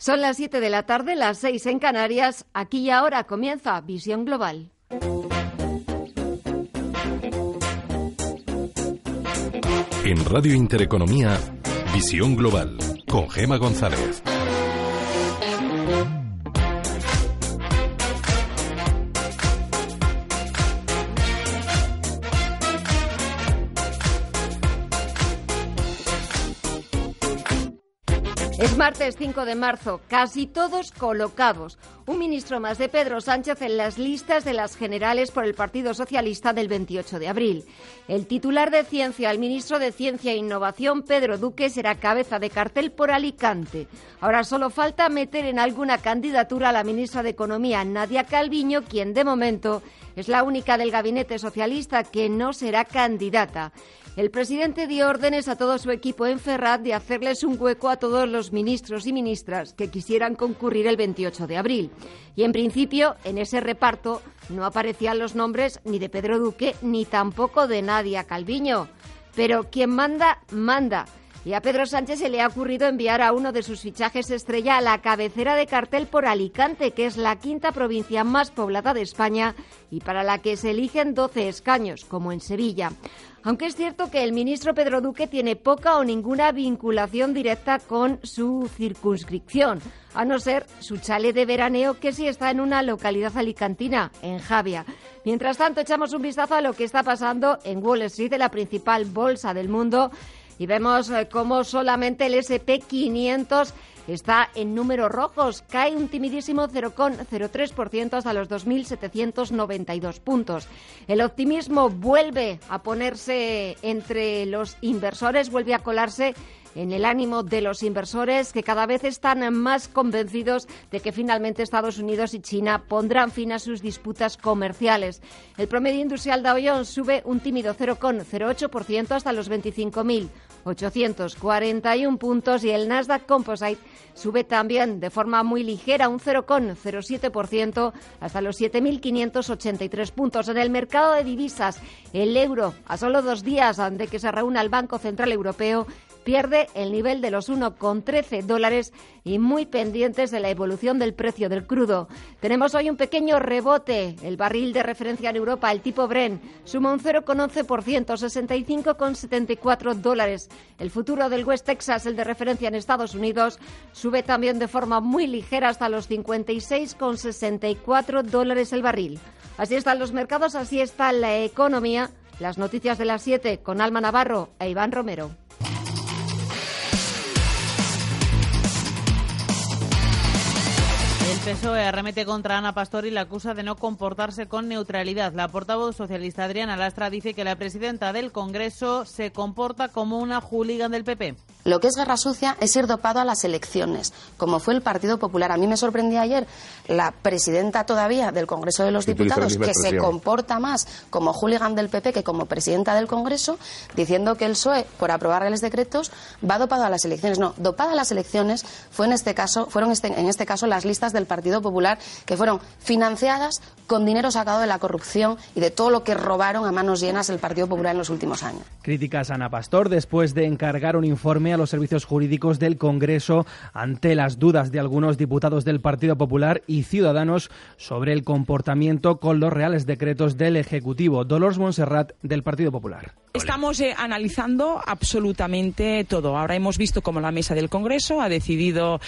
Son las 7 de la tarde, las 6 en Canarias. Aquí y ahora comienza Visión Global. En Radio Intereconomía, Visión Global, con Gema González. Martes 5 de marzo, casi todos colocados. Un ministro más de Pedro Sánchez en las listas de las generales por el Partido Socialista del 28 de abril. El titular de Ciencia, el ministro de Ciencia e Innovación, Pedro Duque, será cabeza de cartel por Alicante. Ahora solo falta meter en alguna candidatura a la ministra de Economía, Nadia Calviño, quien de momento es la única del gabinete socialista que no será candidata. El presidente dio órdenes a todo su equipo en Ferrat de hacerles un hueco a todos los ministros y ministras que quisieran concurrir el 28 de abril. Y en principio, en ese reparto no aparecían los nombres ni de Pedro Duque ni tampoco de Nadia Calviño. Pero quien manda, manda. Y a Pedro Sánchez se le ha ocurrido enviar a uno de sus fichajes estrella a la cabecera de cartel por Alicante, que es la quinta provincia más poblada de España y para la que se eligen 12 escaños, como en Sevilla. Aunque es cierto que el ministro Pedro Duque tiene poca o ninguna vinculación directa con su circunscripción, a no ser su chale de veraneo que sí está en una localidad alicantina, en Javia. Mientras tanto, echamos un vistazo a lo que está pasando en Wall Street, la principal bolsa del mundo, y vemos eh, cómo solamente el SP500 está en números rojos, cae un timidísimo 0,03% hasta los 2.792 puntos. El optimismo vuelve a ponerse entre los inversores, vuelve a colarse en el ánimo de los inversores que cada vez están más convencidos de que finalmente Estados Unidos y China pondrán fin a sus disputas comerciales. El promedio industrial Dow Jones sube un tímido 0,08% hasta los 25.841 puntos y el Nasdaq Composite sube también de forma muy ligera un 0,07% hasta los 7.583 puntos. En el mercado de divisas, el euro a solo dos días de que se reúna el Banco Central Europeo pierde el nivel de los 1,13 dólares y muy pendientes de la evolución del precio del crudo. Tenemos hoy un pequeño rebote. El barril de referencia en Europa, el tipo Bren, suma un 0,11%, 65,74 dólares. El futuro del West Texas, el de referencia en Estados Unidos, sube también de forma muy ligera hasta los 56,64 dólares el barril. Así están los mercados, así está la economía. Las noticias de las 7 con Alma Navarro e Iván Romero. El PSOE arremete contra Ana Pastor y la acusa de no comportarse con neutralidad. La portavoz socialista Adriana Lastra dice que la presidenta del Congreso se comporta como una hooligan del PP. Lo que es guerra sucia es ir dopado a las elecciones, como fue el Partido Popular. A mí me sorprendía ayer la presidenta todavía del Congreso de los Diputados, que se comporta más como hooligan del PP que como presidenta del Congreso, diciendo que el PSOE, por aprobar los decretos, va dopado a las elecciones. No, dopado a las elecciones fue en este caso, fueron este, en este caso las listas del Partido Popular que fueron financiadas con dinero sacado de la corrupción y de todo lo que robaron a manos llenas el Partido Popular en los últimos años. Críticas a Ana Pastor después de encargar un informe a los servicios jurídicos del Congreso ante las dudas de algunos diputados del Partido Popular y ciudadanos sobre el comportamiento con los reales decretos del Ejecutivo. Dolores Monserrat del Partido Popular. Estamos eh, analizando absolutamente todo. Ahora hemos visto cómo la mesa del Congreso ha decidido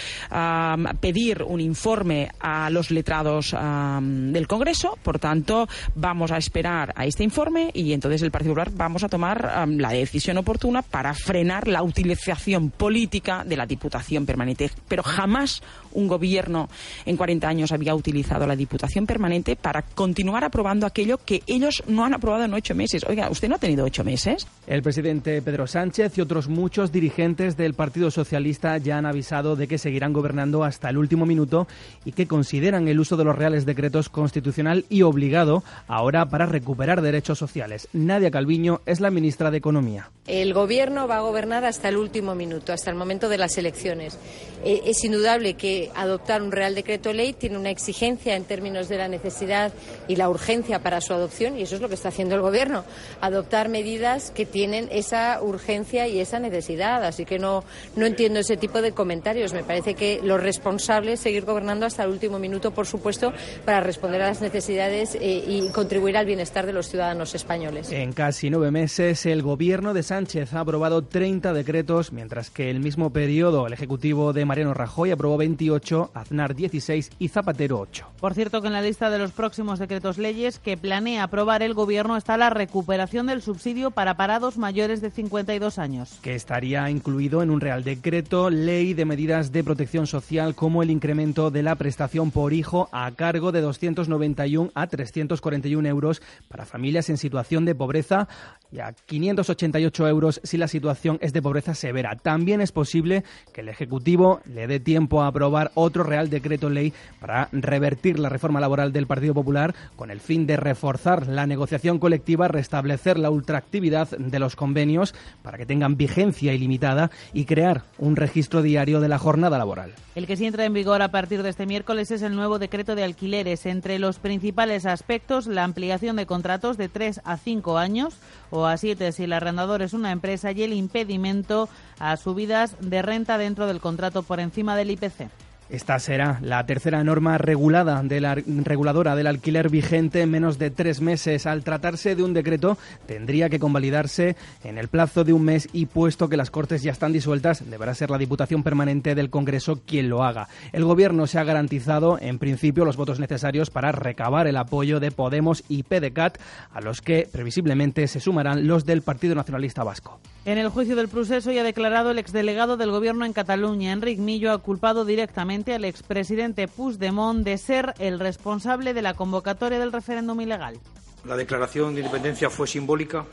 pedir un informe a los letrados del Congreso. Por tanto, vamos a esperar a este informe y entonces el Partido Popular vamos a tomar la decisión oportuna para frenar la utilización política de la Diputación Permanente. Pero jamás un gobierno en 40 años había utilizado la Diputación Permanente para continuar aprobando aquello que ellos no han aprobado en ocho meses. Oiga, usted no ha tenido ocho meses. El presidente Pedro Sánchez y otros muchos dirigentes del Partido Socialista ya han avisado de que seguirán gobernando hasta el último minuto y que consideran el uso de los reales decretos constitucional y obligado ahora para recuperar derechos sociales. Nadia Calviño es la ministra de Economía. El Gobierno va a gobernar hasta el último minuto, hasta el momento de las elecciones. Eh, es indudable que adoptar un Real Decreto Ley tiene una exigencia en términos de la necesidad y la urgencia para su adopción, y eso es lo que está haciendo el Gobierno, adoptar medidas que tienen esa urgencia y esa necesidad. Así que no, no entiendo ese tipo de comentarios. Me parece que lo responsable es seguir gobernando hasta el último minuto, por supuesto, para responder a las necesidades eh, y contribuir al bienestar de los ciudadanos españoles. En casi nueve meses, el Gobierno de Sánchez ha aprobado 30 decretos, mientras que el mismo periodo el Ejecutivo de Mariano Rajoy aprobó 28, Aznar 16 y Zapatero 8. Por cierto que en la lista de los próximos decretos leyes que planea aprobar el Gobierno está la recuperación del subsidio para parados mayores de 52 años. Que estaría incluido en un Real Decreto Ley de Medidas de Protección Social como el incremento de la prestación por hijo a cargo de 291 a 341 euros para familias en situación de pobreza y a 588 euros si la situación es de pobreza severa. También es posible que el Ejecutivo le dé tiempo a aprobar otro Real Decreto Ley para revertir la reforma laboral del Partido Popular con el fin de reforzar la negociación colectiva, restablecer la ultraactividad de los convenios para que tengan vigencia ilimitada y crear un registro diario de la jornada laboral. El que sí entra en vigor a partir de este miércoles es el nuevo decreto de alquileres. Entre los principales aspectos, la ampliación de contratos de 3 a 5 años o a 7 si el arrendador es una empresa y el impedimento a subidas de renta dentro del contrato por encima del IPC. Esta será la tercera norma regulada de la, reguladora del alquiler vigente en menos de tres meses. Al tratarse de un decreto, tendría que convalidarse en el plazo de un mes y puesto que las Cortes ya están disueltas, deberá ser la Diputación Permanente del Congreso quien lo haga. El Gobierno se ha garantizado, en principio, los votos necesarios para recabar el apoyo de Podemos y PDCAT, a los que previsiblemente se sumarán los del Partido Nacionalista Vasco. En el juicio del proceso ya ha declarado el exdelegado del Gobierno en Cataluña, Enric Millo, ha culpado directamente al expresidente Puigdemont de ser el responsable de la convocatoria del referéndum ilegal. ¿La declaración de independencia fue simbólica?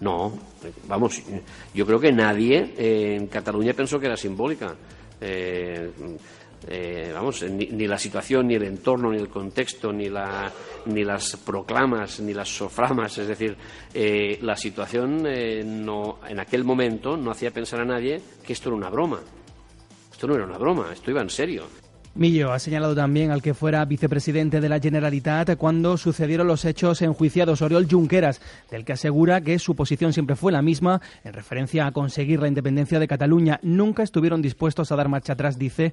No, vamos, yo creo que nadie en Cataluña pensó que era simbólica. Eh, eh, vamos, ni, la situación, ni el entorno, ni el contexto, ni, la, ni las proclamas, ni las soframas, es decir, eh, la situación eh, no, en aquel momento no hacía pensar a nadie que esto era una broma. Esto no era una broma, esto iba en serio. Millo ha señalado también al que fuera vicepresidente de la Generalitat cuando sucedieron los hechos enjuiciados Oriol Junqueras, del que asegura que su posición siempre fue la misma en referencia a conseguir la independencia de Cataluña. Nunca estuvieron dispuestos a dar marcha atrás, dice,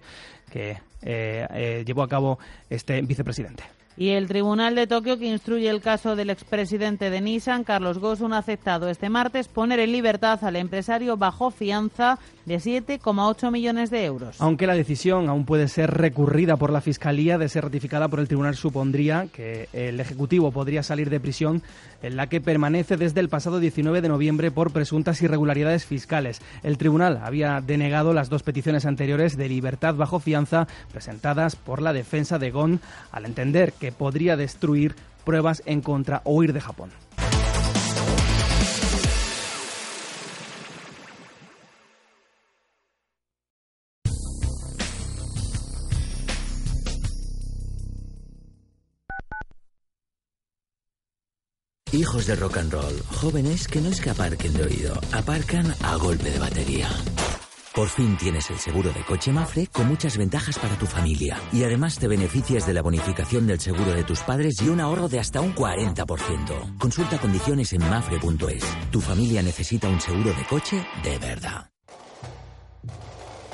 que eh, eh, llevó a cabo este vicepresidente. Y el Tribunal de Tokio, que instruye el caso del expresidente de Nissan, Carlos Ghosn, ha aceptado este martes poner en libertad al empresario bajo fianza de 7,8 millones de euros. Aunque la decisión aún puede ser recurrida por la Fiscalía, de ser ratificada por el Tribunal, supondría que el Ejecutivo podría salir de prisión en la que permanece desde el pasado 19 de noviembre por presuntas irregularidades fiscales. El Tribunal había denegado las dos peticiones anteriores de libertad bajo fianza presentadas por la defensa de Gon al entender que podría destruir pruebas en contra o huir de Japón. Hijos de rock and roll, jóvenes que no es que aparquen de oído, aparcan a golpe de batería. Por fin tienes el seguro de coche Mafre con muchas ventajas para tu familia. Y además te beneficias de la bonificación del seguro de tus padres y un ahorro de hasta un 40%. Consulta condiciones en mafre.es. Tu familia necesita un seguro de coche de verdad.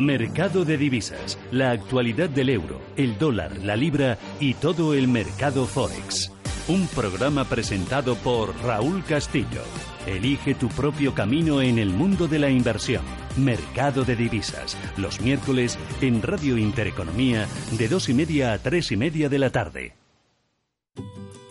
Mercado de divisas, la actualidad del euro, el dólar, la libra y todo el mercado forex. Un programa presentado por Raúl Castillo. Elige tu propio camino en el mundo de la inversión. Mercado de divisas, los miércoles en Radio Intereconomía de dos y media a tres y media de la tarde.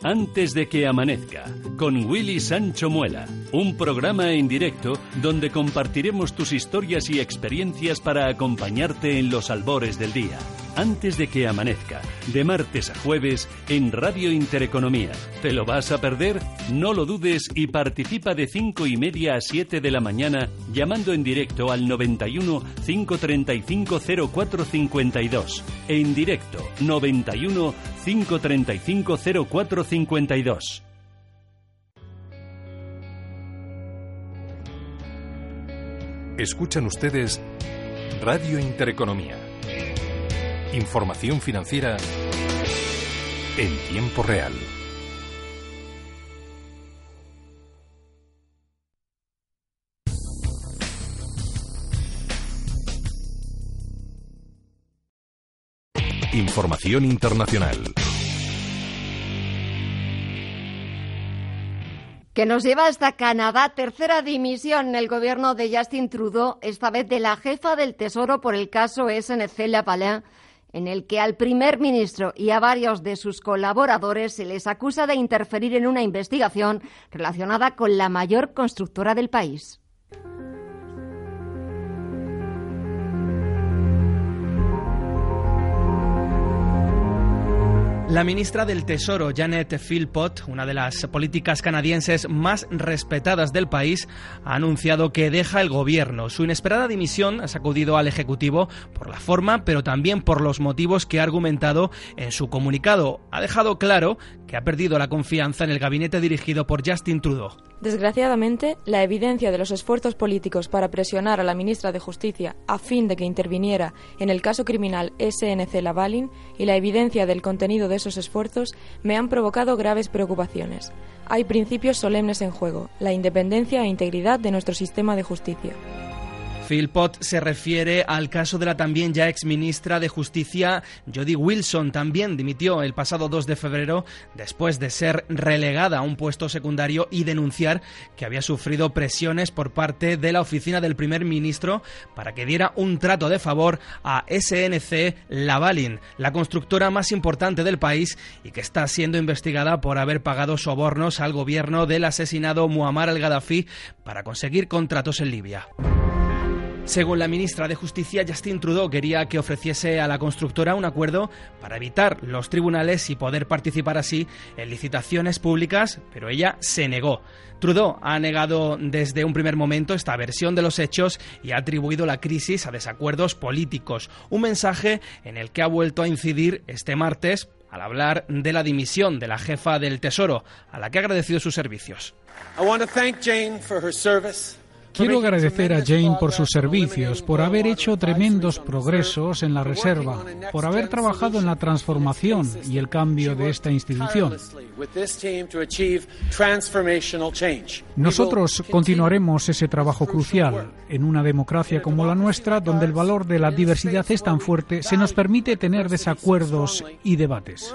Antes de que amanezca, con Willy Sancho Muela, un programa en directo donde compartiremos tus historias y experiencias para acompañarte en los albores del día. Antes de que amanezca, de martes a jueves en Radio Intereconomía. ¿Te lo vas a perder? No lo dudes y participa de 5 y media a 7 de la mañana llamando en directo al 91 535 0452. En directo 91 535 0452. Escuchan ustedes Radio Intereconomía. Información financiera en tiempo real. Información internacional. Que nos lleva hasta Canadá, tercera dimisión en el gobierno de Justin Trudeau, esta vez de la jefa del Tesoro por el caso SNC Lavalin, en el que al primer ministro y a varios de sus colaboradores se les acusa de interferir en una investigación relacionada con la mayor constructora del país. La ministra del Tesoro, Janet Philpott, una de las políticas canadienses más respetadas del país, ha anunciado que deja el gobierno. Su inesperada dimisión ha sacudido al Ejecutivo por la forma, pero también por los motivos que ha argumentado en su comunicado. Ha dejado claro que ha perdido la confianza en el gabinete dirigido por Justin Trudeau. Desgraciadamente, la evidencia de los esfuerzos políticos para presionar a la ministra de Justicia a fin de que interviniera en el caso criminal SNC Lavalin y la evidencia del contenido de esos esfuerzos me han provocado graves preocupaciones. Hay principios solemnes en juego, la independencia e integridad de nuestro sistema de justicia. Philpott se refiere al caso de la también ya exministra de Justicia, Jody Wilson. También dimitió el pasado 2 de febrero después de ser relegada a un puesto secundario y denunciar que había sufrido presiones por parte de la oficina del primer ministro para que diera un trato de favor a SNC Lavalin, la constructora más importante del país y que está siendo investigada por haber pagado sobornos al gobierno del asesinado Muammar al-Gaddafi para conseguir contratos en Libia. Según la ministra de Justicia, Justin Trudeau quería que ofreciese a la constructora un acuerdo para evitar los tribunales y poder participar así en licitaciones públicas, pero ella se negó. Trudeau ha negado desde un primer momento esta versión de los hechos y ha atribuido la crisis a desacuerdos políticos, un mensaje en el que ha vuelto a incidir este martes al hablar de la dimisión de la jefa del Tesoro, a la que ha agradecido sus servicios. Quiero agradecer a Jane por sus servicios, por haber hecho tremendos progresos en la Reserva, por haber trabajado en la transformación y el cambio de esta institución. Nosotros continuaremos ese trabajo crucial. En una democracia como la nuestra, donde el valor de la diversidad es tan fuerte, se nos permite tener desacuerdos y debates.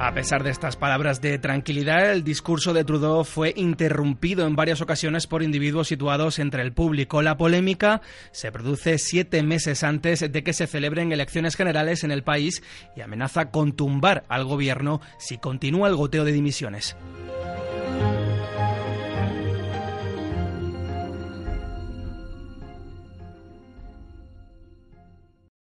A pesar de estas palabras de tranquilidad, el discurso de Trudeau fue interrumpido en varias ocasiones por individuos situados entre el público. La polémica se produce siete meses antes de que se celebren elecciones generales en el país y amenaza con tumbar al gobierno si continúa el goteo de dimisiones.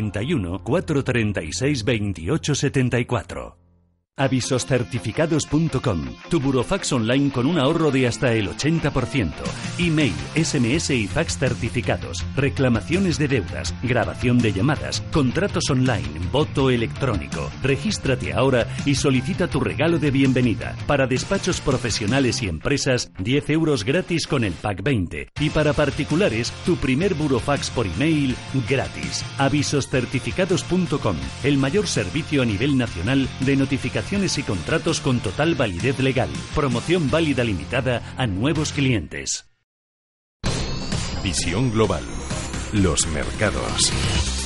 91 436 2874. Avisoscertificados.com, tu burofax online con un ahorro de hasta el 80%. Email, SMS y fax certificados, reclamaciones de deudas, grabación de llamadas, contratos online, voto electrónico. Regístrate ahora y solicita tu regalo de bienvenida. Para despachos profesionales y empresas, 10 euros gratis con el pack 20. Y para particulares, tu primer burofax por email gratis. Avisoscertificados.com, el mayor servicio a nivel nacional de notificación y contratos con total validez legal. Promoción válida limitada a nuevos clientes. Visión global. Los mercados.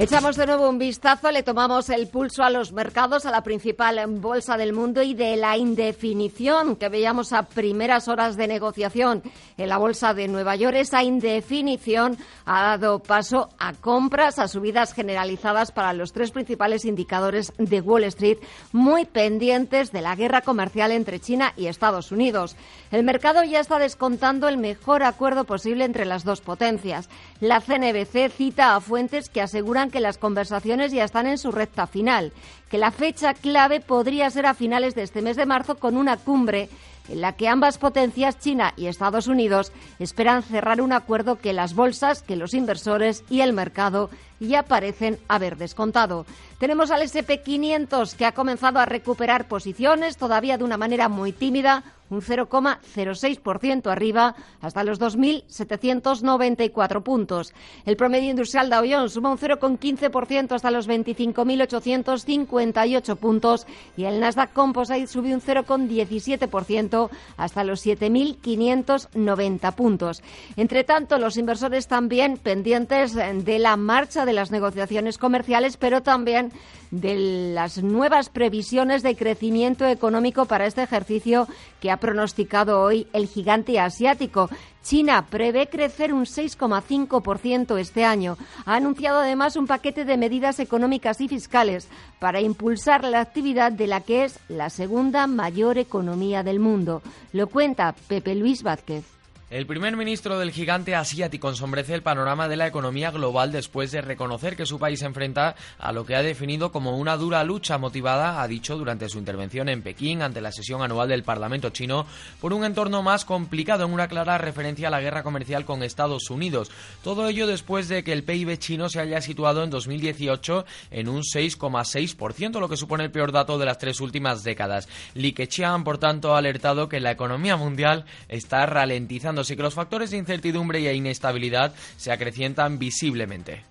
Echamos de nuevo un vistazo, le tomamos el pulso a los mercados, a la principal bolsa del mundo y de la indefinición que veíamos a primeras horas de negociación en la bolsa de Nueva York. Esa indefinición ha dado paso a compras, a subidas generalizadas para los tres principales indicadores de Wall Street, muy pendientes de la guerra comercial entre China y Estados Unidos. El mercado ya está descontando el mejor acuerdo posible entre las dos potencias. La CNBC cita a fuentes que aseguran que las conversaciones ya están en su recta final, que la fecha clave podría ser a finales de este mes de marzo con una cumbre en la que ambas potencias, China y Estados Unidos, esperan cerrar un acuerdo que las bolsas, que los inversores y el mercado ya parecen haber descontado. Tenemos al SP500 que ha comenzado a recuperar posiciones, todavía de una manera muy tímida, un 0,06% arriba hasta los 2.794 puntos. El promedio industrial Dow Jones suma un 0,15% hasta los 25.858 puntos y el Nasdaq Composite subió un 0,17% hasta los 7.590 puntos. Entre tanto, los inversores también pendientes de la marcha de las negociaciones comerciales, pero también de las nuevas previsiones de crecimiento económico para este ejercicio que ha pronosticado hoy el gigante asiático. China prevé crecer un 6,5% este año. Ha anunciado además un paquete de medidas económicas y fiscales para impulsar la actividad de la que es la segunda mayor economía del mundo. Lo cuenta Pepe Luis Vázquez. El primer ministro del gigante asiático ensombrece el panorama de la economía global después de reconocer que su país se enfrenta a lo que ha definido como una dura lucha motivada, ha dicho durante su intervención en Pekín ante la sesión anual del Parlamento chino, por un entorno más complicado en una clara referencia a la guerra comercial con Estados Unidos. Todo ello después de que el PIB chino se haya situado en 2018 en un 6,6%, lo que supone el peor dato de las tres últimas décadas. Li Keqiang, por tanto, ha alertado que la economía mundial está ralentizando y que los factores de incertidumbre e inestabilidad se acrecientan visiblemente.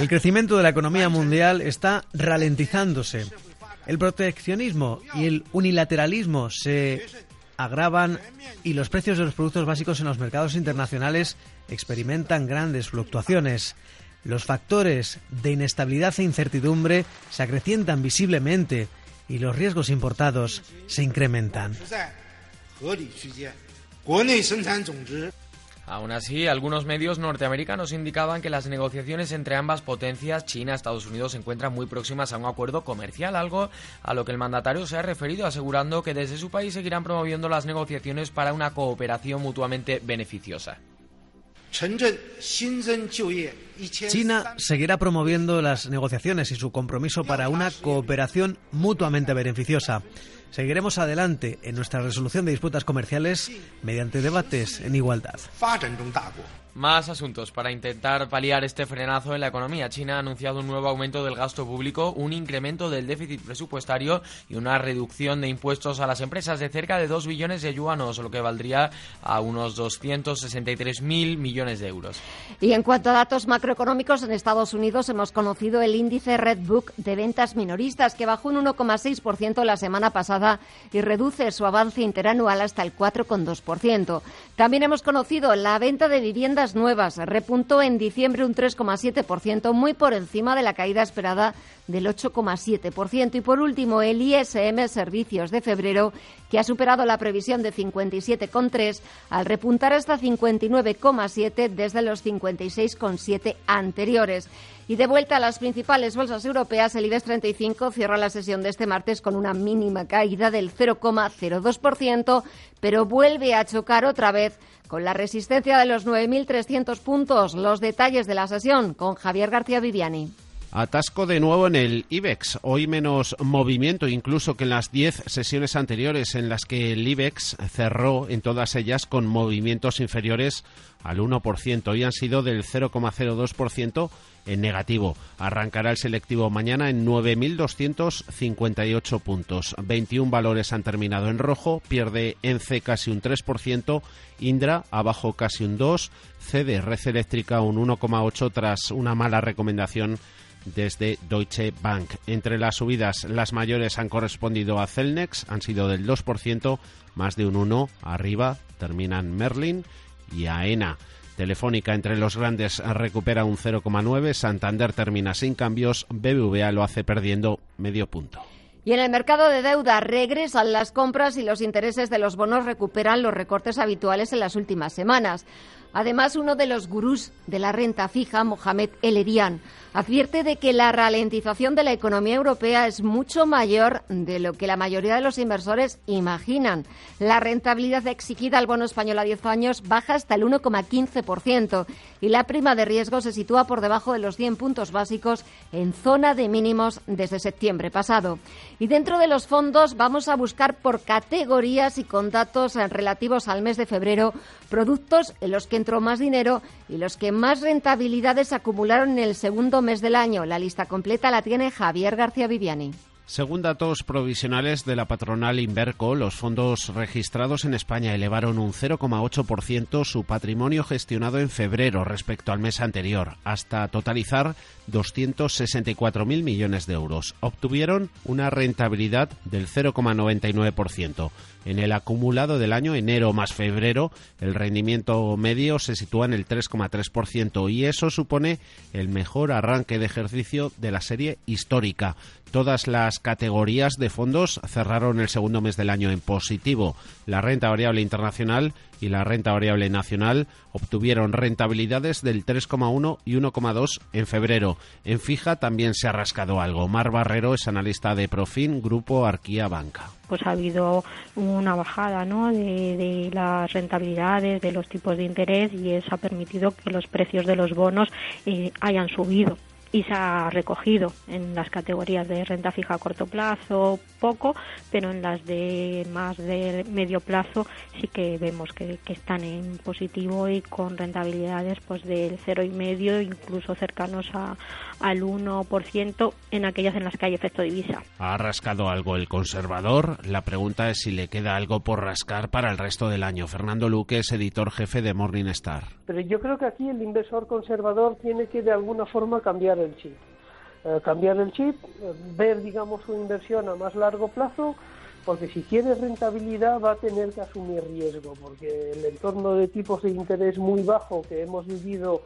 El crecimiento de la economía mundial está ralentizándose. El proteccionismo y el unilateralismo se agravan y los precios de los productos básicos en los mercados internacionales experimentan grandes fluctuaciones. Los factores de inestabilidad e incertidumbre se acrecientan visiblemente y los riesgos importados se incrementan. Aún así, algunos medios norteamericanos indicaban que las negociaciones entre ambas potencias, China y Estados Unidos, se encuentran muy próximas a un acuerdo comercial, algo a lo que el mandatario se ha referido, asegurando que desde su país seguirán promoviendo las negociaciones para una cooperación mutuamente beneficiosa. China seguirá promoviendo las negociaciones y su compromiso para una cooperación mutuamente beneficiosa. Seguiremos adelante en nuestra resolución de disputas comerciales mediante debates en igualdad. Más asuntos. Para intentar paliar este frenazo en la economía, China ha anunciado un nuevo aumento del gasto público, un incremento del déficit presupuestario y una reducción de impuestos a las empresas de cerca de 2 billones de yuanos, lo que valdría a unos 263.000 millones de euros. Y en cuanto a datos macroeconómicos, en Estados Unidos hemos conocido el índice Redbook de ventas minoristas, que bajó un 1,6% la semana pasada y reduce su avance interanual hasta el 4,2%. También hemos conocido la venta de viviendas nuevas. Repuntó en diciembre un 3,7%, muy por encima de la caída esperada del 8,7%. Y por último, el ISM Servicios de febrero, que ha superado la previsión de 57,3 al repuntar hasta 59,7 desde los 56,7 anteriores. Y de vuelta a las principales bolsas europeas, el IBEX 35 cierra la sesión de este martes con una mínima caída del 0,02%, pero vuelve a chocar otra vez con la resistencia de los 9.300 puntos. Los detalles de la sesión con Javier García Viviani. Atasco de nuevo en el IBEX, hoy menos movimiento incluso que en las 10 sesiones anteriores en las que el IBEX cerró en todas ellas con movimientos inferiores al 1%. Hoy han sido del 0,02% en negativo. Arrancará el selectivo mañana en 9.258 puntos. 21 valores han terminado en rojo, pierde ENCE casi un 3%, Indra abajo casi un 2%, CD Red Eléctrica un 1,8% tras una mala recomendación desde Deutsche Bank. Entre las subidas, las mayores han correspondido a Celnex, han sido del 2%, más de un 1 arriba, terminan Merlin y AENA. Telefónica entre los grandes recupera un 0,9, Santander termina sin cambios, BBVA lo hace perdiendo medio punto. Y en el mercado de deuda regresan las compras y los intereses de los bonos recuperan los recortes habituales en las últimas semanas. Además, uno de los gurús de la renta fija, Mohamed El Erian, advierte de que la ralentización de la economía europea es mucho mayor de lo que la mayoría de los inversores imaginan. La rentabilidad exigida al bono español a 10 años baja hasta el 1,15% y la prima de riesgo se sitúa por debajo de los 100 puntos básicos en zona de mínimos desde septiembre pasado. Y dentro de los fondos vamos a buscar por categorías y con datos relativos al mes de febrero productos en los que entró más dinero y los que más rentabilidades acumularon en el segundo mes del año. La lista completa la tiene Javier García Viviani. Según datos provisionales de la patronal Inverco, los fondos registrados en España elevaron un 0,8% su patrimonio gestionado en febrero respecto al mes anterior, hasta totalizar 264.000 millones de euros. Obtuvieron una rentabilidad del 0,99%. En el acumulado del año enero más febrero, el rendimiento medio se sitúa en el 3,3% y eso supone el mejor arranque de ejercicio de la serie histórica. Todas las categorías de fondos cerraron el segundo mes del año en positivo. La renta variable internacional y la renta variable nacional obtuvieron rentabilidades del 3,1 y 1,2 en febrero. En fija también se ha rascado algo. Mar Barrero es analista de Profin, Grupo Arquía Banca. Pues ha habido una bajada ¿no? de, las rentabilidades, de los tipos de interés y eso ha permitido que los precios de los bonos eh, hayan subido y se ha recogido en las categorías de renta fija a corto plazo poco, pero en las de más de medio plazo sí que vemos que, están en positivo y con rentabilidades pues del cero y medio, incluso cercanos a, al 1% en aquellas en las que hay efecto divisa. ¿Ha rascado algo el conservador? La pregunta es si le queda algo por rascar para el resto del año. Fernando Luque es editor jefe de Morningstar. Pero yo creo que aquí el inversor conservador tiene que de alguna forma cambiar el chip. Eh, cambiar el chip, eh, ver, digamos, su inversión a más largo plazo, porque si quiere rentabilidad va a tener que asumir riesgo, porque el entorno de tipos de interés muy bajo que hemos vivido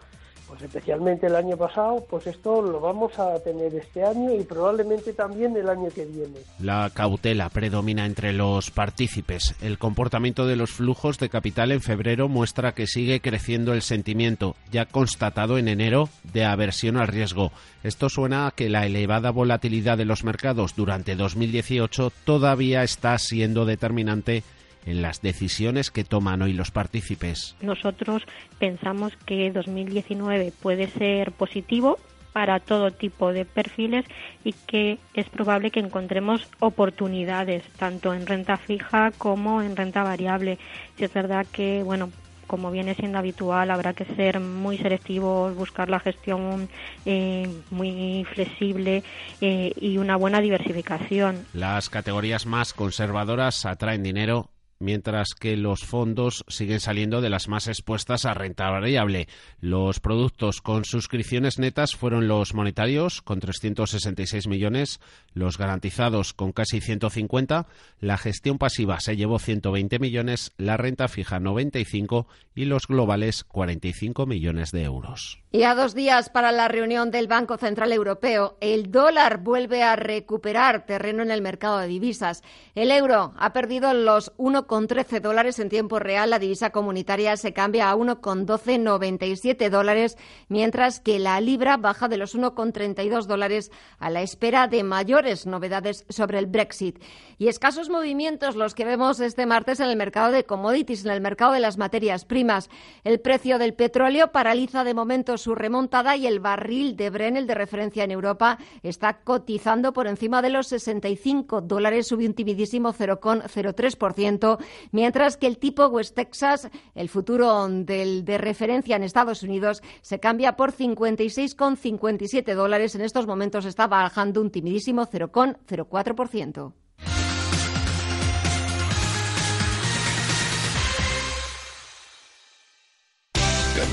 pues especialmente el año pasado, pues esto lo vamos a tener este año y probablemente también el año que viene. La cautela predomina entre los partícipes. El comportamiento de los flujos de capital en febrero muestra que sigue creciendo el sentimiento, ya constatado en enero, de aversión al riesgo. Esto suena a que la elevada volatilidad de los mercados durante 2018 todavía está siendo determinante en las decisiones que toman hoy los partícipes. Nosotros pensamos que 2019 puede ser positivo para todo tipo de perfiles y que es probable que encontremos oportunidades tanto en renta fija como en renta variable. Y es verdad que, bueno, como viene siendo habitual, habrá que ser muy selectivos, buscar la gestión eh, muy flexible eh, y una buena diversificación. Las categorías más conservadoras atraen dinero mientras que los fondos siguen saliendo de las más expuestas a renta variable. Los productos con suscripciones netas fueron los monetarios, con 366 millones, los garantizados, con casi 150, la gestión pasiva se llevó 120 millones, la renta fija 95 y los globales 45 millones de euros. Y a dos días para la reunión del Banco Central Europeo, el dólar vuelve a recuperar terreno en el mercado de divisas. El euro ha perdido los 1,13 dólares en tiempo real. La divisa comunitaria se cambia a 1,1297 dólares, mientras que la libra baja de los 1,32 dólares a la espera de mayores novedades sobre el Brexit. Y escasos movimientos los que vemos este martes en el mercado de commodities, en el mercado de las materias primas. El precio del petróleo paraliza de momento su remontada y el barril de Bren, el de referencia en Europa, está cotizando por encima de los 65 dólares, subió un timidísimo 0,03%, mientras que el tipo West Texas, el futuro del de referencia en Estados Unidos, se cambia por 56,57 dólares. En estos momentos está bajando un timidísimo 0,04%.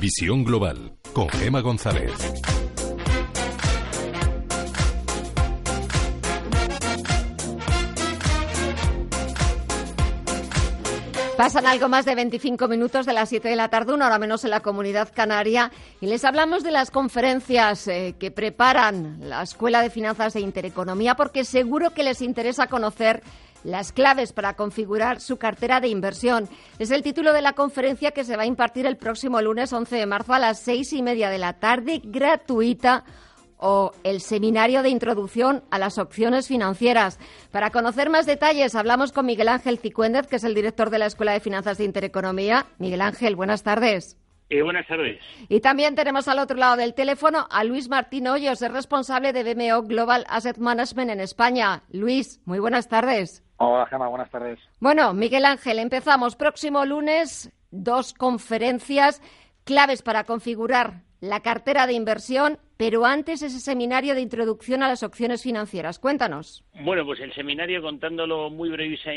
Visión Global con Gema González. Pasan algo más de 25 minutos de las 7 de la tarde, una hora menos en la comunidad canaria, y les hablamos de las conferencias eh, que preparan la Escuela de Finanzas e Intereconomía, porque seguro que les interesa conocer las claves para configurar su cartera de inversión. Es el título de la conferencia que se va a impartir el próximo lunes 11 de marzo a las seis y media de la tarde, gratuita o el seminario de introducción a las opciones financieras. Para conocer más detalles, hablamos con Miguel Ángel Cicuéndez, que es el director de la Escuela de Finanzas de Intereconomía. Miguel Ángel, buenas tardes. Eh, buenas tardes. Y también tenemos al otro lado del teléfono a Luis Martín Hoyos, es responsable de BMO Global Asset Management en España. Luis, muy buenas tardes. Hola, Gemma, buenas tardes. Bueno, Miguel Ángel, empezamos. Próximo lunes, dos conferencias claves para configurar la cartera de inversión, pero antes ese seminario de introducción a las opciones financieras. Cuéntanos. Bueno, pues el seminario, contándolo muy,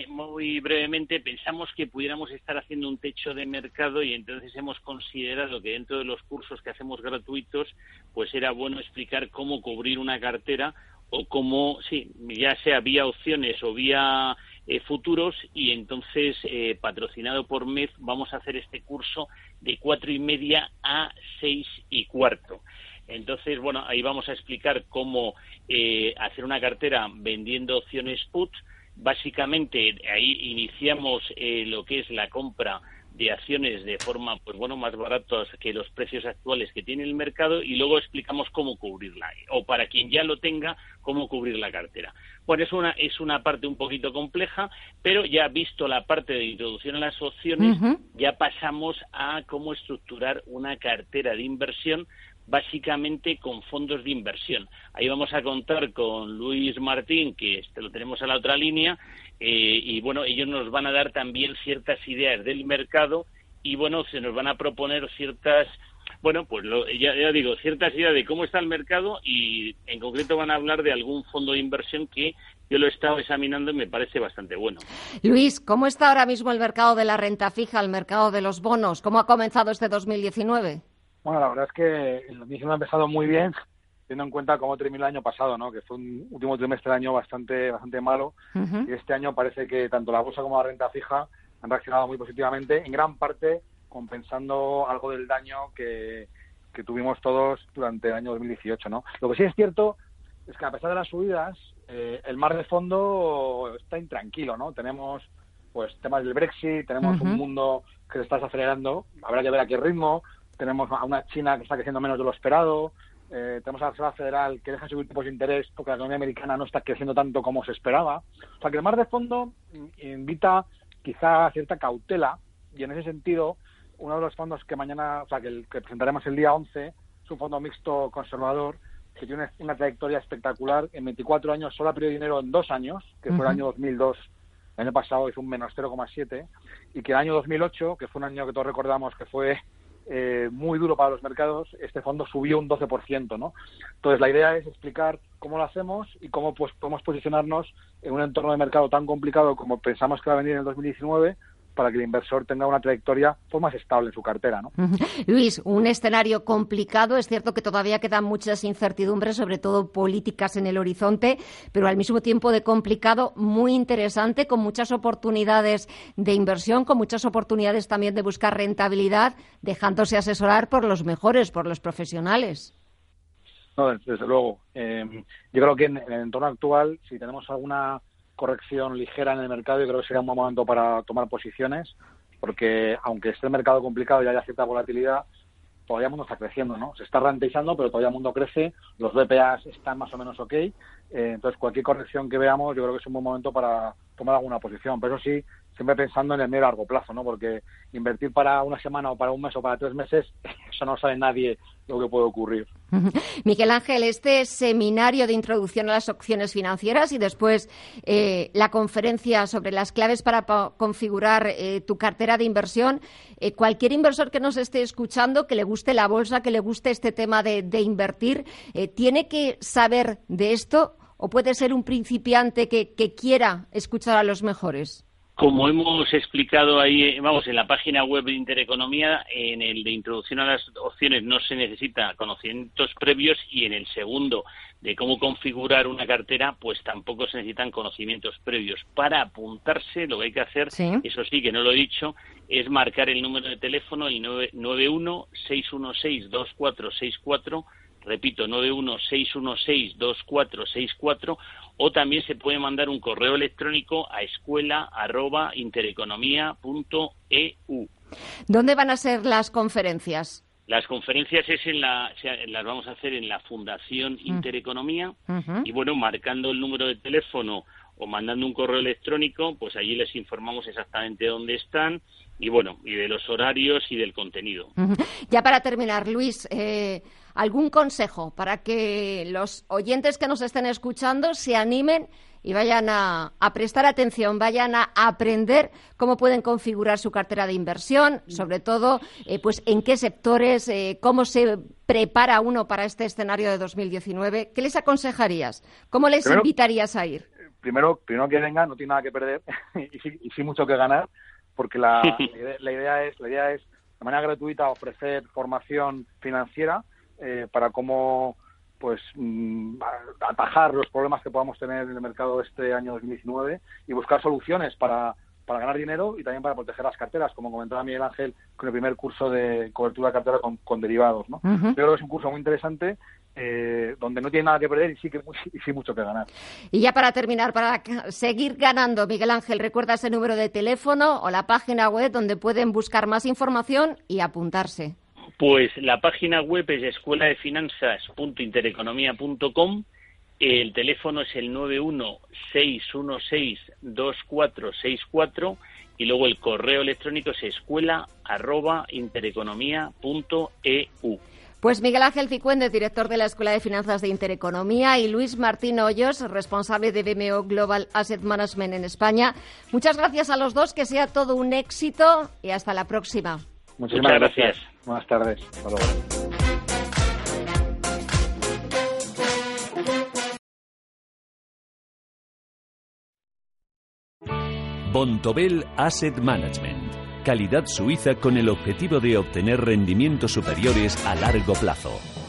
muy brevemente, pensamos que pudiéramos estar haciendo un techo de mercado y entonces hemos considerado que dentro de los cursos que hacemos gratuitos, pues era bueno explicar cómo cubrir una cartera o como, sí, ya sea vía opciones o vía eh, futuros y entonces eh, patrocinado por MED vamos a hacer este curso de cuatro y media a seis y cuarto. Entonces, bueno, ahí vamos a explicar cómo eh, hacer una cartera vendiendo opciones put. Básicamente, ahí iniciamos lo que es la compra de acciones de forma, pues bueno, más baratas que los precios actuales que tiene el mercado y luego explicamos cómo cubrirla o para quien ya lo tenga, cómo cubrir la cartera. Bueno, es una, es una parte un poquito compleja, pero ya visto la parte de introducción a las opciones, ya pasamos a cómo estructurar una cartera de inversión básicamente con fondos de inversión. Ahí vamos a contar con Luis Martín, que este lo tenemos a la otra línea, eh, y bueno, ellos nos van a dar también ciertas ideas del mercado y bueno, se nos van a proponer ciertas, bueno, pues ya, digo, ciertas ideas de cómo está el mercado y en concreto van a hablar de algún fondo de inversión que yo lo he estado examinando y me parece bastante bueno. Luis, ¿cómo está ahora mismo el mercado de la renta fija, el mercado de los bonos? ¿Cómo ha comenzado este 2019? Bueno, la verdad es que el 2019 ha empezado muy bien teniendo en cuenta cómo terminó el año pasado, ¿no? que fue un último trimestre de año bastante, bastante malo. Y este año parece que tanto la bolsa como la renta fija han reaccionado muy positivamente, en gran parte compensando algo del daño que, que tuvimos todos durante el año 2018. ¿no? Lo que sí es cierto es que a pesar de las subidas, eh, el mar de fondo está intranquilo. ¿no? Tenemos pues temas del Brexit, tenemos un mundo que se está acelerando, habrá que ver a qué ritmo, tenemos a una China que está creciendo menos de lo esperado, eh, tenemos a la Reserva Federal que deja subir tipos de interés porque la economía americana no está creciendo tanto como se esperaba. O sea, que el mar de fondo invita quizá a cierta cautela y en ese sentido uno de los fondos que mañana, o sea, que, el, que presentaremos el día 11 es un fondo mixto conservador que tiene una trayectoria espectacular. En 24 años solo ha perdido dinero en dos años, que fue el año 2002. El año pasado hizo un menos 0,7 y que el año 2008, que fue un año que todos recordamos que fue eh, muy duro para los mercados, este fondo subió un 12%, ¿no? Entonces la idea es explicar cómo lo hacemos y cómo pues podemos posicionarnos en un entorno de mercado tan complicado como pensamos que va a venir en el 2019 para que el inversor tenga una trayectoria pues, más estable en su cartera. ¿no? Luis, un escenario complicado. Es cierto que todavía quedan muchas incertidumbres, sobre todo políticas en el horizonte, pero al mismo tiempo de complicado, muy interesante, con muchas oportunidades de inversión, con muchas oportunidades también de buscar rentabilidad, dejándose asesorar por los mejores, por los profesionales. No, desde luego. Eh, yo creo que en el entorno actual, si tenemos alguna corrección ligera en el mercado, yo creo que sería un buen momento para tomar posiciones, porque aunque esté el mercado complicado y haya cierta volatilidad, todavía el mundo está creciendo, ¿no? Se está ralentizando, pero todavía el mundo crece, los BPAs están más o menos ok, eh, entonces cualquier corrección que veamos, yo creo que es un buen momento para tomar alguna posición, pero eso sí, siempre pensando en el medio largo plazo, ¿no? Porque invertir para una semana o para un mes o para tres meses, eso no sabe nadie lo que puede ocurrir. Miguel Ángel, este seminario de introducción a las opciones financieras y después eh, la conferencia sobre las claves para configurar eh, tu cartera de inversión, eh, cualquier inversor que nos esté escuchando, que le guste la bolsa, que le guste este tema de, invertir, ¿tiene que saber de esto o puede ser un principiante que quiera escuchar a los mejores? Como hemos explicado ahí, vamos, en la página web de Intereconomía, en el de introducción a las opciones no se necesita conocimientos previos y en el segundo de cómo configurar una cartera, pues tampoco se necesitan conocimientos previos. Para apuntarse, lo que hay que hacer, eso sí que no lo he dicho, es marcar el número de teléfono, el 91-616-2464, repito, 91-616-2464, o también se puede mandar un correo electrónico a escuela@intereconomía.eu. ¿Dónde van a ser las conferencias? Las conferencias es en la, las vamos a hacer en la Fundación mm. Intereconomía y bueno, marcando el número de teléfono o mandando un correo electrónico, pues allí les informamos exactamente dónde están y bueno, y de los horarios y del contenido. Ya para terminar, Luis, eh, ¿algún consejo para que los oyentes que nos estén escuchando se animen y vayan a, prestar atención, vayan a aprender cómo pueden configurar su cartera de inversión, sobre todo, eh, pues en qué sectores, eh, cómo se prepara uno para este escenario de 2019? ¿Qué les aconsejarías? ¿Cómo les invitarías a ir? Primero, primero que vengan, no tiene nada que perder y, sí, y sí mucho que ganar porque la, la, idea es la idea es de manera gratuita ofrecer formación financiera eh, para cómo pues mm, atajar los problemas que podamos tener en el mercado este año 2019 y buscar soluciones para para ganar dinero y también para proteger las carteras, como comentaba Miguel Ángel con el primer curso de cobertura de cartera con, derivados. ¿no? Yo creo que es un curso muy interesante eh, donde no tiene nada que perder y sí, que, y sí mucho que ganar. Y ya para terminar, para seguir ganando, Miguel Ángel, recuerda ese número de teléfono o la página web donde pueden buscar más información y apuntarse. Pues la página web es escuela de finanzas.intereconomía.com. El teléfono es el 916162464 y luego el correo electrónico es escuela@intereconomía.eu. Pues Miguel Ángel Cicuéndez, director de la Escuela de Finanzas de Intereconomía, y Luis Martín Hoyos, responsable de BMO Global Asset Management en España. Muchas gracias a los dos, que sea todo un éxito y hasta la próxima. Muchísimas gracias. Buenas tardes. Bontobel Asset Management calidad suiza con el objetivo de obtener rendimientos superiores a largo plazo.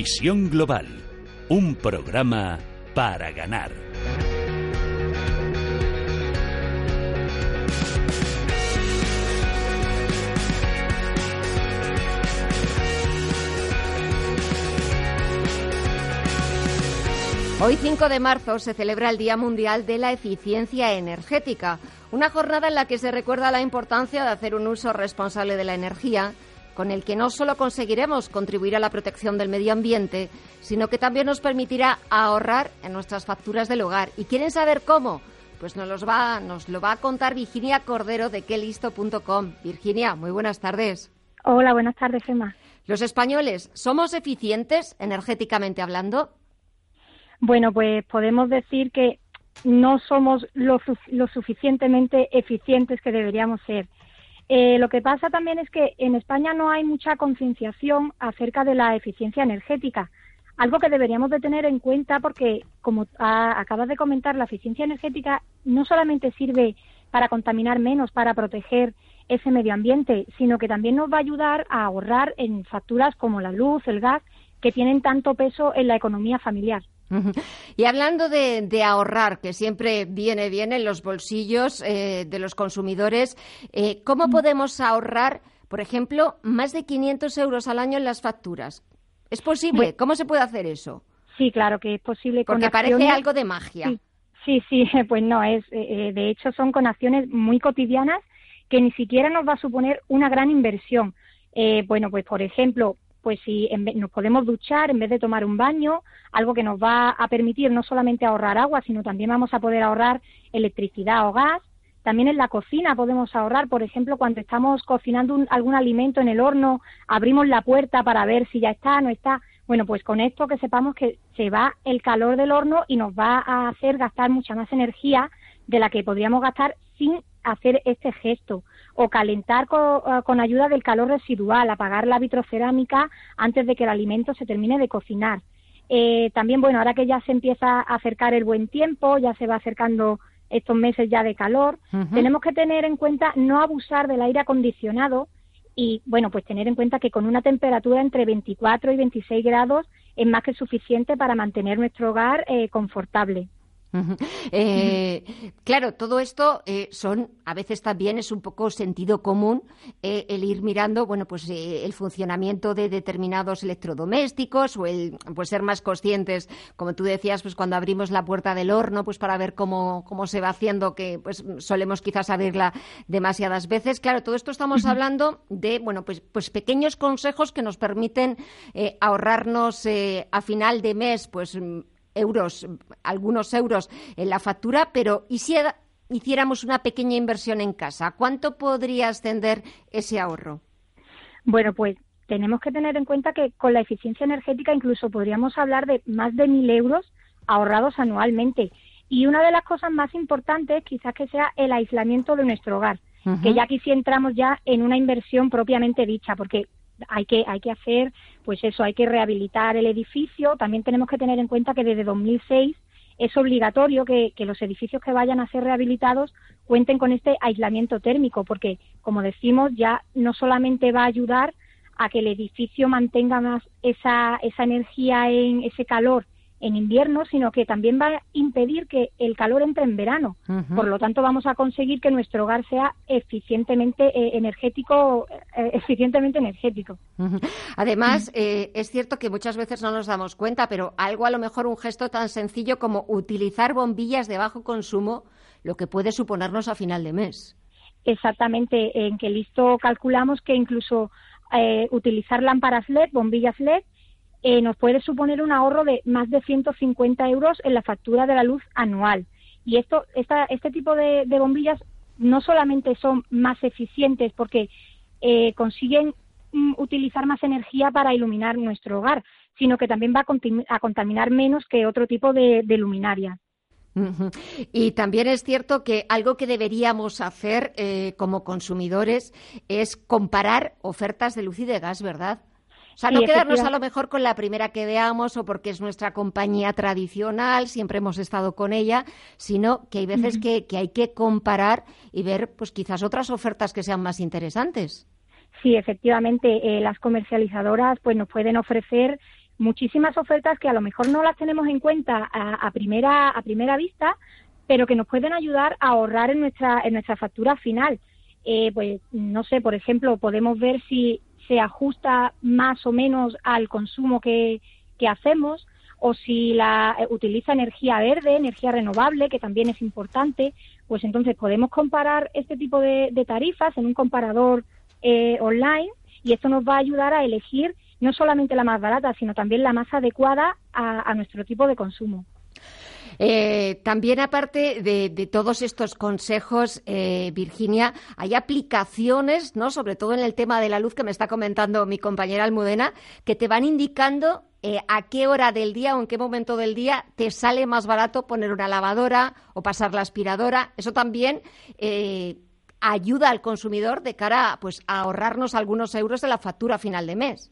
Visión Global, un programa para ganar. Hoy 5 de marzo se celebra el Día Mundial de la Eficiencia Energética, una jornada en la que se recuerda la importancia de hacer un uso responsable de la energía con el que no solo conseguiremos contribuir a la protección del medio ambiente, sino que también nos permitirá ahorrar en nuestras facturas del hogar. ¿Y quieren saber cómo? Pues nos, los va, nos lo va a contar Virginia Cordero de quelisto.com. Virginia, muy buenas tardes. Hola, buenas tardes, Gemma. ¿Los españoles somos eficientes energéticamente hablando? Bueno, pues podemos decir que no somos lo, lo suficientemente eficientes que deberíamos ser. Eh, lo que pasa también es que en España no hay mucha concienciación acerca de la eficiencia energética, algo que deberíamos de tener en cuenta porque, como acabas de comentar, la eficiencia energética no solamente sirve para contaminar menos, para proteger ese medio ambiente, sino que también nos va a ayudar a ahorrar en facturas como la luz, el gas, que tienen tanto peso en la economía familiar. Y hablando de, ahorrar, que siempre viene bien en los bolsillos eh, de los consumidores, eh, ¿cómo mm. podemos ahorrar, por ejemplo, más de 500 euros al año en las facturas? ¿Es posible? ¿Cómo se puede hacer eso? Sí, claro que es posible. Porque parece algo de magia. Sí, sí, pues no, es, eh, de hecho son con acciones muy cotidianas que ni siquiera nos va a suponer una gran inversión. bueno, pues por ejemplo, pues si nos podemos duchar en vez de tomar un baño, algo que nos va a permitir no solamente ahorrar agua, sino también vamos a poder ahorrar electricidad o gas. También en la cocina podemos ahorrar, por ejemplo, cuando estamos cocinando algún alimento en el horno, abrimos la puerta para ver si ya está, no está. Bueno, pues con esto que sepamos que se va el calor del horno y nos va a hacer gastar mucha más energía de la que podríamos gastar sin hacer este gesto o calentar eh, con, ayuda del calor residual, apagar la vitrocerámica antes de que el alimento se termine de cocinar. Eh, también, bueno, ahora que ya se empieza a acercar el buen tiempo, ya se va acercando estos meses ya de calor, tenemos que tener en cuenta no abusar del aire acondicionado y, bueno, pues tener en cuenta que con una temperatura entre 24 y 26 grados es más que suficiente para mantener nuestro hogar eh, confortable. Eh, claro, todo esto eh, son, a veces también es un poco sentido común eh, el ir mirando, bueno, pues el funcionamiento de determinados electrodomésticos o el pues ser más conscientes, como tú decías, pues cuando abrimos la puerta del horno, pues para ver cómo, cómo se va haciendo, que pues solemos quizás abrirla demasiadas veces. Claro, todo esto estamos hablando de, bueno, pues, pues pequeños consejos que nos permiten ahorrarnos a final de mes, pues euros, algunos euros en la factura, pero ¿y si hiciéramos una pequeña inversión en casa? ¿Cuánto podría ascender ese ahorro? Bueno, pues tenemos que tener en cuenta que con la eficiencia energética incluso podríamos hablar de más de mil euros ahorrados anualmente. Y una de las cosas más importantes quizás que sea el aislamiento de nuestro hogar, que ya aquí sí entramos ya en una inversión propiamente dicha, porque hay que, hay que hacer, pues eso, hay que rehabilitar el edificio. También tenemos que tener en cuenta que desde 2006 es obligatorio que, los edificios que vayan a ser rehabilitados cuenten con este aislamiento térmico, porque, como decimos, ya no solamente va a ayudar a que el edificio mantenga más esa, esa energía en ese calor en invierno, sino que también va a impedir que el calor entre en verano. Por lo tanto, vamos a conseguir que nuestro hogar sea eficientemente eh, energético, eh, eficientemente energético. Además, eh, es cierto que muchas veces no nos damos cuenta, pero algo a lo mejor un gesto tan sencillo como utilizar bombillas de bajo consumo, lo que puede suponernos a final de mes. Exactamente, en que listo calculamos que incluso utilizar lámparas LED, bombillas LED, eh, nos puede suponer un ahorro de más de 150 euros en la factura de la luz anual. Y esto, esta, este tipo de, bombillas no solamente son más eficientes porque eh, consiguen mm, utilizar más energía para iluminar nuestro hogar, sino que también va a, contaminar menos que otro tipo de, luminaria. Y también es cierto que algo que deberíamos hacer eh, como consumidores es comparar ofertas de luz y de gas, ¿verdad? O sea, no quedarnos a lo mejor con la primera que veamos o porque es nuestra compañía tradicional, siempre hemos estado con ella, sino que hay veces que, hay que comparar y ver, pues quizás otras ofertas que sean más interesantes. Sí, efectivamente, eh, las comercializadoras pues nos pueden ofrecer muchísimas ofertas que a lo mejor no las tenemos en cuenta a, primera a primera vista, pero que nos pueden ayudar a ahorrar en nuestra en nuestra factura final. Eh, pues no sé, por ejemplo, podemos ver si se ajusta más o menos al consumo que, hacemos o si la eh, utiliza energía verde, energía renovable, que también es importante, pues entonces podemos comparar este tipo de, tarifas en un comparador eh, online y esto nos va a ayudar a elegir no solamente la más barata, sino también la más adecuada a nuestro tipo de consumo. Eh, también, aparte de, todos estos consejos, eh, Virginia, hay aplicaciones, ¿no? Sobre todo en el tema de la luz que me está comentando mi compañera Almudena, que te van indicando eh, a qué hora del día o en qué momento del día te sale más barato poner una lavadora o pasar la aspiradora. Eso también ayuda al consumidor de cara pues, a ahorrarnos algunos euros de la factura final de mes.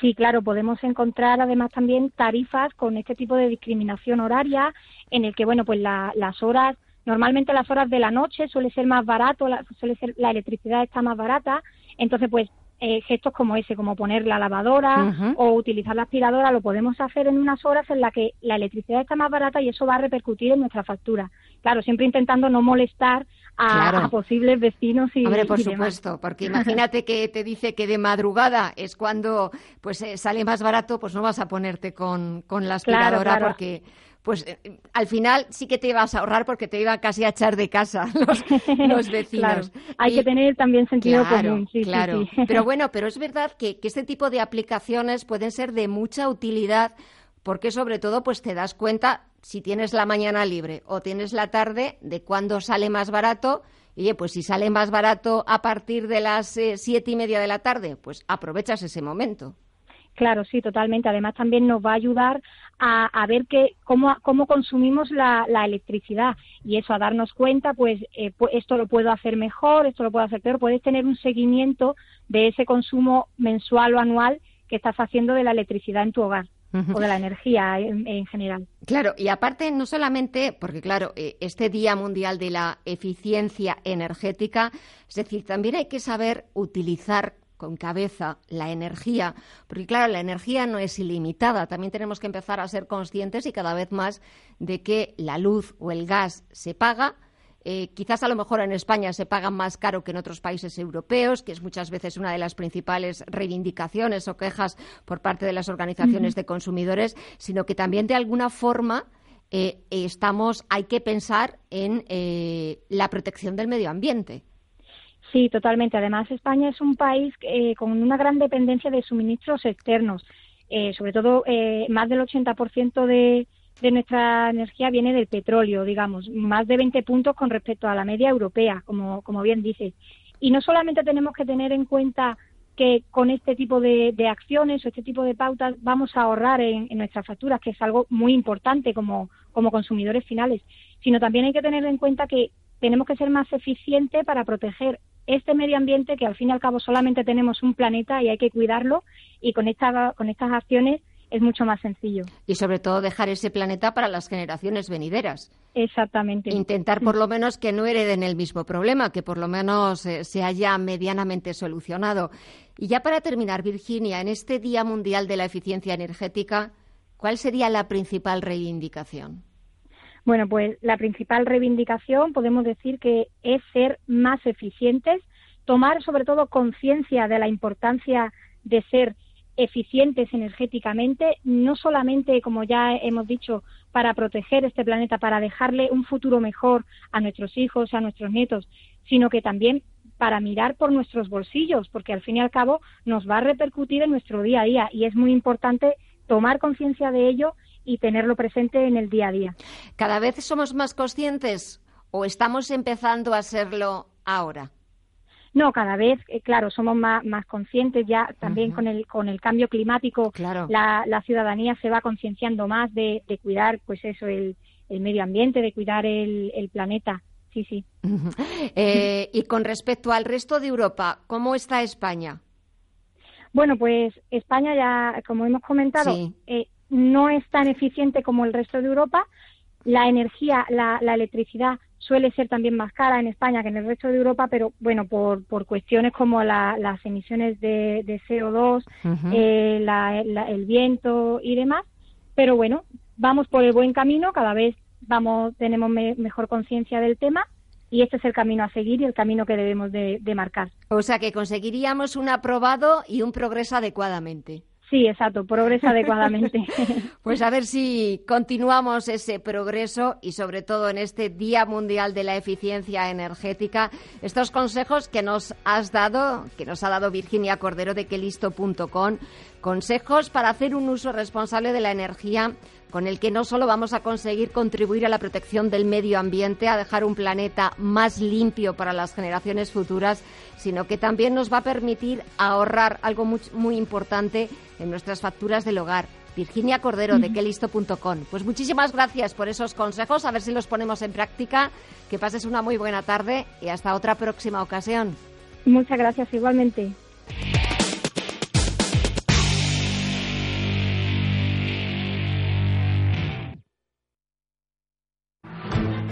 Sí, claro, podemos encontrar además también tarifas con este tipo de discriminación horaria en el que, bueno, pues las horas, normalmente las horas de la noche suele ser más barato, la, suele ser, la electricidad está más barata, entonces pues eh, gestos como ese, como poner la lavadora o utilizar la aspiradora, lo podemos hacer en unas horas en las que la electricidad está más barata y eso va a repercutir en nuestra factura. Claro, siempre intentando no molestar a, posibles vecinos y Hombre, por supuesto, porque imagínate que te dice que de madrugada es cuando pues eh, sale más barato, pues no vas a ponerte con, con la aspiradora porque pues eh, al final sí que te ibas a ahorrar porque te iba casi a echar de casa los, vecinos. Hay que tener también sentido común. Sí, claro. Pero bueno, pero es verdad que, que este tipo de aplicaciones pueden ser de mucha utilidad porque sobre todo pues te das cuenta si tienes la mañana libre o tienes la tarde de cuándo sale más barato. Oye, pues si sale más barato a partir de las eh, siete y media de la tarde, pues aprovechas ese momento. Claro, sí, totalmente. Además, también nos va a ayudar a, ver que, cómo, consumimos la, electricidad y eso, a darnos cuenta, pues, eh, pues esto lo puedo hacer mejor, esto lo puedo hacer peor. Puedes tener un seguimiento de ese consumo mensual o anual que estás haciendo de la electricidad en tu hogar o de la energía en, general. Claro, y aparte no solamente, porque claro, eh, este Día Mundial de la Eficiencia Energética, es decir, también hay que saber utilizar con cabeza la energía, porque claro, la energía no es ilimitada, también tenemos que empezar a ser conscientes y cada vez más de que la luz o el gas se paga, eh, quizás a lo mejor en España se pagan más caro que en otros países europeos, que es muchas veces una de las principales reivindicaciones o quejas por parte de las organizaciones de consumidores, sino que también de alguna forma eh, estamos, hay que pensar en eh, la protección del medio ambiente. Sí, totalmente. Además, España es un país con una gran dependencia de suministros externos. sobre todo, más del 80% de, de nuestra energía viene del petróleo, digamos, más de 20 puntos con respecto a la media europea, como, como bien dices. Y no solamente tenemos que tener en cuenta que con este tipo de, acciones o este tipo de pautas vamos a ahorrar en, nuestras facturas, que es algo muy importante como, como consumidores finales, sino también hay que tener en cuenta que tenemos que ser más eficientes para proteger este medio ambiente que al fin y al cabo solamente tenemos un planeta y hay que cuidarlo y con, esta, con estas acciones es mucho más sencillo. Y sobre todo dejar ese planeta para las generaciones venideras. Exactamente. Intentar por lo menos que no hereden el mismo problema, que por lo menos eh, se haya medianamente solucionado. Y ya para terminar, Virginia, en este Día Mundial de la Eficiencia Energética, ¿Cuál sería la principal reivindicación? Bueno, pues la principal reivindicación podemos decir que es ser más eficientes, tomar sobre todo conciencia de la importancia de ser eficientes energéticamente, no solamente, como ya hemos dicho, para proteger este planeta, para dejarle un futuro mejor a nuestros hijos, a nuestros nietos, sino que también para mirar por nuestros bolsillos, porque al fin y al cabo nos va a repercutir en nuestro día a día y es muy importante tomar conciencia de ello y tenerlo presente en el día a día. ¿Cada vez somos más conscientes o estamos empezando a serlo ahora? No, cada vez, eh, claro, somos más, más conscientes ya también con, el, con el cambio climático. Claro. La, la ciudadanía se va concienciando más de, de, cuidar, pues eso, el, el, medio ambiente, de cuidar el, el planeta. Sí, sí. eh, y con respecto al resto de Europa, ¿cómo está España? Bueno, pues España ya, como hemos comentado, Sí. eh, no es tan eficiente como el resto de Europa. La energía, la, la electricidad suele ser también más cara en España que en el resto de Europa, pero bueno, por, por cuestiones como la- las emisiones de, de CO2, Ujú. eh, la- la- el viento y demás. Pero bueno, vamos por el buen camino, cada vez vamos tenemos me- mejor conciencia del tema y este es el camino a seguir y el camino que debemos de, de marcar. O sea que conseguiríamos un aprobado y un progreso adecuadamente. Sí, exacto, progresa adecuadamente. Pues a ver si continuamos ese progreso y sobre todo en este Día Mundial de la Eficiencia Energética, estos consejos que nos has dado, que nos ha dado Virginia Cordero de quelisto.com, consejos para hacer un uso responsable de la energía con el que no solo vamos a conseguir contribuir a la protección del medio ambiente, a dejar un planeta más limpio para las generaciones futuras, sino que también nos va a permitir ahorrar algo muy, muy importante en nuestras facturas del hogar. Virginia Cordero de quelisto.com. Pues muchísimas gracias por esos consejos, a ver si los ponemos en práctica. Que pases una muy buena tarde y hasta otra próxima ocasión. Muchas gracias igualmente.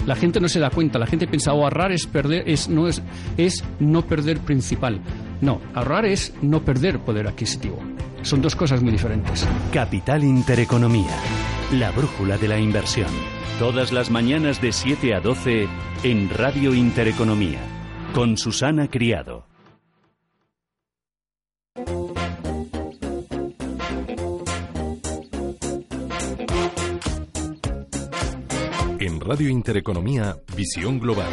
La gente no se da cuenta, la gente piensa, oh, ahorrar es perder, es no es, es no perder principal. No, ahorrar es no perder poder adquisitivo. Son dos cosas muy diferentes. Capital Intereconomía, la brújula de la inversión. Todas las mañanas de 7 a 12 en Radio Intereconomía, con Susana Criado. En Radio Intereconomía, Visión Global.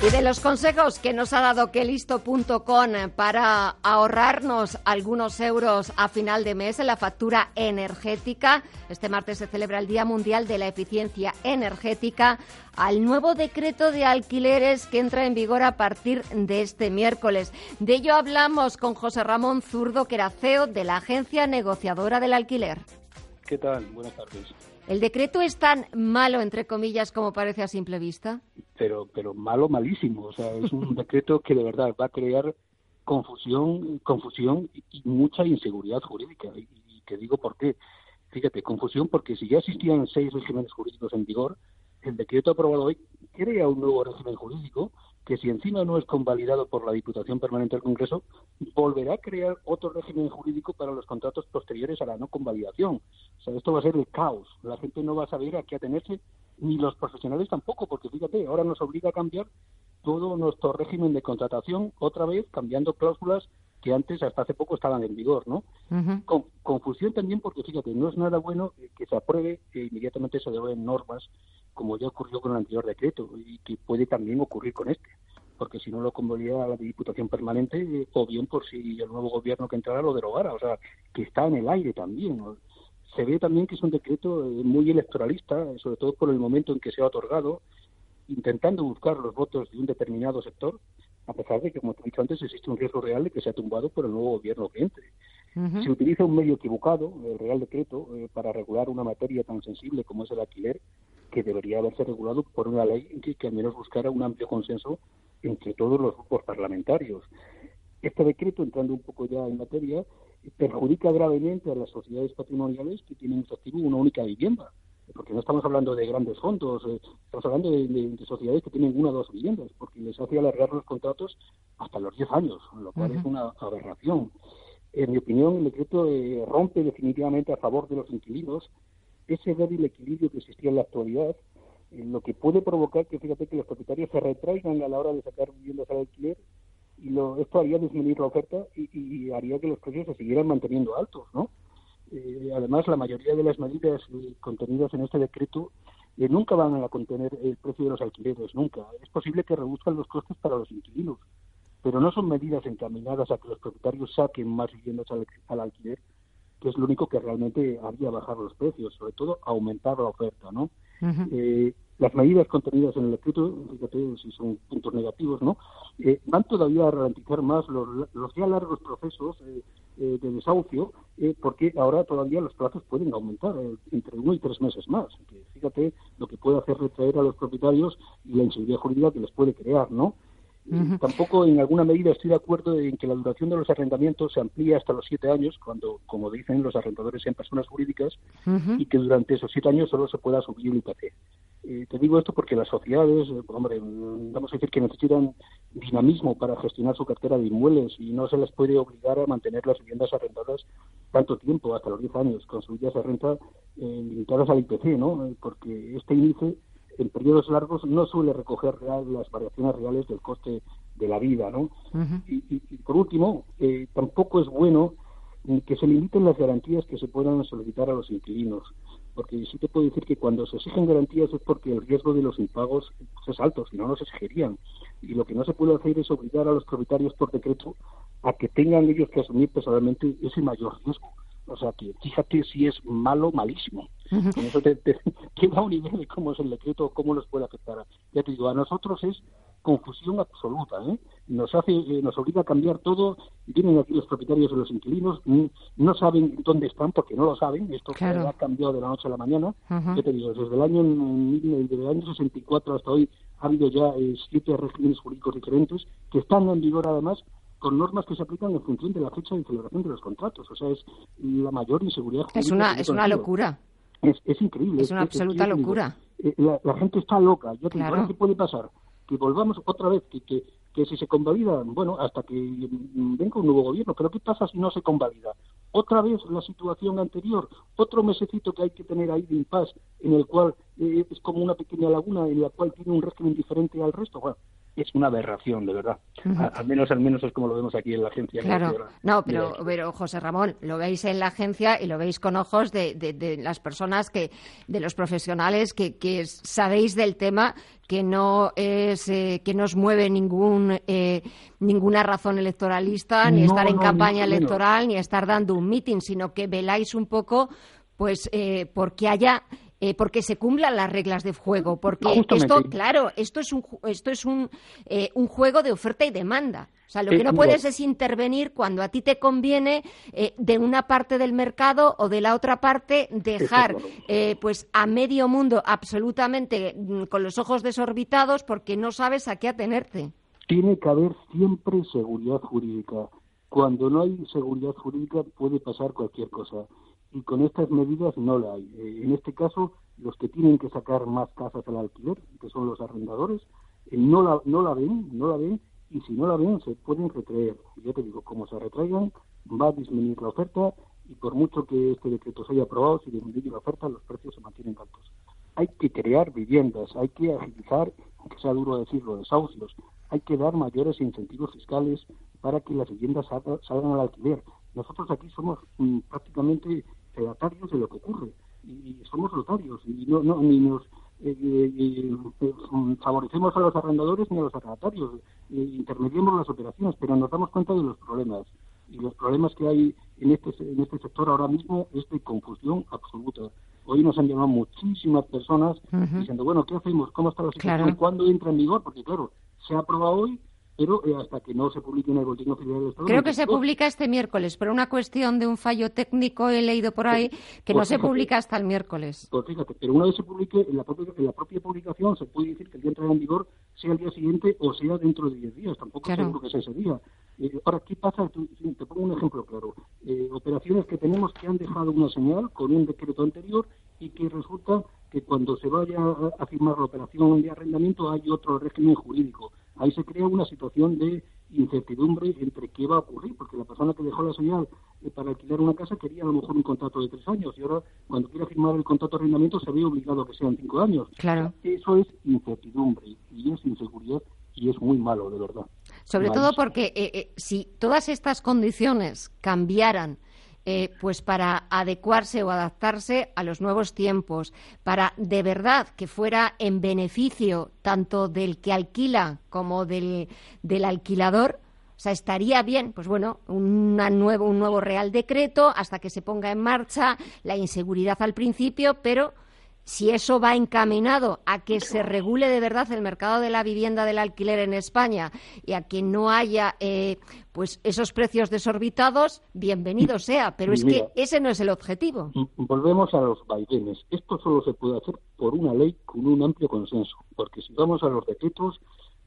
Y de los consejos que nos ha dado quelisto.com para ahorrarnos algunos euros a final de mes en la factura energética, este martes se celebra el Día Mundial de la Eficiencia Energética, al nuevo decreto de alquileres que entra en vigor a partir de este miércoles. De ello hablamos con José Ramón Zurdo, que era CEO de la Agencia Negociadora del Alquiler. ¿Qué tal? Buenas tardes. ¿El decreto es tan malo, entre comillas, como parece a simple vista? Pero, pero malo, malísimo. O sea, es un decreto que de verdad va a crear confusión, confusión y mucha inseguridad jurídica. Y, y te digo por qué. Fíjate, confusión porque si ya existían seis regímenes jurídicos en vigor, el decreto aprobado hoy crea un nuevo régimen jurídico que si encima no es convalidado por la Diputación Permanente del Congreso, volverá a crear otro régimen jurídico para los contratos posteriores a la no convalidación. O sea, esto va a ser el caos. La gente no va a saber a qué atenerse, ni los profesionales tampoco, porque fíjate, ahora nos obliga a cambiar todo nuestro régimen de contratación, otra vez cambiando cláusulas que antes, hasta hace poco, estaban en vigor, ¿no? Con, confusión también porque, fíjate, no es nada bueno eh, que se apruebe e inmediatamente se devuelven normas, como ya ocurrió con el anterior decreto, y que puede también ocurrir con este, porque si no lo convalida la Diputación Permanente, eh, o bien por si el nuevo gobierno que entrara lo derogara, o sea, que está en el aire también. Se ve también que es un decreto eh, muy electoralista, sobre todo por el momento en que se ha otorgado, intentando buscar los votos de un determinado sector, a pesar de que, como te he dicho antes, existe un riesgo real de que sea tumbado por el nuevo gobierno que entre. Se utiliza un medio equivocado, el Real Decreto, eh, para regular una materia tan sensible como es el alquiler, que debería haberse regulado por una ley que, que al menos buscara un amplio consenso entre todos los grupos parlamentarios. Este decreto, entrando un poco ya en materia, perjudica gravemente a las sociedades patrimoniales que tienen en su activo una única vivienda, porque no estamos hablando de grandes fondos, eh, estamos hablando de, de- de sociedades que tienen una o dos viviendas, porque les hace alargar los contratos hasta los 10 años, lo cual es una aberración. En mi opinión, el decreto eh, rompe definitivamente a favor de los inquilinos ese débil equilibrio que existía en la actualidad, lo que puede provocar que, fíjate, que los propietarios se retraigan a la hora de sacar viviendas al alquiler y lo, esto haría disminuir la oferta y, haría que los precios se siguieran manteniendo altos, ¿no? Eh, además, la mayoría de las medidas eh, contenidas en este decreto eh, nunca van a contener el precio de los alquileres, nunca. Es posible que reduzcan los costes para los inquilinos, pero no son medidas encaminadas a que los propietarios saquen más viviendas al, alquiler, que es lo único que realmente haría bajar los precios, sobre todo aumentar la oferta, ¿no? las medidas contenidas en el decreto, fíjate si son puntos negativos, ¿no? Eh, van todavía a ralentizar más los, los ya largos procesos eh, eh, de desahucio, porque ahora todavía los plazos pueden aumentar entre uno y tres meses más. fíjate lo que puede hacer retraer a los propietarios y la inseguridad jurídica que les puede crear, ¿no? Tampoco en alguna medida estoy de acuerdo en que la duración de los arrendamientos se amplíe hasta los siete años, cuando, como dicen, los arrendadores sean personas jurídicas y que durante esos siete años solo se pueda subir un IPC. Eh, te digo esto porque las sociedades, hombre, vamos a decir que necesitan dinamismo para gestionar su cartera de inmuebles y no se les puede obligar a mantener las viviendas arrendadas tanto tiempo, hasta los diez años, con subidas de renta eh, limitadas al IPC, ¿no? Porque este índice en periodos largos no suele recoger real, las variaciones reales del coste de la vida, ¿no? y, por último, eh, tampoco es bueno que se limiten las garantías que se puedan solicitar a los inquilinos, porque sí te puedo decir que cuando se exigen garantías es porque el riesgo de los impagos es alto, si no, no se exigirían. Y lo que no se puede hacer es obligar a los propietarios por decreto a que tengan ellos que asumir personalmente ese mayor riesgo. O sea, que fíjate si es malo, malísimo. Eso te, te, a un nivel de cómo es el decreto, cómo nos puede afectar. Ya te digo, a nosotros es confusión absoluta. ¿eh? Nos hace, eh, nos obliga a cambiar todo. Vienen aquí los propietarios de los inquilinos, mm, no saben dónde están porque no lo saben. Esto ha cambiado de la noche a la mañana. Ya te digo, desde el año, desde el año 64 hasta hoy ha habido ya eh, siete regímenes jurídicos diferentes que están en vigor además con normas que se aplican en función de la fecha de celebración de los contratos. O sea, es la mayor inseguridad jurídica. Es una, es una locura. Es, es, increíble. Es una absoluta locura. Eh, la, gente está loca. Yo claro. ¿qué puede pasar? Que volvamos otra vez, que, que, que si se convalida, bueno, hasta que venga un nuevo gobierno, pero ¿qué pasa si no se convalida? Otra vez la situación anterior, otro mesecito que hay que tener ahí de impas, en el cual eh, es como una pequeña laguna en la cual tiene un régimen diferente al resto. Bueno, es una aberración, de verdad. al menos al menos es como lo vemos aquí en la agencia. Claro, no, pero, pero José Ramón, lo veis en la agencia y lo veis con ojos de, de, las personas que, de los profesionales que, que sabéis del tema que no es eh, que no os mueve ningún eh, ninguna razón electoralista ni estar en campaña electoral ni estar dando un mitin sino que veláis un poco pues eh, porque haya eh, porque se cumplan las reglas de juego, porque esto, claro, esto es un esto es un, eh, un juego de oferta y demanda. O sea, lo que no puedes es intervenir cuando a ti te conviene eh, de una parte del mercado o de la otra parte dejar pues a medio mundo absolutamente mm, con los ojos desorbitados porque no sabes a qué atenerte. Tiene que haber siempre seguridad jurídica. Cuando no hay seguridad jurídica puede pasar cualquier cosa y con estas medidas no la hay. Eh, en este caso, los que tienen que sacar más casas al alquiler, que son los arrendadores, eh, no, la, no la ven, no la ven, y si no la ven, se pueden retraer. Yo te digo, como se retraigan, va a disminuir la oferta, y por mucho que este decreto se haya aprobado, si disminuye la oferta, los precios se mantienen altos. Hay que crear viviendas, hay que agilizar, aunque sea duro decirlo, desahucios, hay que dar mayores incentivos fiscales para que las viviendas salgan al alquiler. Nosotros aquí somos mm, prácticamente fedatarios de lo que ocurre y somos notarios y no, no ni nos eh, eh, eh, favorecemos a los arrendadores ni a los arrendatarios, intermediamos las operaciones, pero nos damos cuenta de los problemas y los problemas que hay en este en este sector ahora mismo es de confusión absoluta. Hoy nos han llamado muchísimas personas diciendo, bueno, ¿qué hacemos? ¿Cómo está la situación? ¿Cuándo entra en vigor? Porque claro, se ha aprobado hoy, pero eh, hasta que no se publique en el Boletín Oficial del Estado. Creo que se publica este miércoles, pero una cuestión de un fallo técnico he leído por ahí que no pues se publica hasta el miércoles. Pues fíjate, pero una vez se publique, en la propia, en la propia publicación se puede decir que el día de en vigor sea el día siguiente o sea dentro de 10 días, tampoco claro. seguro que sea ese día. Eh, ahora, ¿qué pasa? Te pongo un ejemplo claro. Eh, operaciones que tenemos que han dejado una señal con un decreto anterior y que resulta que cuando se vaya a firmar la operación de arrendamiento hay otro régimen jurídico ahí se crea una situación de incertidumbre entre qué va a ocurrir, porque la persona que dejó la señal eh, para alquilar una casa quería a lo mejor un contrato de tres años y ahora cuando quiera firmar el contrato de arrendamiento se ve obligado a que sean cinco años. Claro. Eso es incertidumbre y es inseguridad y es muy malo, de verdad. Sobre todo porque eh, eh, si todas estas condiciones cambiaran eh, pues para adecuarse o adaptarse a los nuevos tiempos, para de verdad que fuera en beneficio tanto del que alquila como del, del alquilador, o sea, estaría bien, pues bueno, una nuevo, un nuevo Real Decreto hasta que se ponga en marcha la inseguridad al principio, pero si eso va encaminado a que se regule de verdad el mercado de la vivienda del alquiler en España y a que no haya eh, pues esos precios desorbitados, bienvenido sea, pero es que ese no es el objetivo. Volvemos a los vaivenes. Esto solo se puede hacer por una ley con un amplio consenso, porque si vamos a los decretos,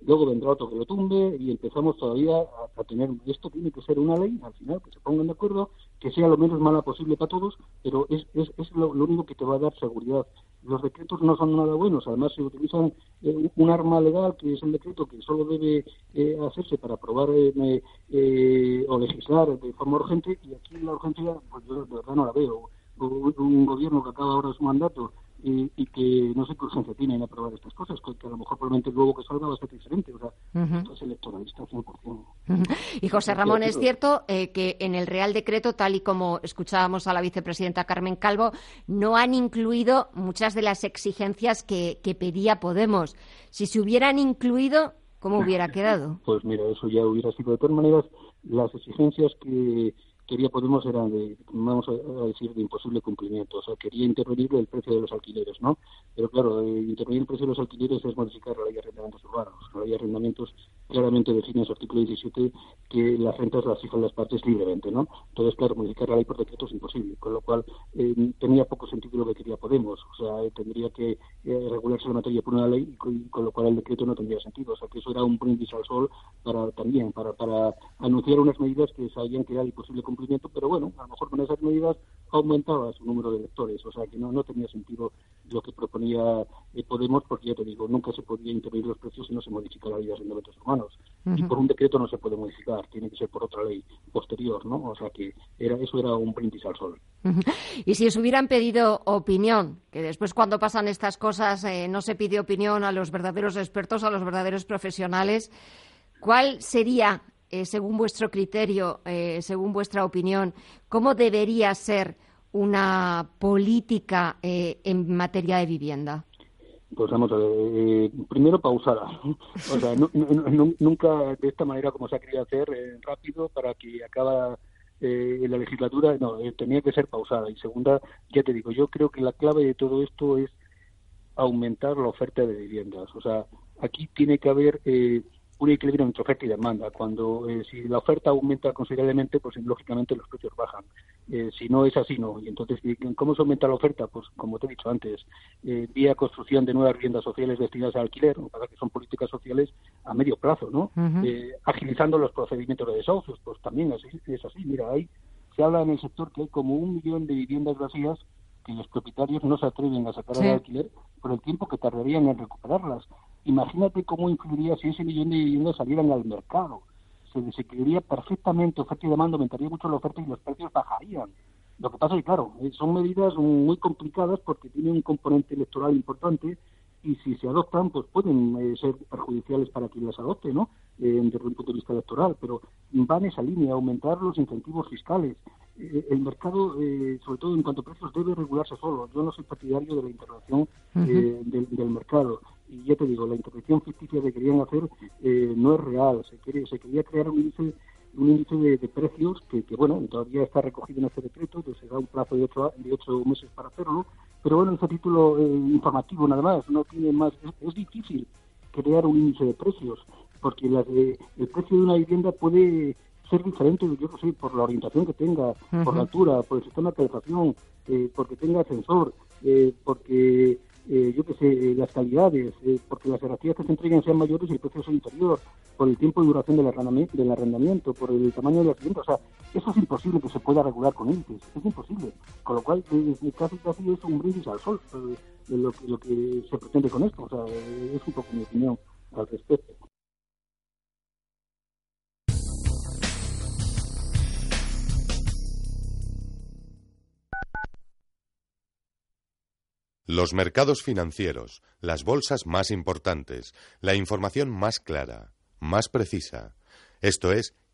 luego vendrá otro que lo tumbe y empezamos todavía a, tener esto tiene que ser una ley al final que se pongan de acuerdo que sea lo menos mala posible para todos pero es, es, lo, único que te va a dar seguridad. Los decretos no son nada buenos además se utilizan eh, un arma legal que es el decreto que solo debe eh, hacerse para aprobar eh, o legislar de forma urgente y aquí la urgencia pues yo de verdad no la veo. Un gobierno que acaba ahora su mandato y, que no sé qué urgencia tiene en aprobar estas cosas, que a lo mejor probablemente luego que salga va a ser diferente. O sea, esto es electoralista 100%. Y José Ramón, es cierto eh, que en el Real Decreto, tal y como escuchábamos a la vicepresidenta Carmen Calvo, no han incluido muchas de las exigencias que, que pedía Podemos. Si se hubieran incluido, ¿cómo hubiera quedado? Pues mira, eso ya hubiera sido. De todas maneras, las exigencias que quería Podemos era de, vamos a, decir, de imposible cumplimiento. O sea, quería intervenir el precio de los alquileres, ¿no? Pero claro, eh, intervenir el precio de los alquileres es modificar la ley de arrendamientos urbanos. La ley de arrendamientos claramente define en su artículo 17 que las rentas las fijan las partes libremente, ¿no? Entonces, claro, modificar la ley por decreto es imposible, con lo cual eh, tenía poco sentido lo que quería Podemos. O sea, eh, tendría que regularse la materia por una ley y con, lo cual el decreto no tendría sentido. O sea, que eso era un brindis al sol para también, para, para anunciar unas medidas que sabían que era imposible cumplir pero bueno, a lo mejor con esas medidas aumentaba su número de electores, o sea que no, no tenía sentido lo que proponía eh, Podemos, porque ya te digo, nunca se podía intervenir los precios si no se modifica la ley de arrendamientos Y por un decreto no se puede modificar, tiene que ser por otra ley posterior, ¿no? O sea que era, eso era un brindis al sol. Y si os hubieran pedido opinión, que después cuando pasan estas cosas eh, no se pide opinión a los verdaderos expertos, a los verdaderos profesionales, ¿cuál sería eh, según vuestro criterio, eh, según vuestra opinión, cómo debería ser una política en materia de vivienda? Pues vamos a ver, primero pausada. O sea, nunca de esta manera como se ha querido hacer, rápido, para que acaba la legislatura, no, tenía que ser pausada. Y segunda, ya te digo, yo creo que la clave de todo esto es aumentar la oferta de viviendas. O sea, aquí tiene que haber un equilibrio entre oferta y demanda. Cuando eh, si la oferta aumenta considerablemente, pues lógicamente los precios bajan. Eh, si no es así, no. Y entonces, ¿cómo se aumenta la oferta? Pues como te he dicho antes, eh, vía construcción de nuevas viviendas sociales destinadas al alquiler, para que son políticas sociales a medio plazo, ¿no? agilizando los procedimientos de desahucios, pues también es así. Mira, hay, se habla en el sector que hay como un millón de viviendas vacías que los propietarios no se atreven a sacar al alquiler por el tiempo que tardarían en recuperarlas. Imagínate cómo influiría si ese millón de viviendas salieran al mercado. Se desequilibraría perfectamente oferta y demanda, aumentaría mucho la oferta y los precios bajarían. Lo que pasa es que, claro, eh, son medidas muy complicadas porque tienen un componente electoral importante y si se adoptan, pues pueden eh, ser perjudiciales para quien las adopte, ¿no? Eh, desde un punto de vista electoral, pero van en esa línea, aumentar los incentivos fiscales. Eh, el mercado, sobre todo en cuanto a precios, debe regularse solo. Yo no soy partidario de la intervención del, mercado. Y ya te digo, la intervención ficticia que querían hacer no es real. Se, quiere, se quería crear un índice un índice de, precios que, bueno, todavía está recogido en este decreto, entonces se da un plazo de ocho, de ocho meses para hacerlo, pero bueno, ese título eh, informativo nada más, no tiene más, es, difícil crear un índice de precios, porque la el precio de una vivienda puede ser diferente, yo no sé, por la orientación que tenga, por la altura, por el sistema de calefacción, eh, porque tenga ascensor, eh, porque eh, yo qué sé, eh, las calidades, eh, porque las garantías que se entreguen sean mayores y el precio sea inferior, por el tiempo de duración del arrendamiento, por el tamaño de la vivienda. O sea, eso es imposible que se pueda regular con índices, es imposible. Con lo cual, casi casi es un brindis al sol lo, lo que se pretende con esto. O sea, es un poco mi opinión al respecto. Los mercados financieros, las bolsas más importantes, la información más clara, más precisa. Esto es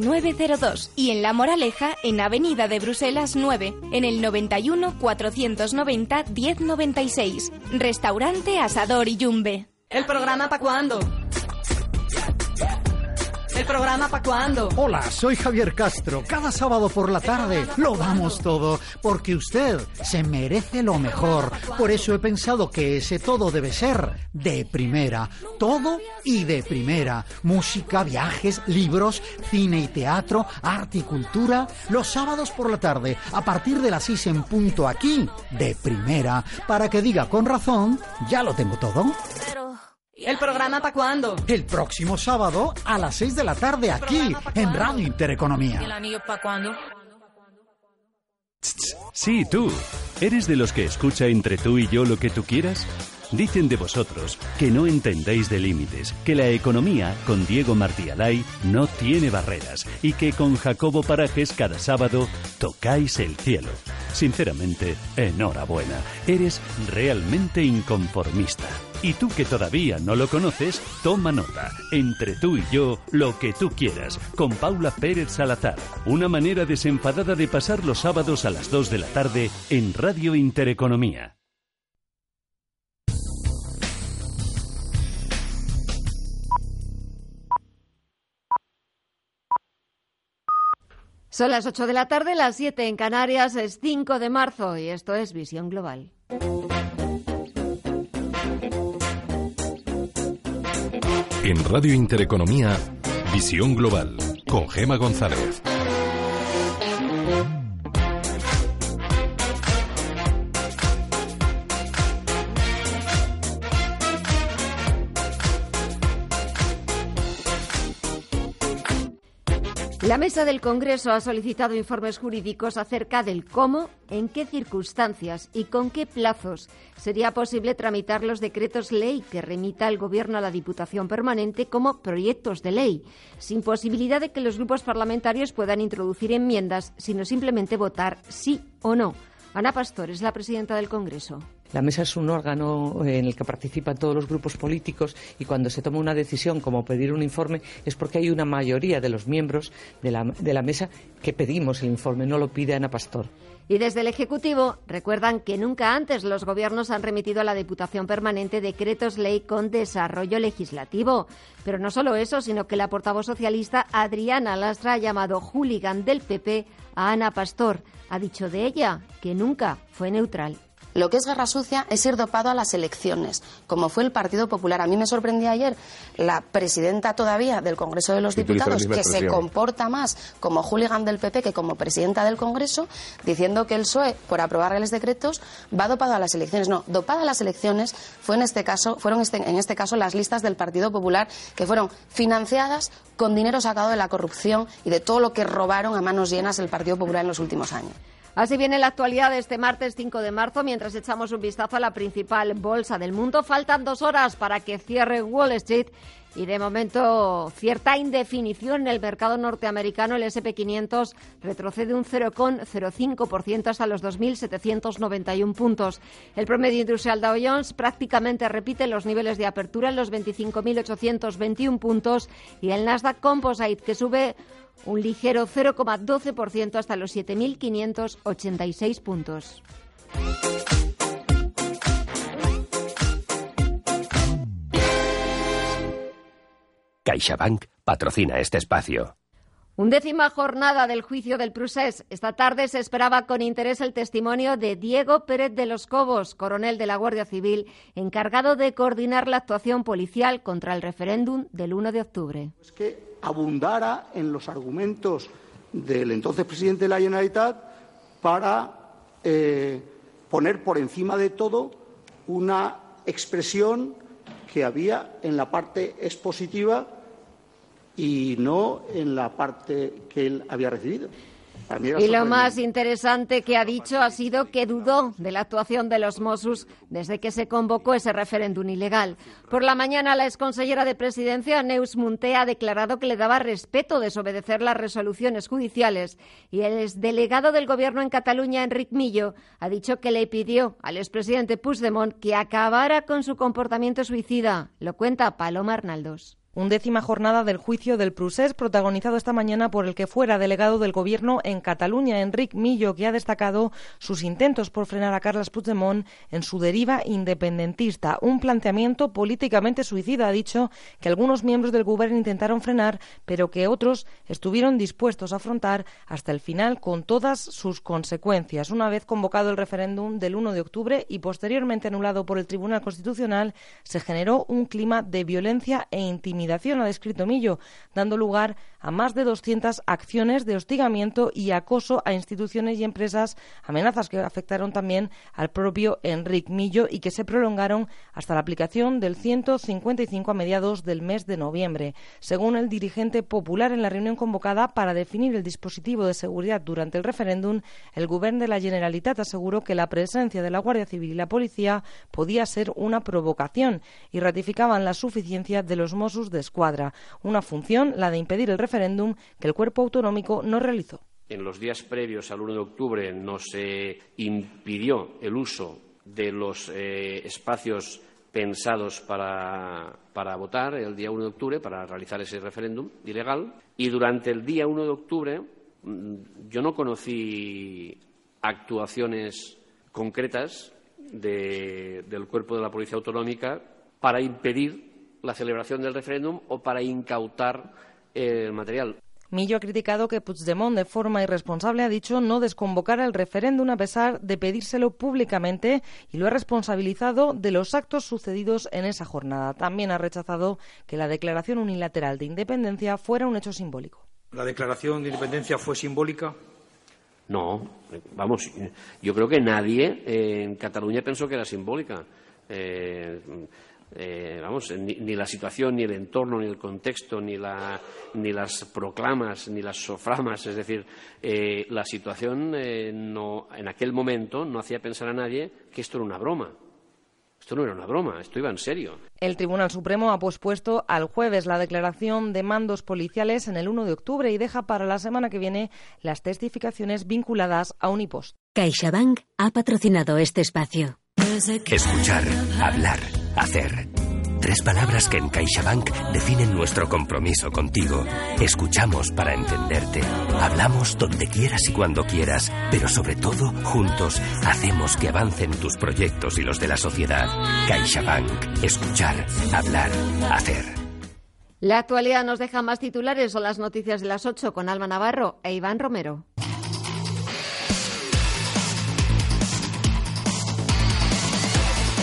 902 y en La Moraleja en Avenida de Bruselas 9 en el 91 490 1096. Restaurante Asador y Yumbe. ¿El programa para cuándo? ¿El programa para cuándo? Hola, soy Javier Castro. Cada sábado por la tarde lo damos todo, porque usted se merece lo mejor. Por eso he pensado que ese todo debe ser de primera. Todo y de primera. Música, viajes, libros, cine y teatro, arte y cultura. Los sábados por la tarde, a partir de las 6 en punto aquí, de primera. Para que diga con razón, ya lo tengo todo. ¿El programa para cuándo? El próximo sábado a las 6 de la tarde aquí, en Radio Intereconomía. el anillo para cuándo? Sí, tú. ¿Eres de los que escucha entre tú y yo lo que tú quieras? Dicen de vosotros que no entendéis de límites, que la economía con Diego Martí Alay no tiene barreras y que con Jacobo Parajes cada sábado tocáis el cielo. Sinceramente, enhorabuena. Eres realmente inconformista. Y tú que todavía no lo conoces, toma nota. Entre tú y yo, lo que tú quieras, con Paula Pérez Salazar. Una manera desenfadada de pasar los sábados a las 2 de la tarde en Radio Intereconomía. Son las 8 de la tarde, las 7 en Canarias, es 5 de marzo y esto es Visión Global. En Radio Intereconomía, Visión Global, con Gema González. La mesa del Congreso ha solicitado informes jurídicos acerca del cómo, en qué circunstancias y con qué plazos sería posible tramitar los decretos ley que remita el Gobierno a la Diputación Permanente como proyectos de ley, sin posibilidad de que los grupos parlamentarios puedan introducir enmiendas, sino simplemente votar sí o no. Ana Pastor es la presidenta del Congreso. La mesa es un órgano en el que participan todos los grupos políticos y cuando se toma una decisión como pedir un informe es porque hay una mayoría de los miembros de la, de la mesa que pedimos el informe, no lo pide Ana Pastor. Y desde el Ejecutivo recuerdan que nunca antes los gobiernos han remitido a la Diputación Permanente decretos ley con desarrollo legislativo. Pero no solo eso, sino que la portavoz socialista Adriana Lastra ha llamado hooligan del PP a Ana Pastor. Ha dicho de ella que nunca fue neutral. Lo que es guerra sucia es ir dopado a las elecciones, como fue el Partido Popular. A mí me sorprendía ayer la presidenta todavía del Congreso de los Diputados, que se comporta más como hooligan del PP que como presidenta del Congreso, diciendo que el PSOE, por aprobarles decretos, va dopado a las elecciones. No, dopado a las elecciones fue en este caso, fueron este, en este caso las listas del Partido Popular que fueron financiadas con dinero sacado de la corrupción y de todo lo que robaron a manos llenas el Partido Popular en los últimos años. Así viene la actualidad de este martes 5 de marzo, mientras echamos un vistazo a la principal bolsa del mundo. Faltan dos horas para que cierre Wall Street y de momento cierta indefinición en el mercado norteamericano. El SP500 retrocede un 0,05% hasta los 2.791 puntos. El promedio industrial Dow Jones prácticamente repite los niveles de apertura en los 25.821 puntos y el Nasdaq Composite que sube un ligero 0,12% hasta los 7.586 puntos. CaixaBank patrocina este espacio. Undécima jornada del juicio del Prusés. Esta tarde se esperaba con interés el testimonio de Diego Pérez de los Cobos, coronel de la Guardia Civil, encargado de coordinar la actuación policial contra el referéndum del 1 de octubre. Es que abundara en los argumentos del entonces presidente de la Generalitat para eh, poner por encima de todo una expresión que había en la parte expositiva y no en la parte que él había recibido. Y lo más interesante que ha dicho ha sido que dudó de la actuación de los Mossos desde que se convocó ese referéndum ilegal. Por la mañana, la exconsellera de Presidencia, Neus Munté, ha declarado que le daba respeto desobedecer las resoluciones judiciales y el exdelegado del Gobierno en Cataluña, Enric Millo, ha dicho que le pidió al expresidente Puigdemont que acabara con su comportamiento suicida. Lo cuenta Paloma Arnaldos undécima jornada del juicio del Prusés, protagonizado esta mañana por el que fuera delegado del Gobierno en Cataluña, Enric Millo, que ha destacado sus intentos por frenar a Carles Puigdemont en su deriva independentista. Un planteamiento políticamente suicida, ha dicho, que algunos miembros del Gobierno intentaron frenar, pero que otros estuvieron dispuestos a afrontar hasta el final con todas sus consecuencias. Una vez convocado el referéndum del 1 de octubre y posteriormente anulado por el Tribunal Constitucional, se generó un clima de violencia e intimidación ha descrito Millo, dando lugar a más de 200 acciones de hostigamiento y acoso a instituciones y empresas, amenazas que afectaron también al propio Enrique Millo y que se prolongaron hasta la aplicación del 155 a mediados del mes de noviembre. Según el dirigente popular en la reunión convocada para definir el dispositivo de seguridad durante el referéndum, el Gobierno de la Generalitat aseguró que la presencia de la Guardia Civil y la Policía podía ser una provocación y ratificaban la suficiencia de los Mossos de Escuadra, una función, la de impedir el referéndum, que el cuerpo autonómico no realizó. En los días previos al 1 de octubre no se impidió el uso de los eh, espacios pensados para, para, votar el día 1 de octubre, para realizar ese referéndum ilegal. Y durante el día 1 de octubre mm, yo no conocí actuaciones concretas del cuerpo de la Policía Autonómica para impedir la celebración del referéndum o para incautar el material. Millo ha criticado que Puigdemont, de forma irresponsable, ha dicho no desconvocar el referéndum a pesar de pedírselo públicamente y lo ha responsabilizado de los actos sucedidos en esa jornada. También ha rechazado que la declaración unilateral de independencia fuera un hecho simbólico. ¿La declaración de independencia fue simbólica? No, vamos, yo creo que nadie en Cataluña pensó que era simbólica. Eh, eh, vamos, ni, la situación, ni el entorno, ni el contexto, ni, las proclamas, ni las soframas. Es decir, eh, la situación eh, en aquel momento no hacía pensar a nadie que esto era una broma. Esto no era una broma, esto iba en serio. El Tribunal Supremo ha pospuesto al jueves la declaración de mandos policiales en el 1 de octubre y deja para la semana que viene las testificaciones vinculadas a Unipost. CaixaBank ha patrocinado este espacio. Escuchar, hablar Hacer. Tres palabras que en CaixaBank definen nuestro compromiso contigo. Escuchamos para entenderte. Hablamos donde quieras y cuando quieras, pero sobre todo, juntos, hacemos que avancen tus proyectos y los de la sociedad. CaixaBank. Escuchar, hablar, hacer. La actualidad nos deja más titulares o las noticias de las 8 con Alma Navarro e Iván Romero.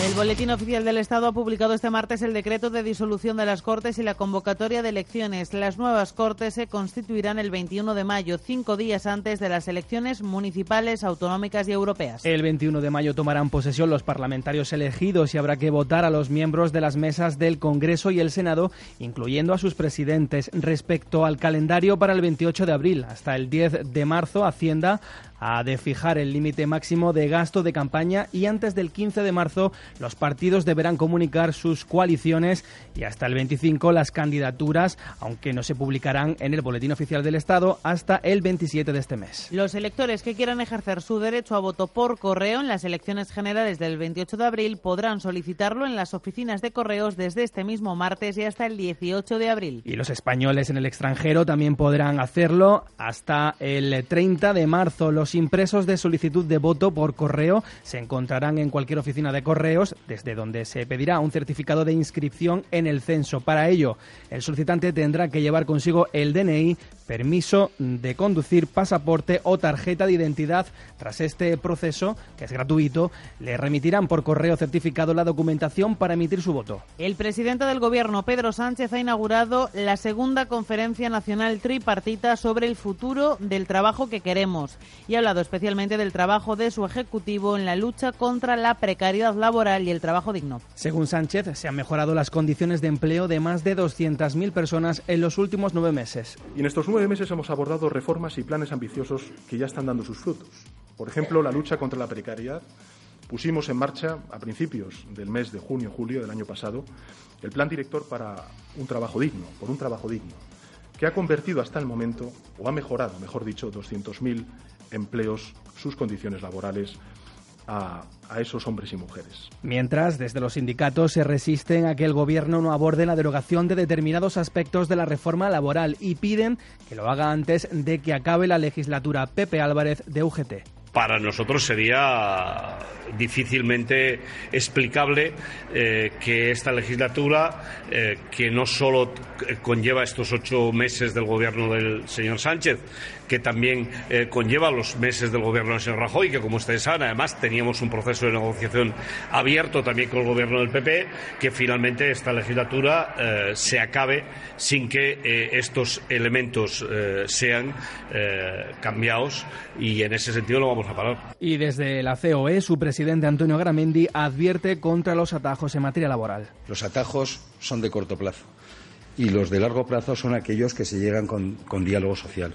El Boletín Oficial del Estado ha publicado este martes el decreto de disolución de las Cortes y la convocatoria de elecciones. Las nuevas Cortes se constituirán el 21 de mayo, cinco días antes de las elecciones municipales, autonómicas y europeas. El 21 de mayo tomarán posesión los parlamentarios elegidos y habrá que votar a los miembros de las mesas del Congreso y el Senado, incluyendo a sus presidentes. Respecto al calendario para el 28 de abril, hasta el 10 de marzo, Hacienda ha de fijar el límite máximo de gasto de campaña y antes del 15 de marzo los partidos deberán comunicar sus coaliciones y hasta el 25 las candidaturas, aunque no se publicarán en el Boletín Oficial del Estado hasta el 27 de este mes. Los electores que quieran ejercer su derecho a voto por correo en las elecciones generales del 28 de abril podrán solicitarlo en las oficinas de correos desde este mismo martes y hasta el 18 de abril. Y los españoles en el extranjero también podrán hacerlo hasta el 30 de marzo. Los impresos de solicitud de voto por correo se encontrarán en cualquier oficina de correos, desde donde se pedirá un certificado de inscripción en el censo. Para ello, el solicitante tendrá que llevar consigo el DNI, permiso de conducir, pasaporte o tarjeta de identidad. Tras este proceso, que es gratuito, le remitirán por correo certificado la documentación para emitir su voto. El presidente del Gobierno, Pedro Sánchez, ha inaugurado la segunda conferencia nacional tripartita sobre el futuro del trabajo que queremos y ha hablado especialmente del trabajo de su ejecutivo en la lucha contra la precariedad laboral y el trabajo digno. Según Sánchez, se han mejorado las condiciones de empleo de más de 200.000 personas en los últimos nueve meses. Y en estos nueve meses hemos abordado reformas y planes ambiciosos que ya están dando sus frutos. Por ejemplo, la lucha contra la precariedad. Pusimos en marcha, a principios del mes de junio-julio del año pasado, el plan director para un trabajo digno, por un trabajo digno, que ha convertido hasta el momento, o ha mejorado, mejor dicho, 200.000 empleos, sus condiciones laborales, a, a, esos hombres y mujeres. Mientras, desde los sindicatos se resisten a que el Gobierno no aborde la derogación de determinados aspectos de la reforma laboral y piden que lo haga antes de que acabe la legislatura. Pepe Álvarez, de UGT para nosotros sería difícilmente explicable eh, que esta legislatura, eh, que no solo conlleva estos ocho meses del gobierno del señor Sánchez, que también eh, conlleva los meses del gobierno del señor Rajoy, que como ustedes saben, además teníamos un proceso de negociación abierto también con el gobierno del PP, que finalmente esta legislatura eh, se acabe sin que eh, estos elementos sean cambiados y en ese sentido lo vamos a parar. Y desde la COE, su presidente Antonio Garamendi advierte contra los atajos en materia laboral. Los atajos son de corto plazo y los de largo plazo son aquellos que se llegan con, con diálogo social.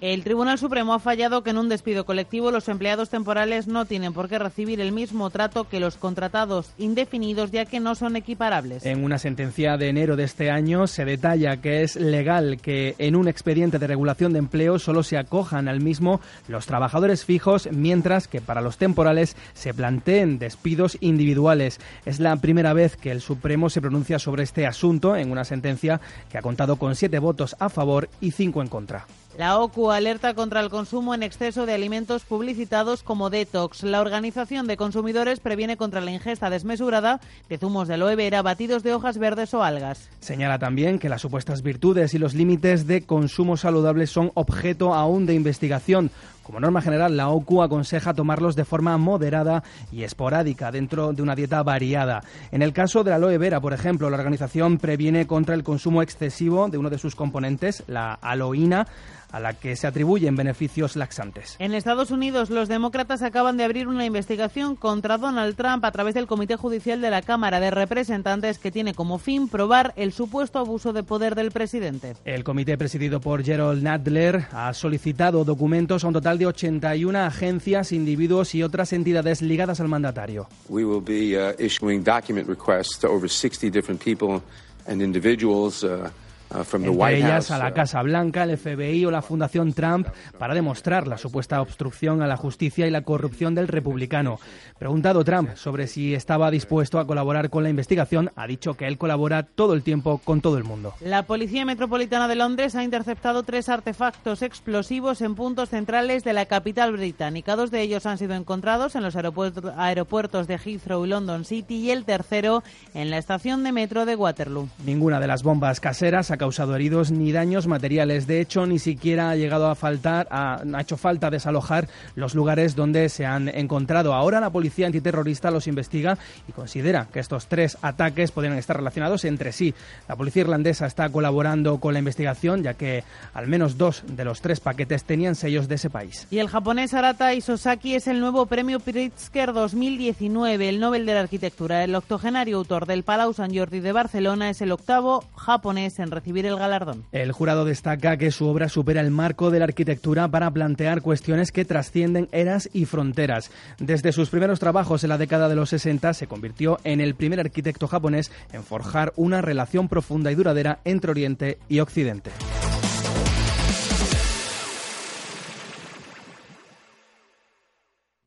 El Tribunal Supremo ha fallado que en un despido colectivo los empleados temporales no tienen por qué recibir el mismo trato que los contratados indefinidos, ya que no son equiparables. En una sentencia de enero de este año se detalla que es legal que en un expediente de regulación de empleo solo se acojan al mismo los trabajadores fijos, mientras que para los temporales se planteen despidos individuales. Es la primera vez que el Supremo se pronuncia sobre este asunto en una sentencia que ha contado con siete votos a favor y cinco en contra. La OCU alerta contra el consumo en exceso de alimentos publicitados como detox. La Organización de Consumidores previene contra la ingesta desmesurada de zumos de aloe vera, batidos de hojas verdes o algas. Señala también que las supuestas virtudes y los límites de consumo saludable son objeto aún de investigación. Como norma general, la OCU aconseja tomarlos de forma moderada y esporádica dentro de una dieta variada. En el caso de la aloe vera, por ejemplo, la organización previene contra el consumo excesivo de uno de sus componentes, la aloína, a la que se atribuyen beneficios laxantes. En Estados Unidos, los demócratas acaban de abrir una investigación contra Donald Trump a través del Comité Judicial de la Cámara de Representantes que tiene como fin probar el supuesto abuso de poder del presidente. El comité presidido por Gerald Nadler ha solicitado documentos a un total de 81 agencias, individuos y otras entidades ligadas al mandatario. We will be uh, issuing document requests to over 60 different people and individuals uh, Entre ellas a la uh, Casa Blanca, el FBI o la Fundación Trump para demostrar la supuesta obstrucción a la justicia y la corrupción del republicano. Preguntado Trump sobre si estaba dispuesto a colaborar con la investigación, ha dicho que él colabora todo el tiempo con todo el mundo. La Policía Metropolitana de Londres ha interceptado tres artefactos explosivos en puntos centrales de la capital británica. Dos de ellos han sido encontrados en los aeropuertos de Heathrow y London City y el tercero en la estación de metro de Waterloo. Ninguna de las bombas caseras ha causado heridos ni daños materiales. De hecho, ni siquiera ha llegado a faltar, ha, hecho falta desalojar los lugares donde se han encontrado. Ahora la policía antiterrorista los investiga y considera que estos tres ataques podrían estar relacionados entre sí. La policía irlandesa está colaborando con la investigación, ya que al menos dos de los tres paquetes tenían sellos de ese país. Y el japonés Arata Isosaki es el nuevo premio Pritzker 2019, el Nobel de la Arquitectura. El octogenario autor del Palau San Jordi de Barcelona es el octavo japonés en recibir el. El jurado destaca que su obra supera el marco de la arquitectura para plantear cuestiones que trascienden eras y fronteras. Desde sus primeros trabajos en la década de los 60 se convirtió en el primer arquitecto japonés en forjar una relación profunda y duradera entre Oriente y Occidente.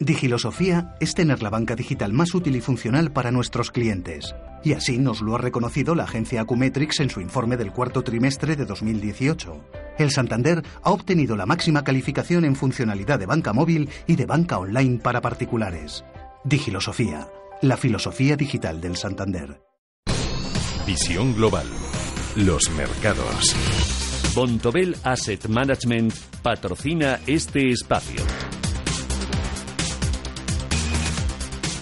Digilosofía es tener la banca digital más útil y funcional para nuestros clientes. Y así nos lo ha reconocido la agencia Acumetrix en su informe del cuarto trimestre de 2018. El Santander ha obtenido la máxima calificación en funcionalidad de banca móvil y de banca online para particulares. Digilosofía, la filosofía digital del Santander. Visión Global los mercados. Bontobel Asset Management patrocina este espacio.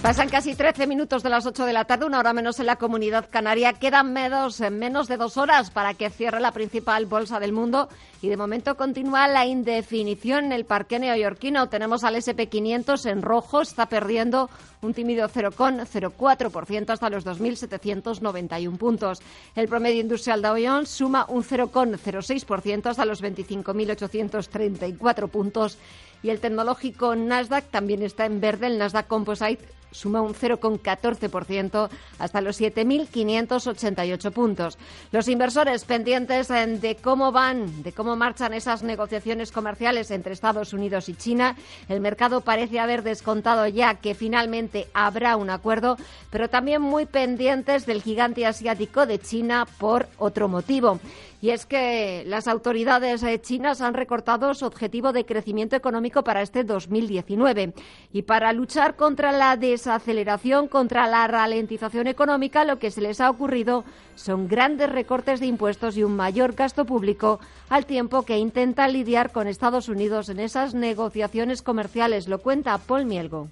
Pasan casi 13 minutos de las 8 de la tarde, una hora menos en la comunidad canaria. Quedan menos, menos de dos horas para que cierre la principal bolsa del mundo y de momento continúa la indefinición en el parque neoyorquino. Tenemos al SP500 en rojo, está perdiendo un tímido 0,04% hasta los 2.791 puntos. El promedio industrial Dow Jones suma un 0,06% hasta los 25.834 puntos y el tecnológico Nasdaq también está en verde. El Nasdaq Composite suma un 0,14% hasta los 7.588 puntos. Los inversores pendientes de cómo van, de cómo marchan esas negociaciones comerciales entre Estados Unidos y China. El mercado parece haber descontado ya que finalmente habrá un acuerdo, pero también muy pendientes del gigante asiático de China por otro motivo. Y es que las autoridades eh, chinas han recortado su objetivo de crecimiento económico para este 2019. Y para luchar contra la desaceleración, contra la ralentización económica, lo que se les ha ocurrido son grandes recortes de impuestos y un mayor gasto público, al tiempo que intentan lidiar con Estados Unidos en esas negociaciones comerciales. Lo cuenta Paul Mielgo.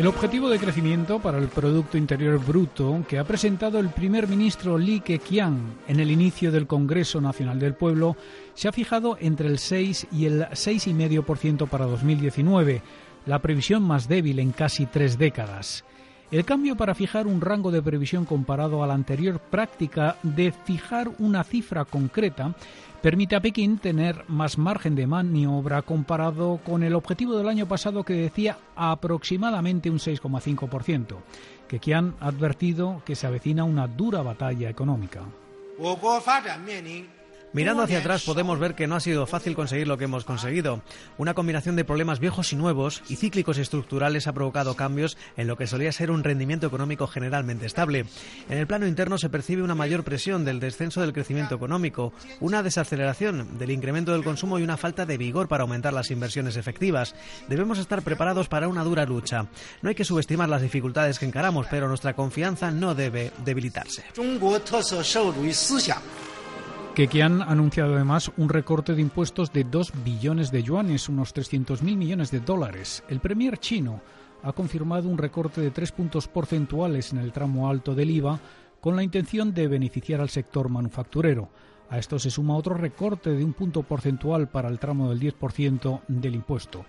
El objetivo de crecimiento para el Producto Interior Bruto que ha presentado el primer ministro Li Keqiang en el inicio del Congreso Nacional del Pueblo se ha fijado entre el 6 y el 6,5% para 2019, la previsión más débil en casi tres décadas. El cambio para fijar un rango de previsión comparado a la anterior práctica de fijar una cifra concreta permite a Pekín tener más margen de maniobra comparado con el objetivo del año pasado que decía aproximadamente un 6,5%, que Qian ha advertido que se avecina una dura batalla económica. Mirando hacia atrás podemos ver que no ha sido fácil conseguir lo que hemos conseguido. Una combinación de problemas viejos y nuevos y cíclicos y estructurales ha provocado cambios en lo que solía ser un rendimiento económico generalmente estable. En el plano interno se percibe una mayor presión del descenso del crecimiento económico, una desaceleración del incremento del consumo y una falta de vigor para aumentar las inversiones efectivas. Debemos estar preparados para una dura lucha. No hay que subestimar las dificultades que encaramos, pero nuestra confianza no debe debilitarse. Kekian ha anunciado además un recorte de impuestos de 2 billones de yuanes, unos 300.000 millones de dólares. El premier chino ha confirmado un recorte de tres puntos porcentuales en el tramo alto del IVA con la intención de beneficiar al sector manufacturero. A esto se suma otro recorte de un punto porcentual para el tramo del 10% del impuesto.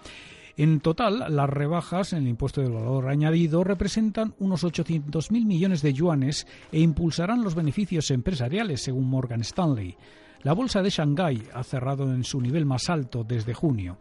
En total, las rebajas en el impuesto del valor añadido representan unos 800.000 millones de yuanes e impulsarán los beneficios empresariales, según Morgan Stanley. La bolsa de Shanghái ha cerrado en su nivel más alto desde junio.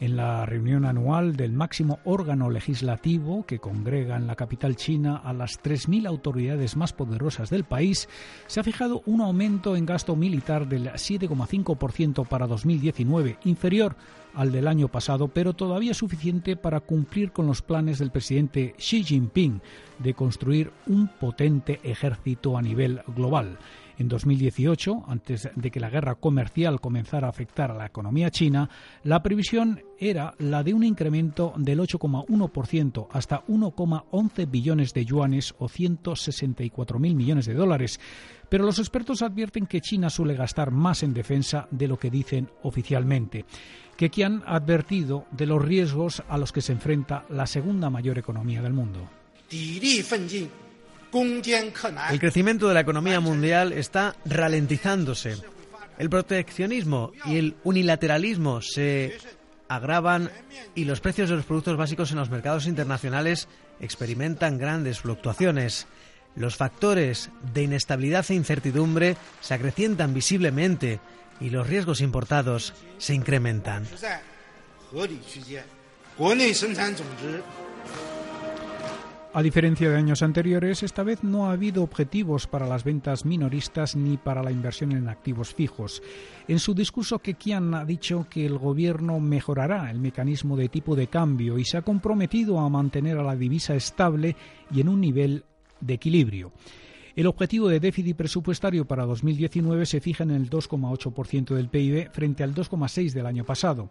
En la reunión anual del máximo órgano legislativo que congrega en la capital china a las 3.000 autoridades más poderosas del país, se ha fijado un aumento en gasto militar del 7,5% para 2019, inferior al del año pasado, pero todavía suficiente para cumplir con los planes del presidente Xi Jinping de construir un potente ejército a nivel global. En 2018, antes de que la guerra comercial comenzara a afectar a la economía china, la previsión era la de un incremento del 8,1% hasta 1,11 billones de yuanes o 164.000 millones de dólares. Pero los expertos advierten que China suele gastar más en defensa de lo que dicen oficialmente que han advertido de los riesgos a los que se enfrenta la segunda mayor economía del mundo. El crecimiento de la economía mundial está ralentizándose. El proteccionismo y el unilateralismo se agravan y los precios de los productos básicos en los mercados internacionales experimentan grandes fluctuaciones. Los factores de inestabilidad e incertidumbre se acrecientan visiblemente y los riesgos importados se incrementan. A diferencia de años anteriores, esta vez no ha habido objetivos para las ventas minoristas ni para la inversión en activos fijos. En su discurso, Kekian ha dicho que el gobierno mejorará el mecanismo de tipo de cambio y se ha comprometido a mantener a la divisa estable y en un nivel de equilibrio. El objetivo de déficit presupuestario para 2019 se fija en el 2,8% del PIB frente al 2,6% del año pasado.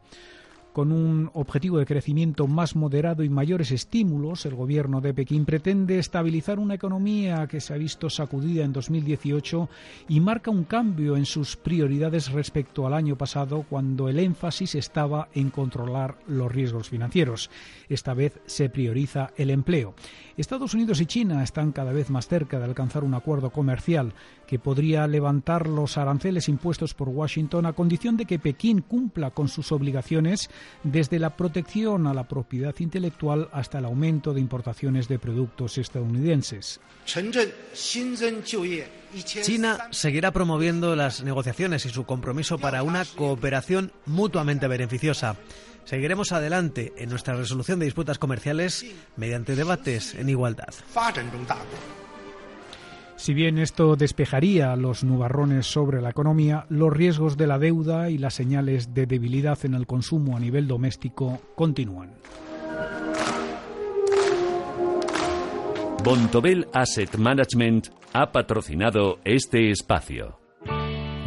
Con un objetivo de crecimiento más moderado y mayores estímulos, el gobierno de Pekín pretende estabilizar una economía que se ha visto sacudida en 2018 y marca un cambio en sus prioridades respecto al año pasado, cuando el énfasis estaba en controlar los riesgos financieros. Esta vez se prioriza el empleo. Estados Unidos y China están cada vez más cerca de alcanzar un acuerdo comercial que podría levantar los aranceles impuestos por Washington a condición de que Pekín cumpla con sus obligaciones desde la protección a la propiedad intelectual hasta el aumento de importaciones de productos estadounidenses. China seguirá promoviendo las negociaciones y su compromiso para una cooperación mutuamente beneficiosa. Seguiremos adelante en nuestra resolución de disputas comerciales mediante debates en igualdad. Si bien esto despejaría los nubarrones sobre la economía, los riesgos de la deuda y las señales de debilidad en el consumo a nivel doméstico continúan. Bontobel Asset Management ha patrocinado este espacio.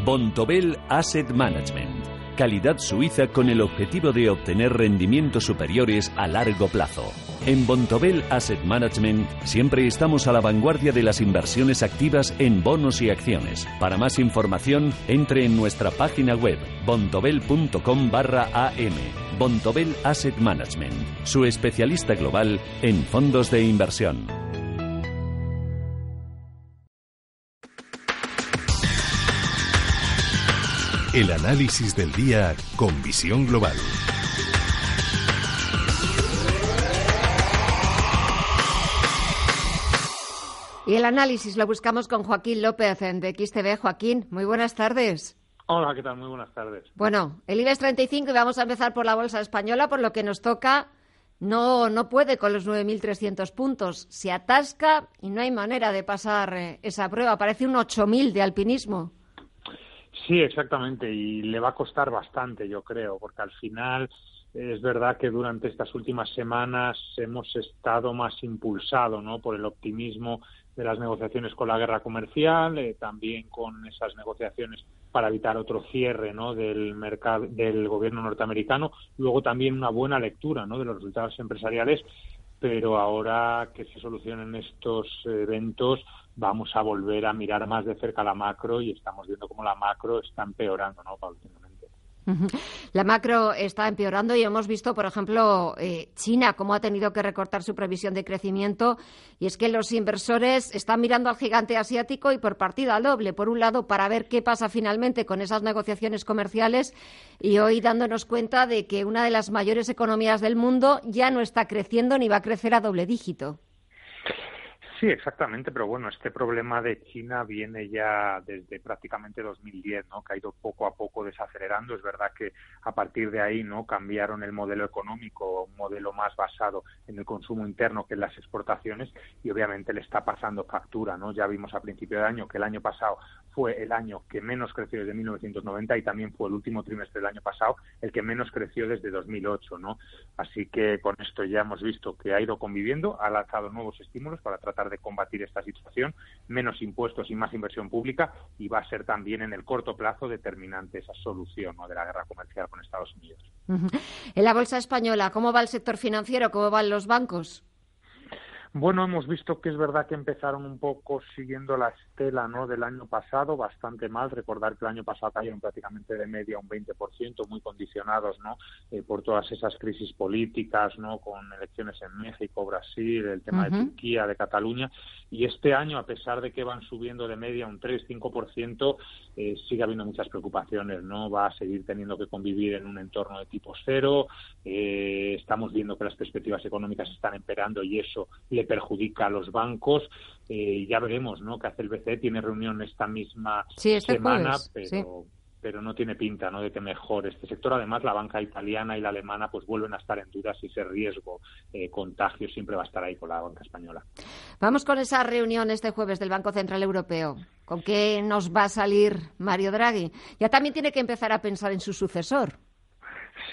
Bontobel Asset Management calidad suiza con el objetivo de obtener rendimientos superiores a largo plazo. En Bontobel Asset Management siempre estamos a la vanguardia de las inversiones activas en bonos y acciones. Para más información, entre en nuestra página web bontobel.com barra am. Bontobel Asset Management, su especialista global en fondos de inversión. El análisis del día con visión global. Y el análisis lo buscamos con Joaquín López de XTV. Joaquín, muy buenas tardes. Hola, ¿qué tal? Muy buenas tardes. Bueno, el IBEX 35 y vamos a empezar por la bolsa española, por lo que nos toca. No, no puede con los 9.300 puntos. Se atasca y no hay manera de pasar eh, esa prueba. Parece un 8.000 de alpinismo. Sí, exactamente, y le va a costar bastante, yo creo, porque al final es verdad que durante estas últimas semanas hemos estado más impulsados ¿no? por el optimismo de las negociaciones con la guerra comercial, eh, también con esas negociaciones para evitar otro cierre ¿no? del mercado del gobierno norteamericano, luego también una buena lectura ¿no? de los resultados empresariales pero ahora que se solucionen estos eventos vamos a volver a mirar más de cerca la macro y estamos viendo cómo la macro está empeorando, ¿no, La macro está empeorando y hemos visto, por ejemplo, eh, China, cómo ha tenido que recortar su previsión de crecimiento. Y es que los inversores están mirando al gigante asiático y por partida doble. Por un lado, para ver qué pasa finalmente con esas negociaciones comerciales y hoy dándonos cuenta de que una de las mayores economías del mundo ya no está creciendo ni va a crecer a doble dígito. Sí, exactamente, pero bueno, este problema de China viene ya desde prácticamente 2010, ¿no? Que ha ido poco a poco desacelerando. Es verdad que a partir de ahí, ¿no? Cambiaron el modelo económico, un modelo más basado en el consumo interno que en las exportaciones y obviamente le está pasando factura, ¿no? Ya vimos a principio de año que el año pasado fue el año que menos creció desde 1990 y también fue el último trimestre del año pasado el que menos creció desde 2008, ¿no? Así que con esto ya hemos visto que ha ido conviviendo, ha lanzado nuevos estímulos para tratar de combatir esta situación, menos impuestos y más inversión pública y va a ser también en el corto plazo determinante esa solución de la guerra comercial con Estados Unidos. En la bolsa española, ¿cómo va el sector financiero? ¿Cómo van los bancos? Bueno, hemos visto que es verdad que empezaron un poco siguiendo la estela ¿no? del año pasado, bastante mal. Recordar que el año pasado cayeron prácticamente de media un 20%, muy condicionados ¿no? Eh, por todas esas crisis políticas, ¿no? con elecciones en México, Brasil, el tema de Turquía, de Cataluña. Y este año, a pesar de que van subiendo de media un 3-5%, eh, sigue habiendo muchas preocupaciones. no Va a seguir teniendo que convivir en un entorno de tipo cero. Eh, estamos viendo que las perspectivas económicas están empeorando y eso le perjudica a los bancos. Eh, ya veremos, ¿no? Que hace el BCE tiene reunión esta misma este semana, pero pero no tiene pinta ¿no? de que mejore este sector. Además, la banca italiana y la alemana pues vuelven a estar en dudas y ese riesgo eh, contagio siempre va a estar ahí con la banca española. Vamos con esa reunión este jueves del Banco Central Europeo. ¿Con qué nos va a salir Mario Draghi? Ya también tiene que empezar a pensar en su sucesor.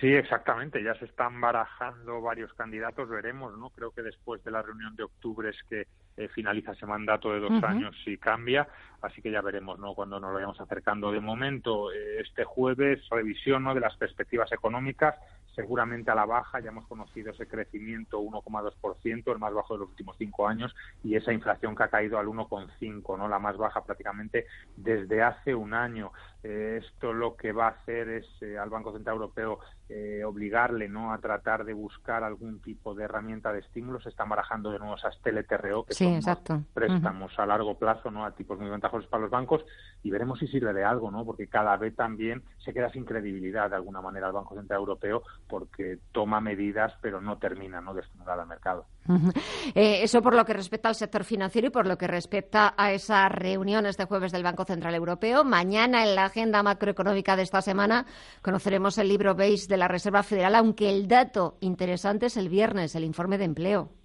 Sí, exactamente. Ya se están barajando varios candidatos. Veremos, ¿no? Creo que después de la reunión de octubre es que eh, finaliza ese mandato de dos años y cambia. Así que ya veremos, ¿no? Cuando nos vayamos acercando. De momento, eh, este jueves, revisión ¿no? de las perspectivas económicas seguramente a la baja. Ya hemos conocido ese crecimiento 1,2%, el más bajo de los últimos cinco años, y esa inflación que ha caído al 1,5%, ¿no? la más baja prácticamente desde hace un año. Eh, esto lo que va a hacer es eh, al Banco Central Europeo eh, obligarle ¿no? a tratar de buscar algún tipo de herramienta de estímulo. Se están barajando de nuevo esas TLTRO, que son préstamos a largo plazo ¿no? a tipos muy ventajosos para los bancos, y veremos si sirve de algo, ¿no? porque cada vez también se queda sin credibilidad de alguna manera el Banco Central Europeo porque toma medidas pero no termina ¿no? de estimular al mercado. eso por lo que respecta al sector financiero y por lo que respecta a esas reuniones de jueves del Banco Central Europeo. Mañana en la agenda macroeconómica de esta semana conoceremos el libro BASE de la Reserva Federal, aunque el dato interesante es el viernes, el informe de empleo.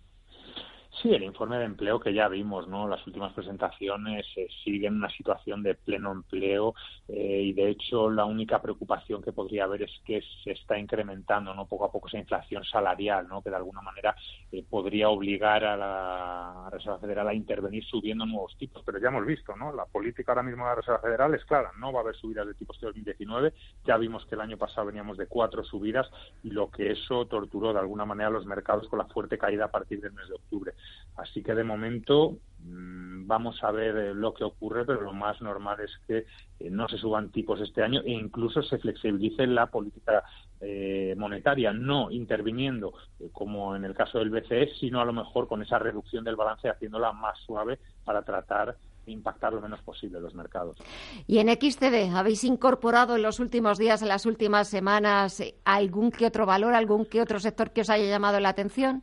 Sí, el informe de empleo que ya vimos, ¿no? Las últimas presentaciones eh, siguen una situación de pleno empleo eh, y de hecho la única preocupación que podría haber es que se está incrementando, ¿no? Poco a poco esa inflación salarial, ¿no? Que de alguna manera eh, podría obligar a la Reserva Federal a intervenir subiendo nuevos tipos. Pero ya hemos visto, ¿no? La política ahora mismo de la Reserva Federal es clara, no va a haber subidas de tipos de 2019. Ya vimos que el año pasado veníamos de cuatro subidas y lo que eso torturó de alguna manera los mercados con la fuerte caída a partir del mes de octubre. Así que de momento mm, vamos a ver eh, lo que ocurre, pero lo más normal es que eh, no se suban tipos este año e incluso se flexibilice la política eh, monetaria, no interviniendo como en el caso del BCE, sino a lo mejor con esa reducción del balance haciéndola más suave para tratar de impactar lo menos posible los mercados. Y en XTD, ¿habéis incorporado en los últimos días, en las últimas semanas, algún que otro valor, algún que otro sector que os haya llamado la atención?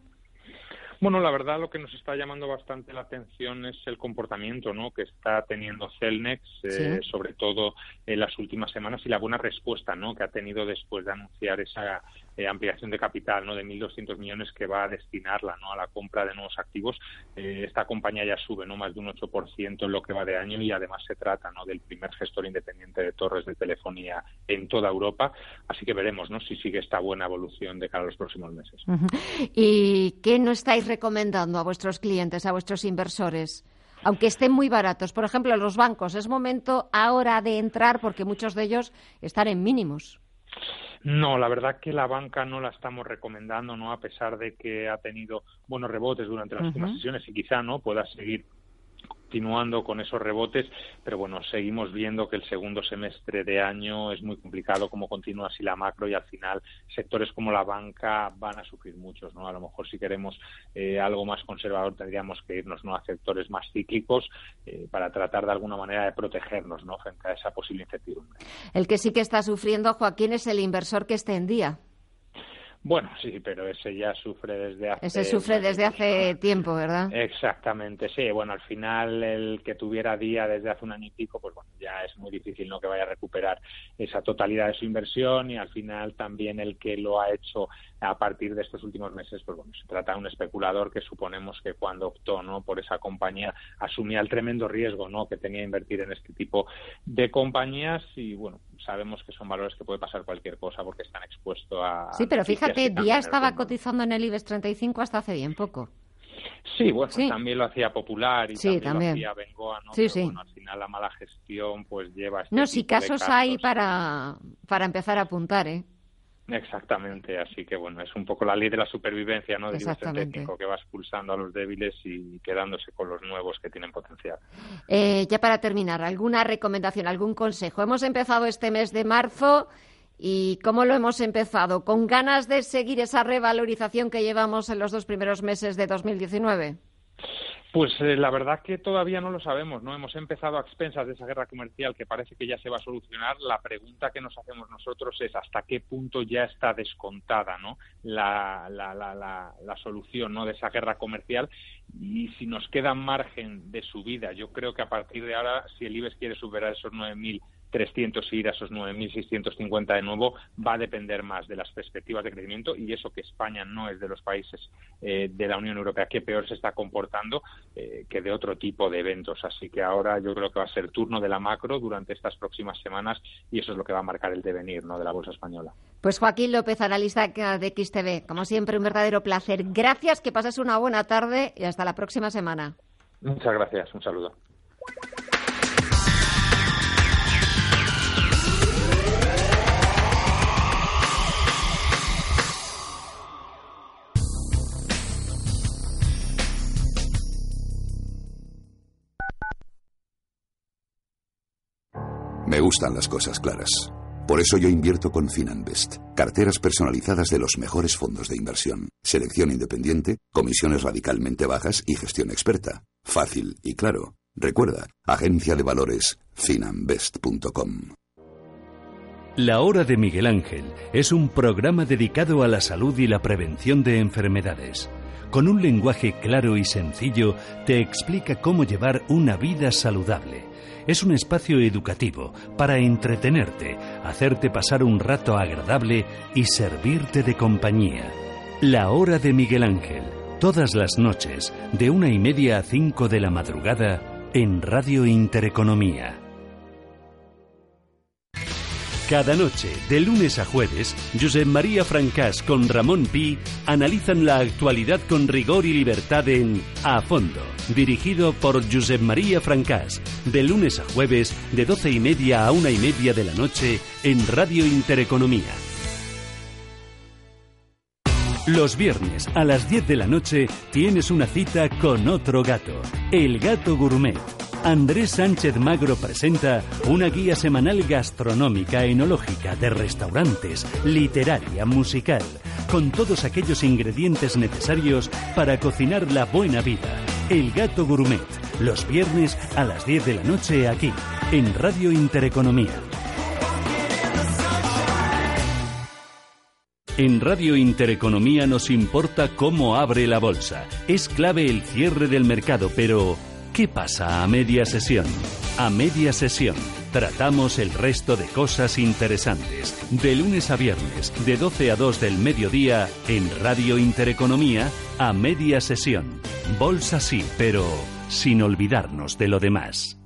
Bueno, la verdad lo que nos está llamando bastante la atención es el comportamiento ¿no? que está teniendo Celnex, eh, sobre todo en las últimas semanas, y la buena respuesta ¿no? que ha tenido después de anunciar esa eh, ampliación de capital ¿no? de 1.200 millones que va a destinarla ¿no? a la compra de nuevos activos. Eh, esta compañía ya sube ¿no? más de un 8% en lo que va de año y además se trata ¿no? del primer gestor independiente de torres de telefonía en toda Europa. Así que veremos ¿no? si sigue esta buena evolución de cara a los próximos meses. ¿Y qué no estáis recomendando a vuestros clientes, a vuestros inversores? aunque estén muy baratos. Por ejemplo, los bancos, es momento ahora de entrar porque muchos de ellos están en mínimos. No, la verdad que la banca no la estamos recomendando, ¿no? A pesar de que ha tenido buenos rebotes durante las últimas sesiones y quizá no pueda seguir continuando con esos rebotes, pero bueno, seguimos viendo que el segundo semestre de año es muy complicado cómo continúa así la macro y al final sectores como la banca van a sufrir muchos, ¿no? A lo mejor si queremos eh, algo más conservador tendríamos que irnos ¿no? a sectores más cíclicos eh, para tratar de alguna manera de protegernos, ¿no? Frente a esa posible incertidumbre. El que sí que está sufriendo, Joaquín, es el inversor que esté en día. Bueno, sí, pero ese ya sufre desde hace... Ese sufre desde hace tiempo, ¿verdad? Exactamente, sí. Bueno, al final el que tuviera día desde hace un año y pico, pues bueno, ya es muy difícil no que vaya a recuperar esa totalidad de su inversión y al final también el que lo ha hecho a partir de estos últimos meses, pues bueno, se trata de un especulador que suponemos que cuando optó ¿no? por esa compañía asumía el tremendo riesgo ¿no? que tenía invertir en este tipo de compañías y bueno, sabemos que son valores que puede pasar cualquier cosa porque están expuestos a... Sí, pero fíjate, Día estaba cotizando en el IBEX 35 hasta hace bien poco. Sí, bueno, también lo hacía Popular y también, lo hacía Bengoa, ¿no? Sí, sí. Bueno, al final la mala gestión pues lleva... Este no, si casos, hay para, para empezar a apuntar, ¿eh? Exactamente, así que bueno, es un poco la ley de la supervivencia, ¿no? Del técnico que va expulsando a los débiles y quedándose con los nuevos que tienen potencial. Eh, ya para terminar, ¿alguna recomendación, algún consejo? Hemos empezado este mes de marzo y ¿cómo lo hemos empezado? ¿Con ganas de seguir esa revalorización que llevamos en los dos primeros meses de 2019? Pues eh, la verdad que todavía no lo sabemos, ¿no? Hemos empezado a expensas de esa guerra comercial que parece que ya se va a solucionar. La pregunta que nos hacemos nosotros es hasta qué punto ya está descontada, ¿no? La, la, la, la, solución, ¿no? De esa guerra comercial y si nos queda margen de subida. Yo creo que a partir de ahora, si el IBEX quiere superar esos 9.000 300 ir a esos 9.650 de nuevo va a depender más de las perspectivas de crecimiento y eso que España no es de los países eh, de la Unión Europea que peor se está comportando eh, que de otro tipo de eventos. Así que ahora yo creo que va a ser turno de la macro durante estas próximas semanas y eso es lo que va a marcar el devenir ¿no? de la bolsa española. Pues Joaquín López, analista de XTV, como siempre un verdadero placer. Gracias, que pases una buena tarde y hasta la próxima semana. Muchas gracias, un saludo. Me gustan las cosas claras. Por eso yo invierto con Finanbest, carteras personalizadas de los mejores fondos de inversión, selección independiente, comisiones radicalmente bajas y gestión experta. Fácil y claro. Recuerda, agencia de valores finanbest.com. La Hora de Miguel Ángel es un programa dedicado a la salud y la prevención de enfermedades. Con un lenguaje claro y sencillo te explica cómo llevar una vida saludable es un espacio educativo para entretenerte, hacerte pasar un rato agradable y servirte de compañía. La hora de Miguel Ángel, todas las noches, de una y media a cinco de la madrugada, en Radio Intereconomía. Cada noche, de lunes a jueves, Josep María Francás con Ramón Pi analizan la actualidad con rigor y libertad en A Fondo, dirigido por Josep María Francás, de lunes a jueves, de doce y media a una y media de la noche, en Radio Intereconomía. Los viernes a las 10 de la noche tienes una cita con otro gato, el gato gourmet Andrés Sánchez Magro presenta una guía semanal gastronómica, enológica, de restaurantes, literaria, musical, con todos aquellos ingredientes necesarios para cocinar la buena vida. El Gato Gourmet, los viernes a las 10 de la noche aquí, en Radio Intereconomía. En Radio Intereconomía nos importa cómo abre la bolsa. Es clave el cierre del mercado, pero ¿Qué pasa a media sesión? A media sesión tratamos el resto de cosas interesantes. De lunes a viernes, de 12 a 2 del mediodía, en Radio Intereconomía, a media sesión. Bolsa sí, pero sin olvidarnos de lo demás.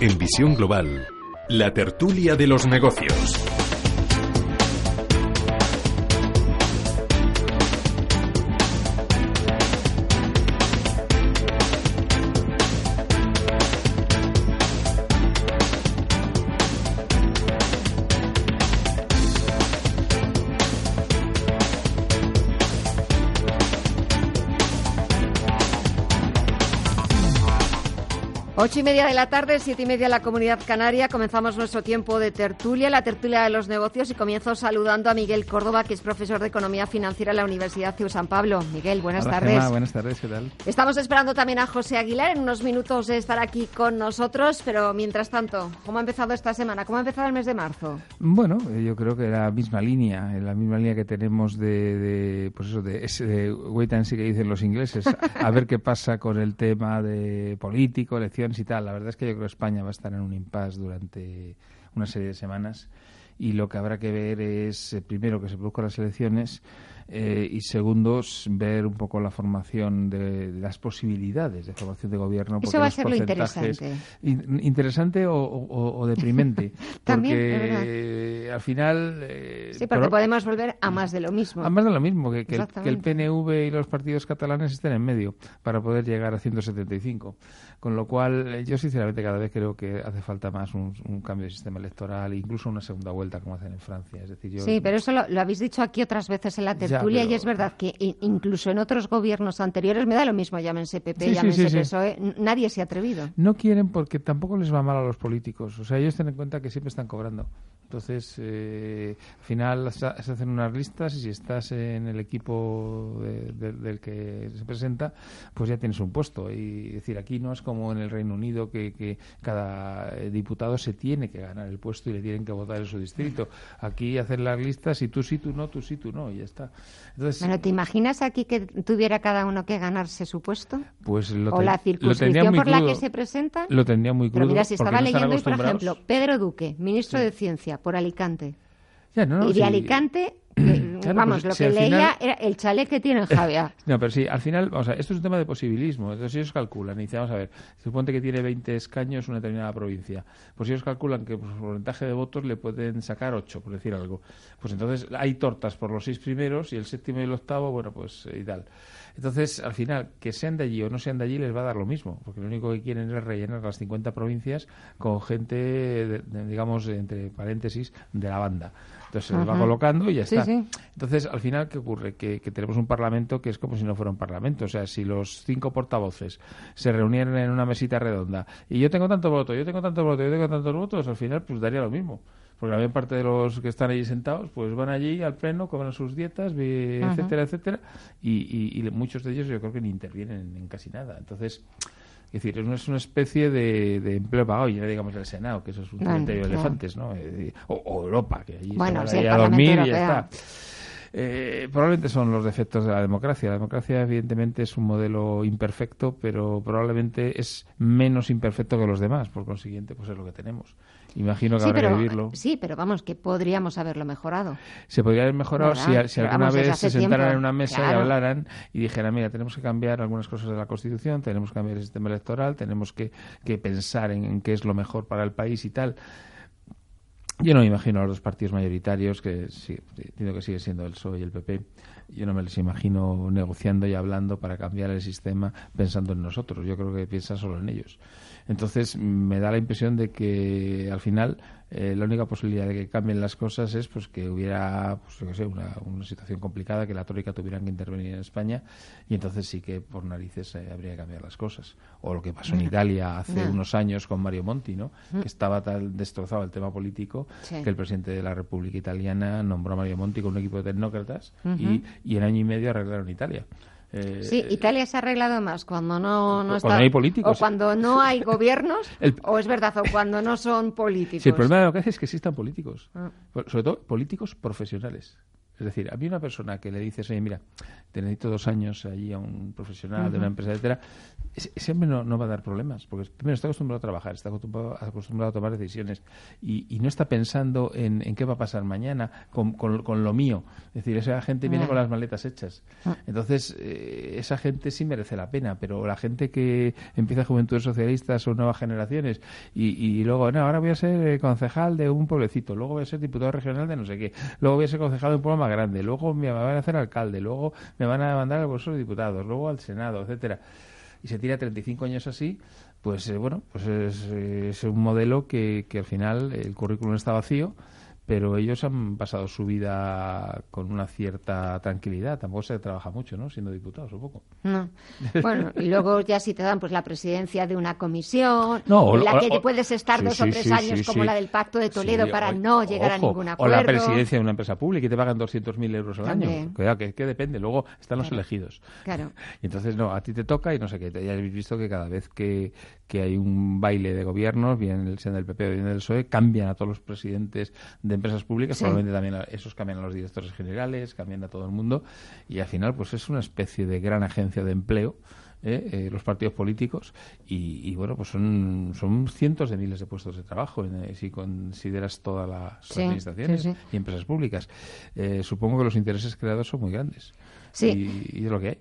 En Visión Global, la tertulia de los negocios. Ocho y media de la tarde, siete y media en la Comunidad Canaria. Comenzamos nuestro tiempo de tertulia, la tertulia de los negocios, y comienzo saludando a Miguel Córdoba, que es profesor de Economía Financiera en la Universidad de San Pablo. Miguel, buenas tardes. buenas tardes, ¿qué tal? Estamos esperando también a José Aguilar en unos minutos de estar aquí con nosotros, pero mientras tanto, ¿cómo ha empezado esta semana? ¿Cómo ha empezado el mes de marzo? Bueno, eh, yo creo que la misma línea, la misma línea que tenemos de, pues eso, de, ese wait and see que dicen los ingleses, a ver qué pasa con el tema de político, elecciones y tal. La verdad es que yo creo que España va a estar en un impasse durante una serie de semanas y lo que habrá que ver es, eh, primero, que se produzcan las elecciones eh, y segundo, ver un poco la formación de, las posibilidades de formación de gobierno. Eso va a ser lo interesante. interesante o, deprimente. porque al final... Eh, sí, porque podemos volver a más de lo mismo. A más de lo mismo, que, que, el, que, el, PNV y los partidos catalanes estén en medio para poder llegar a 175. Con lo cual, eh, yo sinceramente cada vez creo que hace falta más un, cambio de sistema electoral, incluso una segunda vuelta como hacen en Francia. Es decir, Sí, pero eso lo, habéis dicho aquí otras veces en la tertulia y es verdad que incluso en otros gobiernos anteriores me da lo mismo, llámense PP, llámense PSOE, nadie se ha atrevido. No quieren porque tampoco les va mal a los políticos. O sea, ellos tienen en cuenta que siempre están cobrando. Entonces, eh, al final se hacen unas listas y si estás en el equipo del que se presenta, pues ya tienes un puesto. Y decir, aquí no es como en el Reino Unido que, cada eh, diputado se tiene que ganar el puesto y le tienen que votar en su distrito. Aquí hacen las listas y tú sí, tú no, tú sí, tú no, y ya está. Entonces, bueno, ¿te imaginas aquí que tuviera cada uno que ganarse su puesto? Pues lo ¿O la circunscripción por la que se presenta? Lo tendría muy crudo. Pero mira, si estaba leyendo, por ejemplo, Pedro Duque, ministro de Ciencia, por Alicante. y de Alicante vamos, pues lo que leía era el chalet que tiene Javier. no, pero sí, al final, o sea, esto es un tema de posibilismo. Entonces ellos calculan, y dicen, vamos a ver, suponte que tiene 20 escaños una determinada provincia. Pues ellos calculan que por porcentaje de votos le pueden sacar 8, por decir algo. Pues entonces hay tortas por los seis primeros y el séptimo y el octavo, bueno, pues y tal. Entonces, al final, que sean de allí o no sean de allí les va a dar lo mismo, porque lo único que quieren es rellenar las 50 provincias con gente, digamos, entre paréntesis, de la banda. Entonces se les va colocando y ya está. Entonces, al final, ¿qué ocurre? Que, que tenemos un Parlamento que es como si no fuera un Parlamento. O sea, si los cinco portavoces se reunieran en una mesita redonda y yo tengo tanto voto, yo tengo tanto voto, yo tengo tantos votos, al final pues daría lo mismo porque la mayor parte de los que están allí sentados pues van allí al pleno, cobran sus dietas, etcétera, etcétera, y, y, muchos de ellos yo creo que ni intervienen en casi nada. Entonces, es decir, es una especie de, de empleo pagado, ya digamos el Senado, que eso es un cementerio de elefantes, ¿no? O, Europa, que allí bueno, se va a dormir y ya está. Eh, probablemente son los defectos de la democracia. La democracia, evidentemente, es un modelo imperfecto, pero probablemente es menos imperfecto que los demás. Por consiguiente, pues es lo que tenemos. Imagino que habrá que vivirlo. Sí, pero vamos, que podríamos haberlo mejorado. Se podría haber mejorado si, alguna vez se sentaran en una mesa y hablaran y dijeran, mira, tenemos que cambiar algunas cosas de la Constitución, tenemos que cambiar el sistema electoral, tenemos que, pensar en qué es lo mejor para el país y tal. Yo no me imagino a los dos partidos mayoritarios, que sí, entiendo que sigue siendo el PSOE y el PP, yo no me les imagino negociando y hablando para cambiar el sistema pensando en nosotros. Yo creo que piensan solo en ellos. Entonces, me da la impresión de que al final eh, la única posibilidad de que cambien las cosas es pues que hubiera pues, sé, una, situación complicada, que la Troika tuvieran que intervenir en España y entonces sí que por narices eh, habría que cambiar las cosas. O lo que pasó en Italia hace unos años con Mario Monti, ¿no? que estaba tan destrozado el tema político que el presidente de la República Italiana nombró a Mario Monti con un equipo de tecnócratas y, y en año y medio arreglaron Italia. Eh, sí, Italia se ha arreglado más cuando no, no está, hay políticos. O cuando no hay gobiernos, o es verdad, o cuando no son políticos. Sí, el problema de lo que hace es que existan políticos, ah. sobre todo políticos profesionales. Es decir, a mí una persona que le dices, oye, mira, te necesito dos años allí a un profesional de una empresa, etcétera, ese hombre no, va a dar problemas, porque primero está acostumbrado a trabajar, está acostumbrado, a tomar decisiones y, no está pensando en, qué va a pasar mañana con, lo mío. Es decir, esa gente viene con las maletas hechas. Ah. Entonces, eh, esa gente sí merece la pena, pero la gente que empieza juventudes socialistas o nuevas generaciones y, luego, no, ahora voy a ser eh, concejal de un pueblecito, luego voy a ser diputado regional de no sé qué, luego voy a ser concejal de un pueblo más grande, luego me van a hacer alcalde, luego me van a mandar al Congreso de Diputados, luego al Senado, etcétera y se tira 35 años así, pues eh, bueno, pues es, es, un modelo que, que al final el currículum está vacío pero ellos han pasado su vida con una cierta tranquilidad. Tampoco se trabaja mucho, ¿no? Siendo diputados, un poco. No. Bueno, y luego ya si te dan pues la presidencia de una comisión, en la que puedes estar dos o tres años como la del Pacto de Toledo para no llegar a ningún acuerdo. O la presidencia de una empresa pública y te pagan 200.000 euros al año. Cuidado, que, que, depende. Luego están los elegidos. Claro. Y entonces, no, a ti te toca y no sé qué. Ya habéis visto que cada vez que, que hay un baile de gobiernos, bien el del PP o bien del PSOE, cambian a todos los presidentes de empresas públicas, probablemente también esos cambian a los directores generales, cambian a todo el mundo, y al final pues es una especie de gran agencia de empleo. ¿eh? Eh, los partidos políticos y, bueno pues son, son cientos de miles de puestos de trabajo eh, si consideras todas las administraciones y empresas públicas supongo que los intereses creados son muy grandes y, y es lo que hay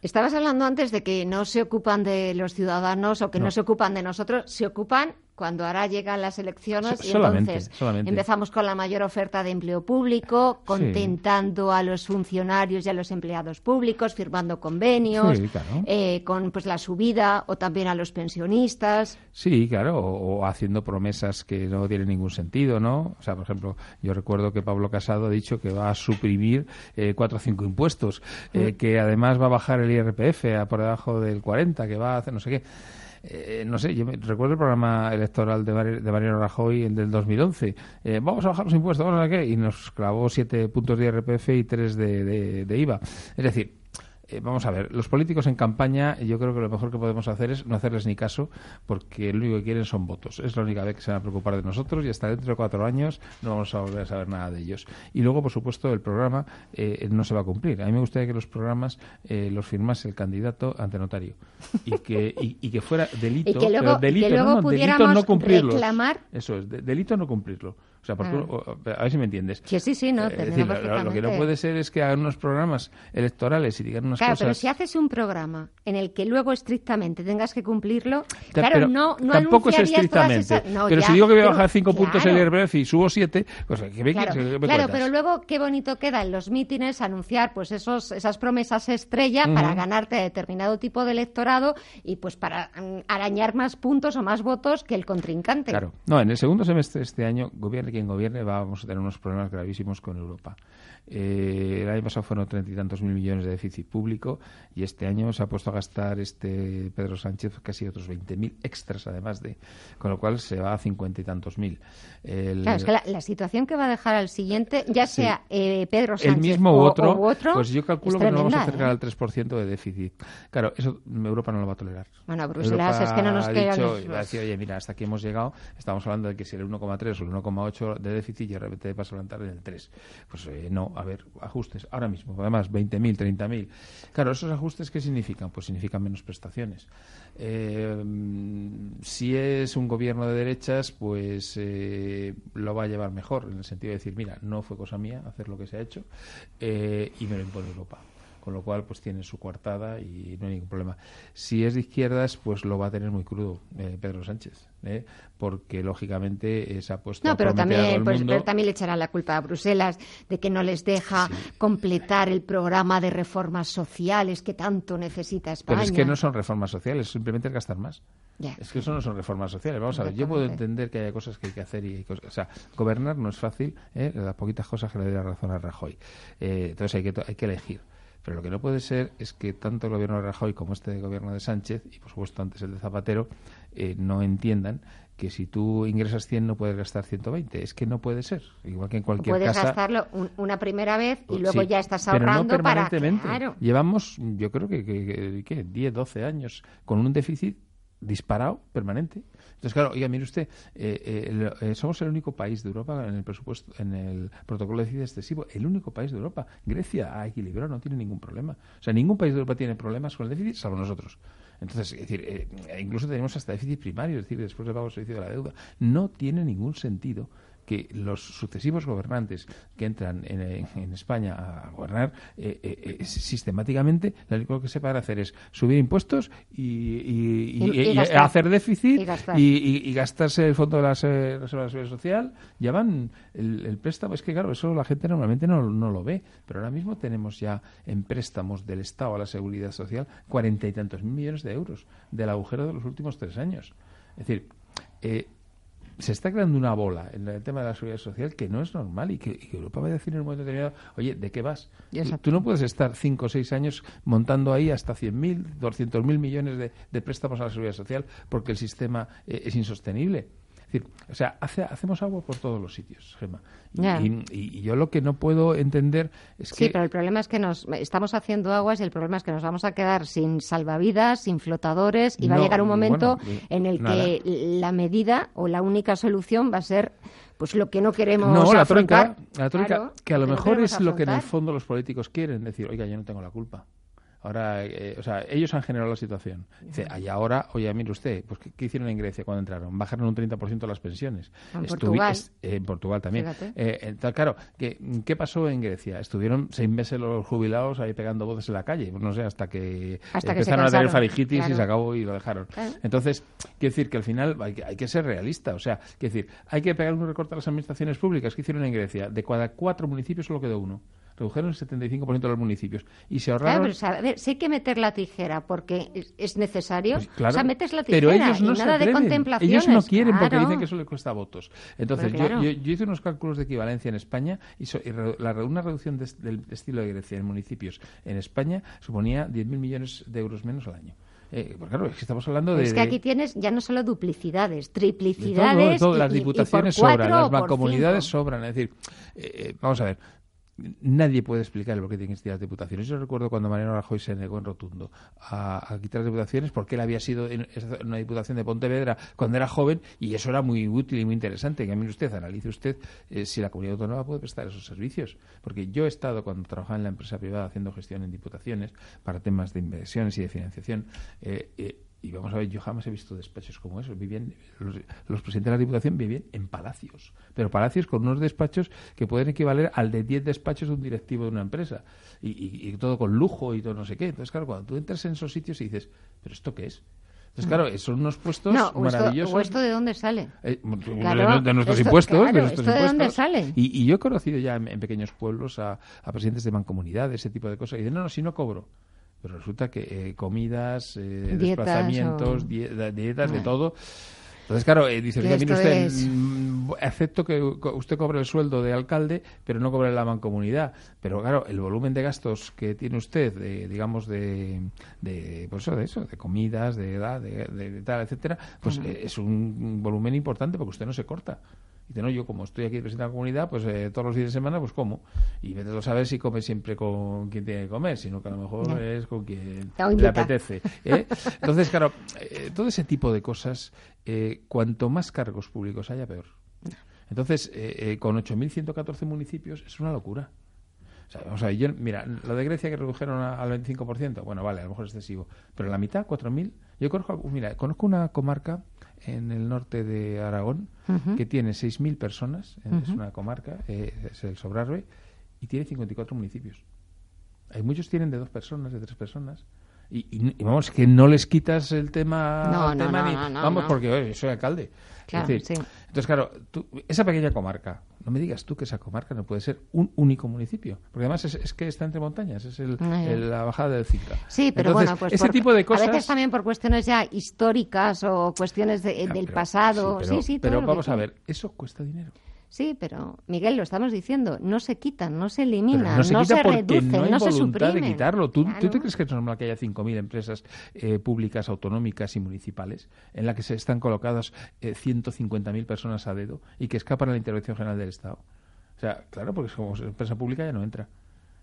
Estabas hablando antes de que no se ocupan de los ciudadanos o que no, se ocupan de nosotros, se ocupan cuando ahora llegan las elecciones y entonces empezamos con la mayor oferta de empleo público, contentando a los funcionarios y a los empleados públicos, firmando convenios, eh, con pues la subida o también a los pensionistas. Sí, claro, o, haciendo promesas que no tienen ningún sentido, ¿no? O sea, por ejemplo, yo recuerdo que Pablo Casado ha dicho que va a suprimir eh, cuatro o cinco impuestos, eh, mm. que además va a bajar el IRPF a por debajo del 40, que va a hacer no sé qué. Eh, no sé, yo recuerdo el programa electoral de, Mariano Rajoy, el del 2011. Eh, vamos a bajar los impuestos, vamos a qué, y nos clavó siete puntos de IRPF y tres de, de IVA. Es decir, eh, vamos a ver, los políticos en campaña, yo creo que lo mejor que podemos hacer es no hacerles ni caso, porque lo único que quieren son votos. Es la única vez que se van a preocupar de nosotros y hasta dentro de cuatro años no vamos a volver a saber nada de ellos. Y luego, por supuesto, el programa eh, no se va a cumplir. A mí me gustaría que los programas eh, los firmase el candidato ante notario y que, y, que fuera delito, y que luego, delito, no, delito no cumplirlo. Reclamar... Eso es, delito no cumplirlo. O sea, a ver si me entiendes. Sí, sí, sí, no, eh, lo, que no puede ser es que hagan unos programas electorales y digan unas claro, cosas. Claro, pero si haces un programa en el que luego estrictamente tengas que cumplirlo, claro, no, no Tampoco es estrictamente. pero si digo que voy a bajar cinco puntos el IRPF y subo siete, pues que me Claro, claro pero luego qué bonito queda en los mítines anunciar pues esos, esas promesas estrella para ganarte a determinado tipo de electorado y pues para mm, arañar más puntos o más votos que el contrincante. Claro. No, en el segundo semestre de este año, gobierno gobierne quien gobierne, vamos a tener unos problemas gravísimos con Europa. Eh, el año pasado fueron treinta y tantos mil millones de déficit público y este año se ha puesto a gastar este Pedro Sánchez casi otros veinte mil extras, además de. Con lo cual se va a cincuenta y tantos mil. Claro, es que la, situación que va a dejar al siguiente, ya sea eh, Pedro Sánchez el mismo o, otro, otro, pues yo calculo que nos vamos a acercar ¿eh? al 3% de déficit. Claro, eso Europa no lo va a tolerar. Bueno, Bruselas es que no nos queda. dicho, va a decir, oye, mira, hasta aquí hemos llegado, estamos hablando de que si el 1,3 o el 1,8 de déficit y de repente vas a levantar en el 3. Pues eh, no, a ver, ajustes ahora mismo, además 20.000, 30.000. Claro, ¿esos ajustes qué significan? Pues significan menos prestaciones. Eh, si es un gobierno de derechas, pues eh, lo va a llevar mejor, en el sentido de decir, mira, no fue cosa mía hacer lo que se ha hecho eh, y me lo impone Europa con lo cual pues tiene su coartada y no hay ningún problema. Si es de izquierdas, pues lo va a tener muy crudo eh, Pedro Sánchez, ¿eh? porque lógicamente se ha puesto no, pero también, pues, mundo. pero también le echarán la culpa a Bruselas de que no les deja completar el programa de reformas sociales que tanto necesita España. Pero es que no son reformas sociales, simplemente es gastar más. Es que eso no son reformas sociales. Vamos a ver, yo puedo entender que haya cosas que hay que hacer y hay cosas, o sea, gobernar no es fácil, ¿eh? las poquitas cosas que le doy la razón a Rajoy. Eh, entonces hay que, hay que elegir. Pero lo que no puede ser es que tanto el gobierno de Rajoy como este gobierno de Sánchez, y por supuesto antes el de Zapatero, eh, no entiendan que si tú ingresas 100 no puedes gastar 120. Es que no puede ser. Igual que en cualquier Puedes casa. gastarlo un- una primera vez y luego Sí, ya estás pero no ahorrando para... permanentemente. Claro. Llevamos, yo creo que, que, que- ¿qué? 10, 12 años con un déficit disparado permanente. Entonces, claro, oiga, mire usted, eh, eh, el- eh, somos el único país de Europa en el presupuesto, en el protocolo de déficit excesivo, el único país de Europa. Grecia ha equilibrado, no tiene ningún problema. O sea, ningún país de Europa tiene problemas con el déficit, salvo nosotros. Entonces, es decir, eh, incluso tenemos hasta déficit primario, es decir, después de pago del servicio de la deuda. No tiene ningún sentido que los sucesivos gobernantes que entran en, en España a gobernar eh, eh, eh, sistemáticamente lo único que se van a hacer es subir impuestos y, y- y- Y- y y gastar. hacer déficit Y gastar. y, y- y gastarse el fondo de la seguridad social ya van el, el préstamo es que claro eso la gente normalmente no, no lo ve pero ahora mismo tenemos ya en préstamos del Estado a la seguridad social cuarenta y tantos mil millones de euros del agujero de los últimos tres años es decir eh, se está creando una bola en el tema de la seguridad social que no es normal y que, y que Europa va a decir en un momento determinado, oye, ¿de qué vas? Tú no puedes estar cinco o seis años montando ahí hasta 100.000, 200.000 millones de, de préstamos a la seguridad social porque el sistema eh, es insostenible. Es decir, o sea, hace- hacemos agua por todos los sitios, Gemma. Y, Ya. y- y yo lo que no puedo entender es Sí, que... pero el problema es que nos estamos haciendo aguas y el problema es que nos vamos a quedar sin salvavidas, sin flotadores y va a llegar un momento bueno, en el nada. que la medida o la única solución va a ser pues lo que no queremos No, la afrontar. troika, la Claro, que a lo mejor es lo que en el fondo los políticos quieren, decir, oiga, yo no tengo la culpa. Ahora, eh, o sea, ellos han generado la situación. Dice, y ahora, oye, mire usted, pues ¿qué, qué hicieron en Grecia cuando entraron? Bajaron un 30% las pensiones. En Estuvi- Portugal. es- eh, en Portugal también. Eh, entonces, claro, ¿qué, ¿qué pasó en Grecia? Estuvieron seis meses los jubilados ahí pegando voces en la calle, pues no sé, hasta que Hasta que empezaron a tener faringitis y se acabó y lo dejaron. Claro. Entonces, quiero decir que al final hay que, hay que ser realista. O sea, quiero decir, hay que pegar un recorte a las administraciones públicas que hicieron en Grecia. De cada cuatro municipios solo quedó uno. Redujeron el 75% de los municipios. Y se Claro, ahorraron. pero, o sea, a ver, si hay que meter la tijera porque es, es necesario, Pues claro, o sea, metes la tijera pero ellos no y nada de atreven. Ellos no quieren porque claro. dicen que eso le cuesta votos. Entonces, Pero claro. yo, yo- yo hice unos cálculos de equivalencia en España y, so- y re- la, una reducción de del estilo de Grecia en municipios en España suponía 10.000 millones de euros menos al año. Eh, pues claro, es que estamos hablando de. es que aquí tienes ya no solo duplicidades, de todo, triplicidades. de todo. las y- y diputaciones por sobran, las mancomunidades sobran. Es decir, eh, eh, vamos a ver. Nadie puede explicar el por qué tienen que existir las diputaciones. Yo recuerdo cuando Mariano Rajoy se negó en rotundo a, quitar las diputaciones porque él había sido en una diputación de Pontevedra cuando era joven y eso era muy útil y muy interesante. Que a mí usted, analice usted eh, si la comunidad autónoma puede prestar esos servicios. Porque yo he estado cuando trabajaba en la empresa privada haciendo gestión en diputaciones para temas de inversiones y de financiación. eh, eh, y vamos a ver, yo jamás he visto despachos como esos. Vivían, los, los presidentes de la Diputación vivían en palacios, pero palacios con unos despachos que pueden equivaler al de 10 despachos de un directivo de una empresa. Y, y- y todo con lujo y todo no sé qué. Entonces, claro, cuando tú entras en esos sitios y dices, ¿pero esto qué es? Entonces, claro, son unos puestos No, o esto, maravillosos. o esto de dónde sale. Eh, Claro, de, de nuestros esto- impuestos. claro, de nuestros ¿esto de dónde impuestos. sale? Y, y yo he conocido ya en, en pequeños pueblos a, a presidentes de mancomunidades, ese tipo de cosas, y dicen, no, no, si no cobro. Pero resulta que eh, comidas, eh, Dietas desplazamientos, o- die- dietas, de todo. Entonces, claro, eh, "Oiga, mire usted, es- mm, acepto que usted cobre el sueldo de alcalde, pero no cobre la mancomunidad. Pero claro, el volumen de gastos que tiene usted, de, digamos, de, de, pues eso, de eso, de comidas, de edad, de, tal, etcétera, pues es un volumen importante porque usted no se corta. Dice, no, yo como estoy aquí presidente de la comunidad, pues eh, todos los días de semana, pues como. Y vete a saber si come siempre con quien tiene que comer, sino que a lo mejor es con quien le apetece. ¿eh? Entonces, claro, eh, todo ese tipo de cosas, cuanto más cargos públicos haya, peor. Entonces, con 8.114 municipios es una locura. O sea, yo, mira, lo de Grecia que redujeron al 25%, bueno, vale, a lo mejor es excesivo, pero la mitad, 4.000. Yo conozco, mira, conozco una comarca en el norte de Aragón, que tiene 6.000 personas, es una comarca, eh, es el Sobrarbe, y tiene 54 municipios. Hay muchos tienen de dos personas, de tres personas. Y, vamos, que no les quitas el tema, no, no, no, vamos, porque soy alcalde. Entonces, claro, esa pequeña comarca, no me digas tú que esa comarca no puede ser un único municipio, porque además es, que está entre montañas, es el, la bajada del Cinca. Sí, pero bueno, pues ese tipo de cosas... a veces también por cuestiones ya históricas o cuestiones del pasado. Sí, sí, pero, vamos a ver, eso cuesta dinero. Sí, pero Miguel, lo estamos diciendo, no se quitan, no se eliminan, no se, no se reducen, no, hay no voluntad de quitarlo. ¿Tú, te crees que es normal que haya 5.000 empresas eh, públicas, autonómicas y municipales en las que se están colocadas eh, 150.000 personas a dedo y que escapan a la intervención general del Estado? O sea, claro, porque como empresa pública ya no entra.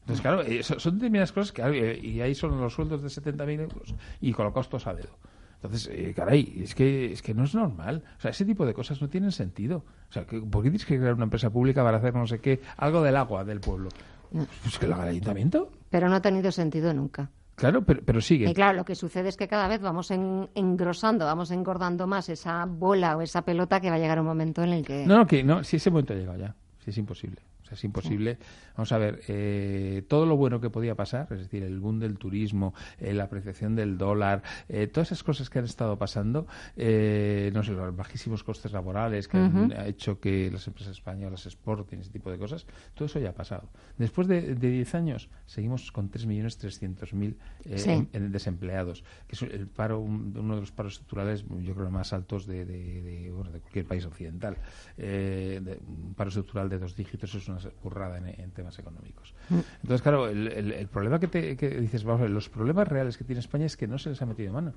Entonces, claro, eh, son determinadas cosas que eh, y ahí son los sueldos de 70.000 euros y colocados todos a dedo. Entonces, eh, caray, es que, es que no es normal. O sea, ese tipo de cosas no tienen sentido. O sea, ¿por qué tienes que crear una empresa pública para hacer no sé qué, algo del agua del pueblo? Pues que lo haga el ayuntamiento. Pero no ha tenido sentido nunca. Claro, pero, pero sigue. Y claro, lo que sucede es que cada vez vamos engrosando, vamos engordando más esa bola o esa pelota que va a llegar un momento en el que... No, no, que no, si ese momento ha llegado ya, si es imposible. O sea, es imposible. Vamos a ver, eh, todo lo bueno que podía pasar, es decir, el boom del turismo, eh, la apreciación del dólar, eh, todas esas cosas que han estado pasando, no sé, los bajísimos costes laborales que han hecho que las empresas españolas exporten, ese tipo de cosas, todo eso ya ha pasado. Después de 10 años, seguimos con 3.300.000 sí. desempleados, que es el paro, uno de los paros estructurales, yo creo, más altos de, de, cualquier país occidental. un paro estructural de dos dígitos es una currada en, temas económicos. Mm. Entonces, claro, el, problema que, te, dices, vamos a ver, los problemas reales que tiene España es que no se les ha metido mano.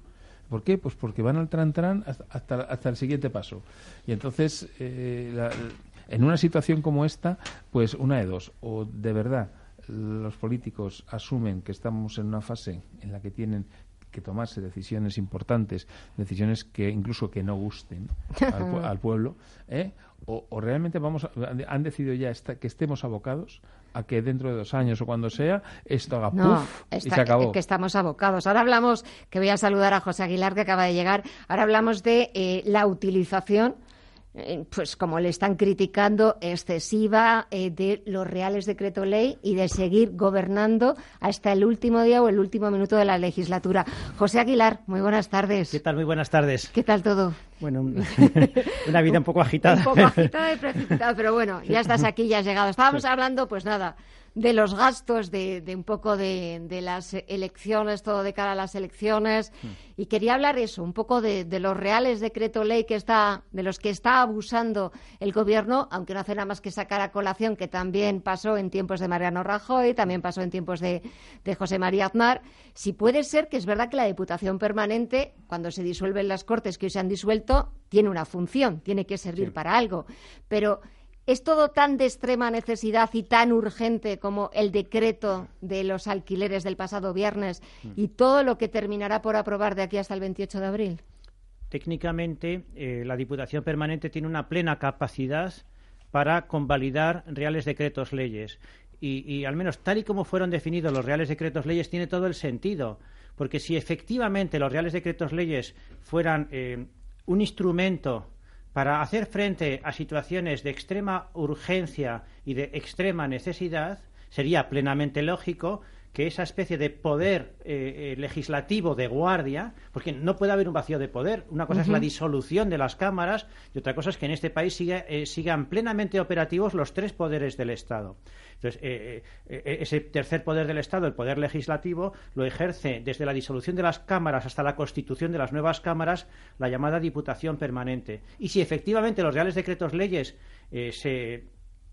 ¿Por qué? Pues porque van al tran tran hasta, hasta, el siguiente paso. Y entonces, eh, en una situación como esta, pues una de dos, o de verdad los políticos asumen que estamos en una fase en la que tienen que tomarse decisiones importantes, decisiones que incluso que no gusten al, pueblo, ¿eh? O, realmente vamos han decidido ya que estemos abocados a que dentro de dos años o cuando sea esto haga puff y se acabó. Que estamos abocados. Ahora hablamos, que voy a saludar a José Aguilar que acaba de llegar, ahora hablamos de eh, la utilización eh, pues como le están criticando, excesiva eh, de los reales decreto ley y de seguir gobernando hasta el último día o el último minuto de la legislatura. José Aguilar, muy buenas tardes. ¿Qué tal? Muy buenas tardes. ¿Qué tal todo? Bueno, una vida un poco agitada. un poco agitada y precipitada, pero bueno, ya estás aquí, ya has llegado. Estábamos hablando, pues nada, de los gastos, de, un poco de, las elecciones, todo de cara a las elecciones. Hmm. Y quería hablar eso, un poco de, los reales decreto ley que está, de los que está abusando el gobierno, aunque no hace nada más que sacar a colación, que también pasó en tiempos de Mariano Rajoy, también pasó en tiempos de, José María Aznar. Si puede ser que es verdad que la Diputación Permanente, cuando se disuelven las Cortes que hoy se han disuelto, tiene una función, tiene que servir para algo. Pero ¿Es todo tan de extrema necesidad y tan urgente como el decreto de los alquileres del pasado viernes y todo lo que terminará por aprobar de aquí hasta el 28 de abril? Técnicamente, eh, la Diputación Permanente tiene una plena capacidad para convalidar reales decretos leyes. Y, al menos tal y como fueron definidos los reales decretos leyes, tiene todo el sentido. Porque si efectivamente los reales decretos leyes fueran eh, un instrumento para hacer frente a situaciones de extrema urgencia y de extrema necesidad, sería plenamente lógico que esa especie de poder eh, eh, legislativo de guardia, porque no puede haber un vacío de poder. Una cosa es la disolución de las cámaras y otra cosa es que en este país eh, sigan plenamente operativos los tres poderes del Estado. Entonces, ese tercer poder del Estado, el poder legislativo, lo ejerce desde la disolución de las cámaras hasta la constitución de las nuevas cámaras, la llamada Diputación Permanente. Y si efectivamente los reales decretos leyes se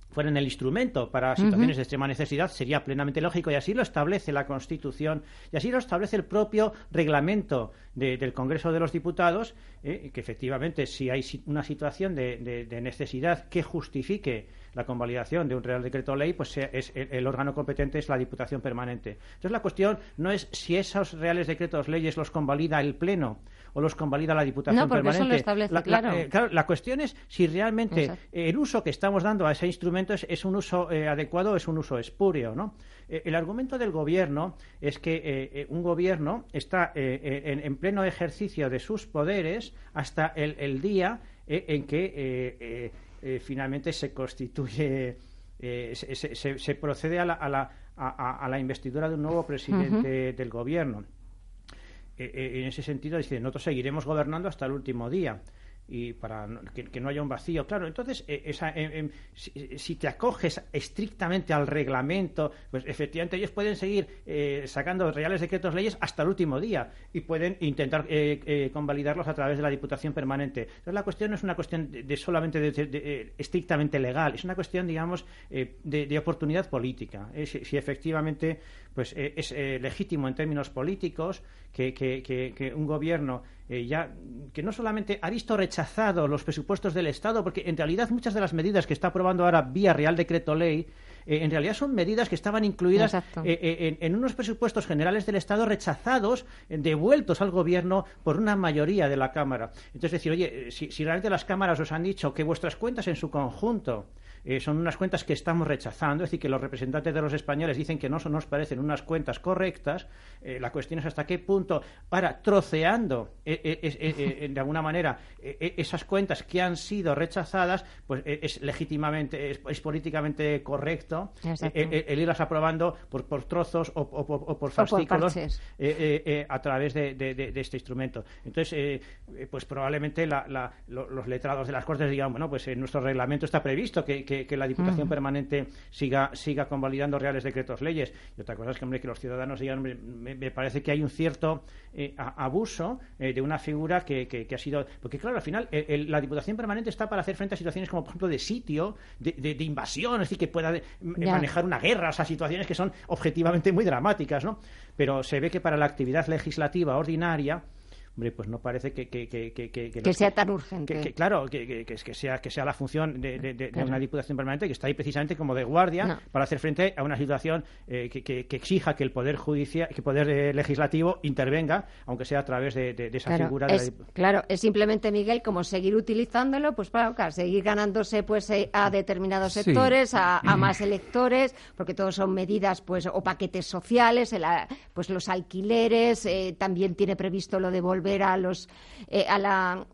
fueran el instrumento para situaciones de extrema necesidad, sería plenamente lógico y así lo establece la Constitución y así lo establece el propio reglamento del Congreso de los Diputados, eh, que efectivamente si hay una situación de, necesidad que justifique la convalidación de un Real Decreto Ley, pues es, el, órgano competente es la Diputación Permanente. Entonces la cuestión no es si esos Reales Decretos Leyes los convalida el Pleno o los convalida la Diputación no, porque Permanente. Eso lo establece, la, claro. Eh, claro. La cuestión es si realmente el uso que estamos dando a ese instrumento es, un uso eh, adecuado o es un uso espurio, ¿no? El argumento del gobierno es que un gobierno está en, pleno ejercicio de sus poderes hasta el, día en que finalmente se constituye, se, procede a la, a la, investidura de un nuevo presidente del gobierno. Eh, eh, en ese sentido, dice, nosotros seguiremos gobernando hasta el último día y para que, no haya un vacío. Claro, entonces, eh, esa, si, te acoges estrictamente al reglamento, pues efectivamente ellos pueden seguir sacando reales decretos leyes hasta el último día y pueden intentar convalidarlos a través de la Diputación Permanente. Entonces, la cuestión no es una cuestión de, solamente de, estrictamente legal, es una cuestión, digamos, de, oportunidad política. Si, si, efectivamente pues es legítimo en términos políticos que, un gobierno eh, ya que no solamente ha visto rechazado los presupuestos del Estado, porque en realidad muchas de las medidas que está aprobando ahora vía Real Decreto Ley eh, en realidad son medidas que estaban incluidas eh, en, unos presupuestos generales del Estado rechazados, devueltos al Gobierno por una mayoría de la Cámara. Entonces, decir, oye, si, si realmente las cámaras os han dicho que vuestras cuentas en su conjunto eh, son unas cuentas que estamos rechazando, es decir, que los representantes de los españoles dicen que no nos parecen unas cuentas correctas. Eh, la cuestión es hasta qué punto, ahora, troceando eh, de alguna manera esas cuentas que han sido rechazadas, pues es legítimamente, es, políticamente correcto el, irlas aprobando por, por trozos o, por fascículos a través de, este instrumento. Entonces, pues probablemente los letrados de las Cortes digan, bueno, pues en nuestro reglamento está previsto que que, la Diputación Permanente siga, siga convalidando reales decretos leyes. Y otra cosa es que, hombre, que los ciudadanos digan, me, parece que hay un cierto eh, abuso eh, de una figura que, ha sido. Porque, claro, al final, la Diputación Permanente está para hacer frente a situaciones como, por ejemplo, de sitio, de, invasión, es decir, que pueda manejar una guerra, o sea, situaciones que son objetivamente muy dramáticas, ¿no? Pero se ve que para la actividad legislativa ordinaria hombre, pues no parece que... Que, que, que, sea tan urgente. claro, que, que, sea, que sea la función de, una Diputación Permanente que está ahí precisamente como de guardia para hacer frente a una situación eh, que, exija que el Poder Judicial, que el Poder eh, Legislativo intervenga, aunque sea a través de, esa figura. Es, claro, es simplemente, Miguel, como seguir utilizándolo, pues para seguir ganándose pues eh, a determinados sectores, a, más electores, porque todos son medidas pues o paquetes sociales, pues los alquileres, también tiene previsto lo de volver ver a los, eh, a, la,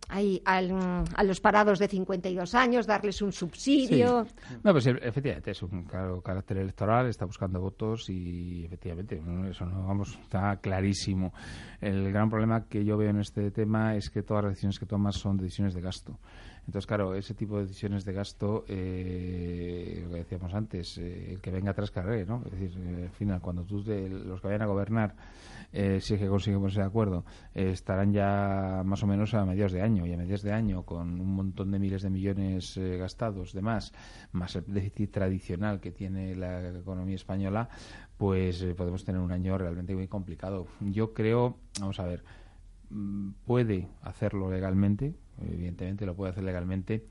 a, los parados de 52 años, darles un subsidio. No, pues efectivamente es un claro carácter electoral, está buscando votos y efectivamente eso no vamos está clarísimo. El gran problema que yo veo en este tema es que todas las decisiones que tomas son decisiones de gasto. Entonces, claro, ese tipo de decisiones de gasto, eh, lo que decíamos antes, eh, el que venga atrás carré, ¿no? Es decir, al final, cuando tú, de, los que vayan a gobernar, eh, si es que consiguen ese acuerdo, eh, estarán ya más o menos a mediados de año. Y a mediados de año, con un montón de miles de millones eh, gastados, de más, más el déficit tradicional que tiene la economía española, pues podemos tener un año realmente muy complicado. Yo creo, vamos a ver, mm, puede hacerlo legalmente, evidentemente lo puede hacer legalmente.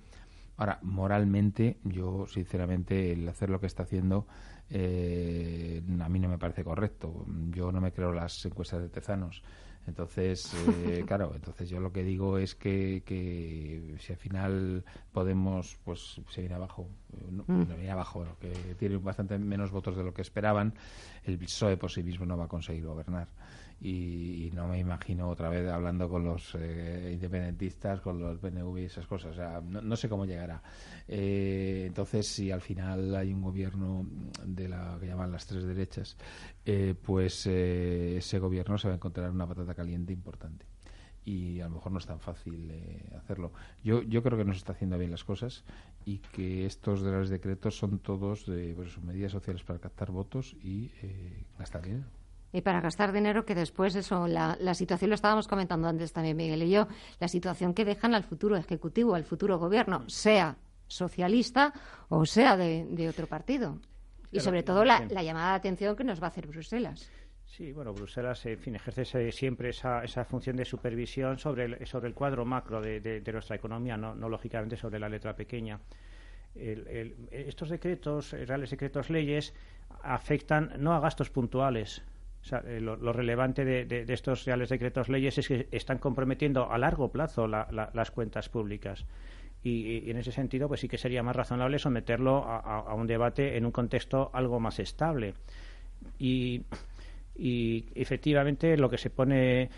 Ahora, moralmente, yo sinceramente el hacer lo que está haciendo eh, a mí no me parece correcto. Yo no me creo las encuestas de Tezanos. Entonces, eh, claro, entonces yo lo que digo es que, que si al final Podemos, pues se viene abajo, no, mm. viene abajo, que tiene bastante menos votos de lo que esperaban, el PSOE por sí mismo no va a conseguir gobernar. Y, no me imagino otra vez hablando con los eh, independentistas, con los BNV y esas cosas. No, sé cómo llegará. Eh, entonces, si al final hay un gobierno de la que llaman las tres derechas, eh, pues ese gobierno se va a encontrar una patata caliente importante y a lo mejor no es tan fácil hacerlo. Yo, yo creo que no se está haciendo bien las cosas y que estos de los decretos son todos de pues, medidas sociales para captar votos y gastar dinero y para gastar dinero que después eso la, la, situación lo estábamos comentando antes también Miguel y yo la situación que dejan al futuro ejecutivo al futuro gobierno sea socialista o sea de, otro partido. Y sobre todo la, llamada de atención que nos va a hacer Bruselas. Sí, bueno, Bruselas, en fin, ejerce siempre esa, esa función de supervisión sobre el, sobre el cuadro macro de, de, nuestra economía, no, no, lógicamente sobre la letra pequeña. estos decretos, reales decretos leyes, afectan no a gastos puntuales, eh, lo, relevante de, estos reales decretos leyes es que están comprometiendo a largo plazo las cuentas públicas. Y, en ese sentido, pues sí que sería más razonable someterlo a, un debate en un contexto algo más estable. Y y efectivamente lo que se pone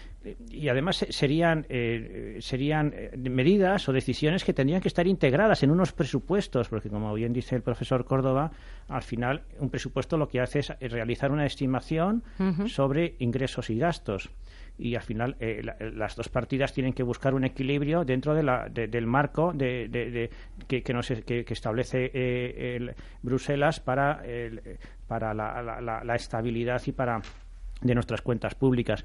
y además serían eh, serían eh, medidas o decisiones que tendrían que estar integradas en unos presupuestos porque como bien dice el profesor Córdoba al final un presupuesto lo que hace es realizar una estimación sobre ingresos y gastos. Y al final eh, las dos partidas tienen que buscar un equilibrio dentro de la, del marco de, que, que, establece Bruselas para, para la, estabilidad y para de nuestras cuentas públicas.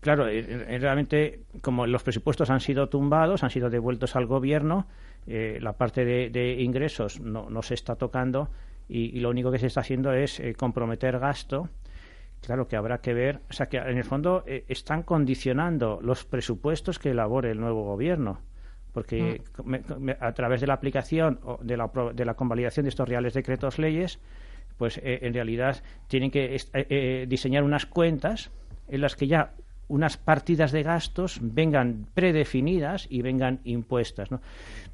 Claro, eh, eh, realmente, como los presupuestos han sido tumbados, han sido devueltos al gobierno, eh, la parte de, ingresos no, no, se está tocando y, lo único que se está haciendo es comprometer gasto. Claro que habrá que ver, o sea que en el fondo están condicionando los presupuestos que elabore el nuevo gobierno porque mm. a través de la aplicación o de la, de la convalidación de estos reales decretos leyes pues eh, en realidad tienen que eh, eh, diseñar unas cuentas en las que ya unas partidas de gastos vengan predefinidas y vengan impuestas. ¿no?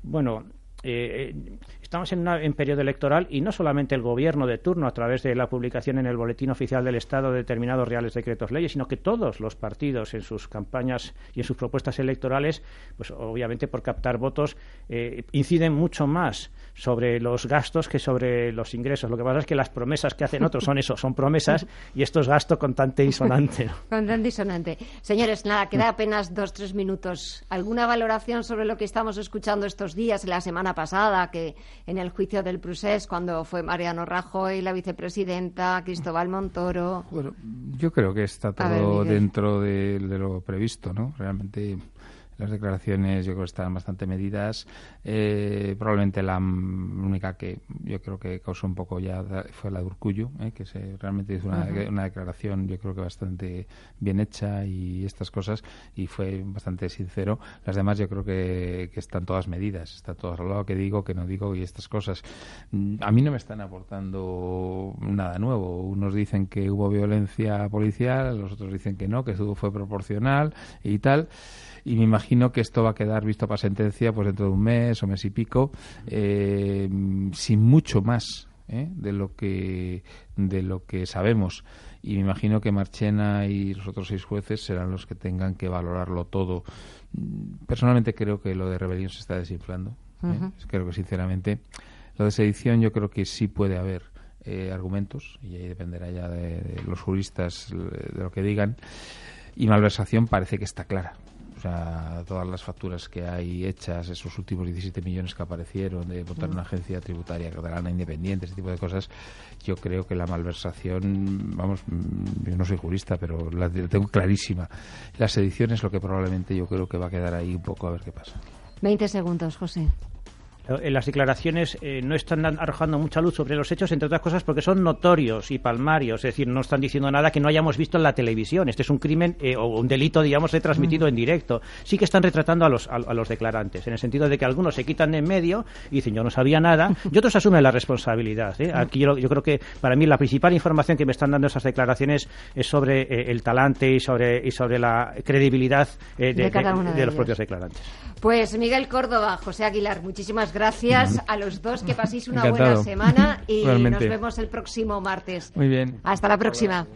Bueno, eh, estamos en, un periodo electoral y no solamente el gobierno de turno a través de la publicación en el boletín oficial del Estado de determinados reales decretos leyes, sino que todos los partidos en sus campañas y en sus propuestas electorales, pues obviamente por captar votos, eh, inciden mucho más sobre los gastos que sobre los ingresos. Lo que pasa es que las promesas que hacen otros son eso, son promesas y esto es gasto constante y sonante. Constante y sonante. Señores, nada, queda apenas dos, tres minutos. ¿Alguna valoración sobre lo que estamos escuchando estos días, la semana pasada, que en el juicio del Prusés, cuando fue Mariano Rajoy, la vicepresidenta, Cristóbal Montoro. Bueno, yo creo que está todo dentro de, de, lo previsto, ¿no? Realmente las declaraciones yo creo que están bastante medidas. Eh, probablemente la única que yo creo que causó un poco ya fue la de Urcullo, eh, que se realmente hizo una, declaración yo creo que bastante bien hecha y estas cosas y fue bastante sincero. Las demás yo creo que, están todas medidas, está todo arreglado, que digo, que no digo y estas cosas. Mm, a mí no me están aportando nada nuevo. Unos dicen que hubo violencia policial, los otros dicen que no, que todo fue proporcional y tal y me imagino que esto va a quedar visto para sentencia pues dentro de un mes o mes y pico eh, sin mucho más ¿eh? de lo que de lo que sabemos. Y me imagino que Marchena y los otros seis jueces serán los que tengan que valorarlo todo. Personalmente creo que lo de rebelión se está desinflando ¿eh? creo que sinceramente lo de sedición yo creo que sí puede haber argumentos y ahí dependerá ya de los juristas de lo que digan. Y malversación parece que está clara sea, todas las facturas que hay hechas, esos últimos 17 millones que aparecieron de montar una agencia tributaria catalana independiente, ese tipo de cosas, yo creo que la malversación, vamos, mm, yo no soy jurista, pero la tengo clarísima. Las ediciones lo que probablemente yo creo que va a quedar ahí un poco a ver qué pasa. 20 segundos, José. Eh, las declaraciones eh, no están arrojando mucha luz sobre los hechos, entre otras cosas porque son notorios y palmarios, es decir, no están diciendo nada que no hayamos visto en la televisión. Este es un crimen eh, o un delito, digamos, transmitido en directo. Sí que están retratando a los, a, los declarantes, en el sentido de que algunos se quitan en medio y dicen yo no sabía nada, y otros asumen la responsabilidad. Aquí yo, creo que para mí la principal información que me están dando esas declaraciones es sobre el talante y sobre, y sobre la credibilidad de, los propios declarantes. Pues Miguel Córdoba, José Aguilar, muchísimas gracias gracias a los dos, que paséis una buena semana y nos vemos el próximo martes. Muy bien. Hasta la próxima.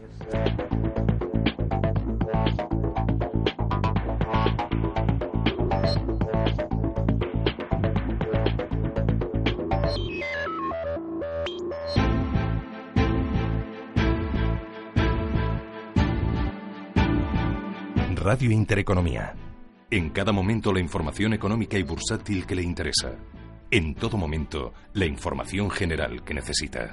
Radio Intereconomía. En cada momento la información económica y bursátil que le interesa. En todo momento la información general que necesita.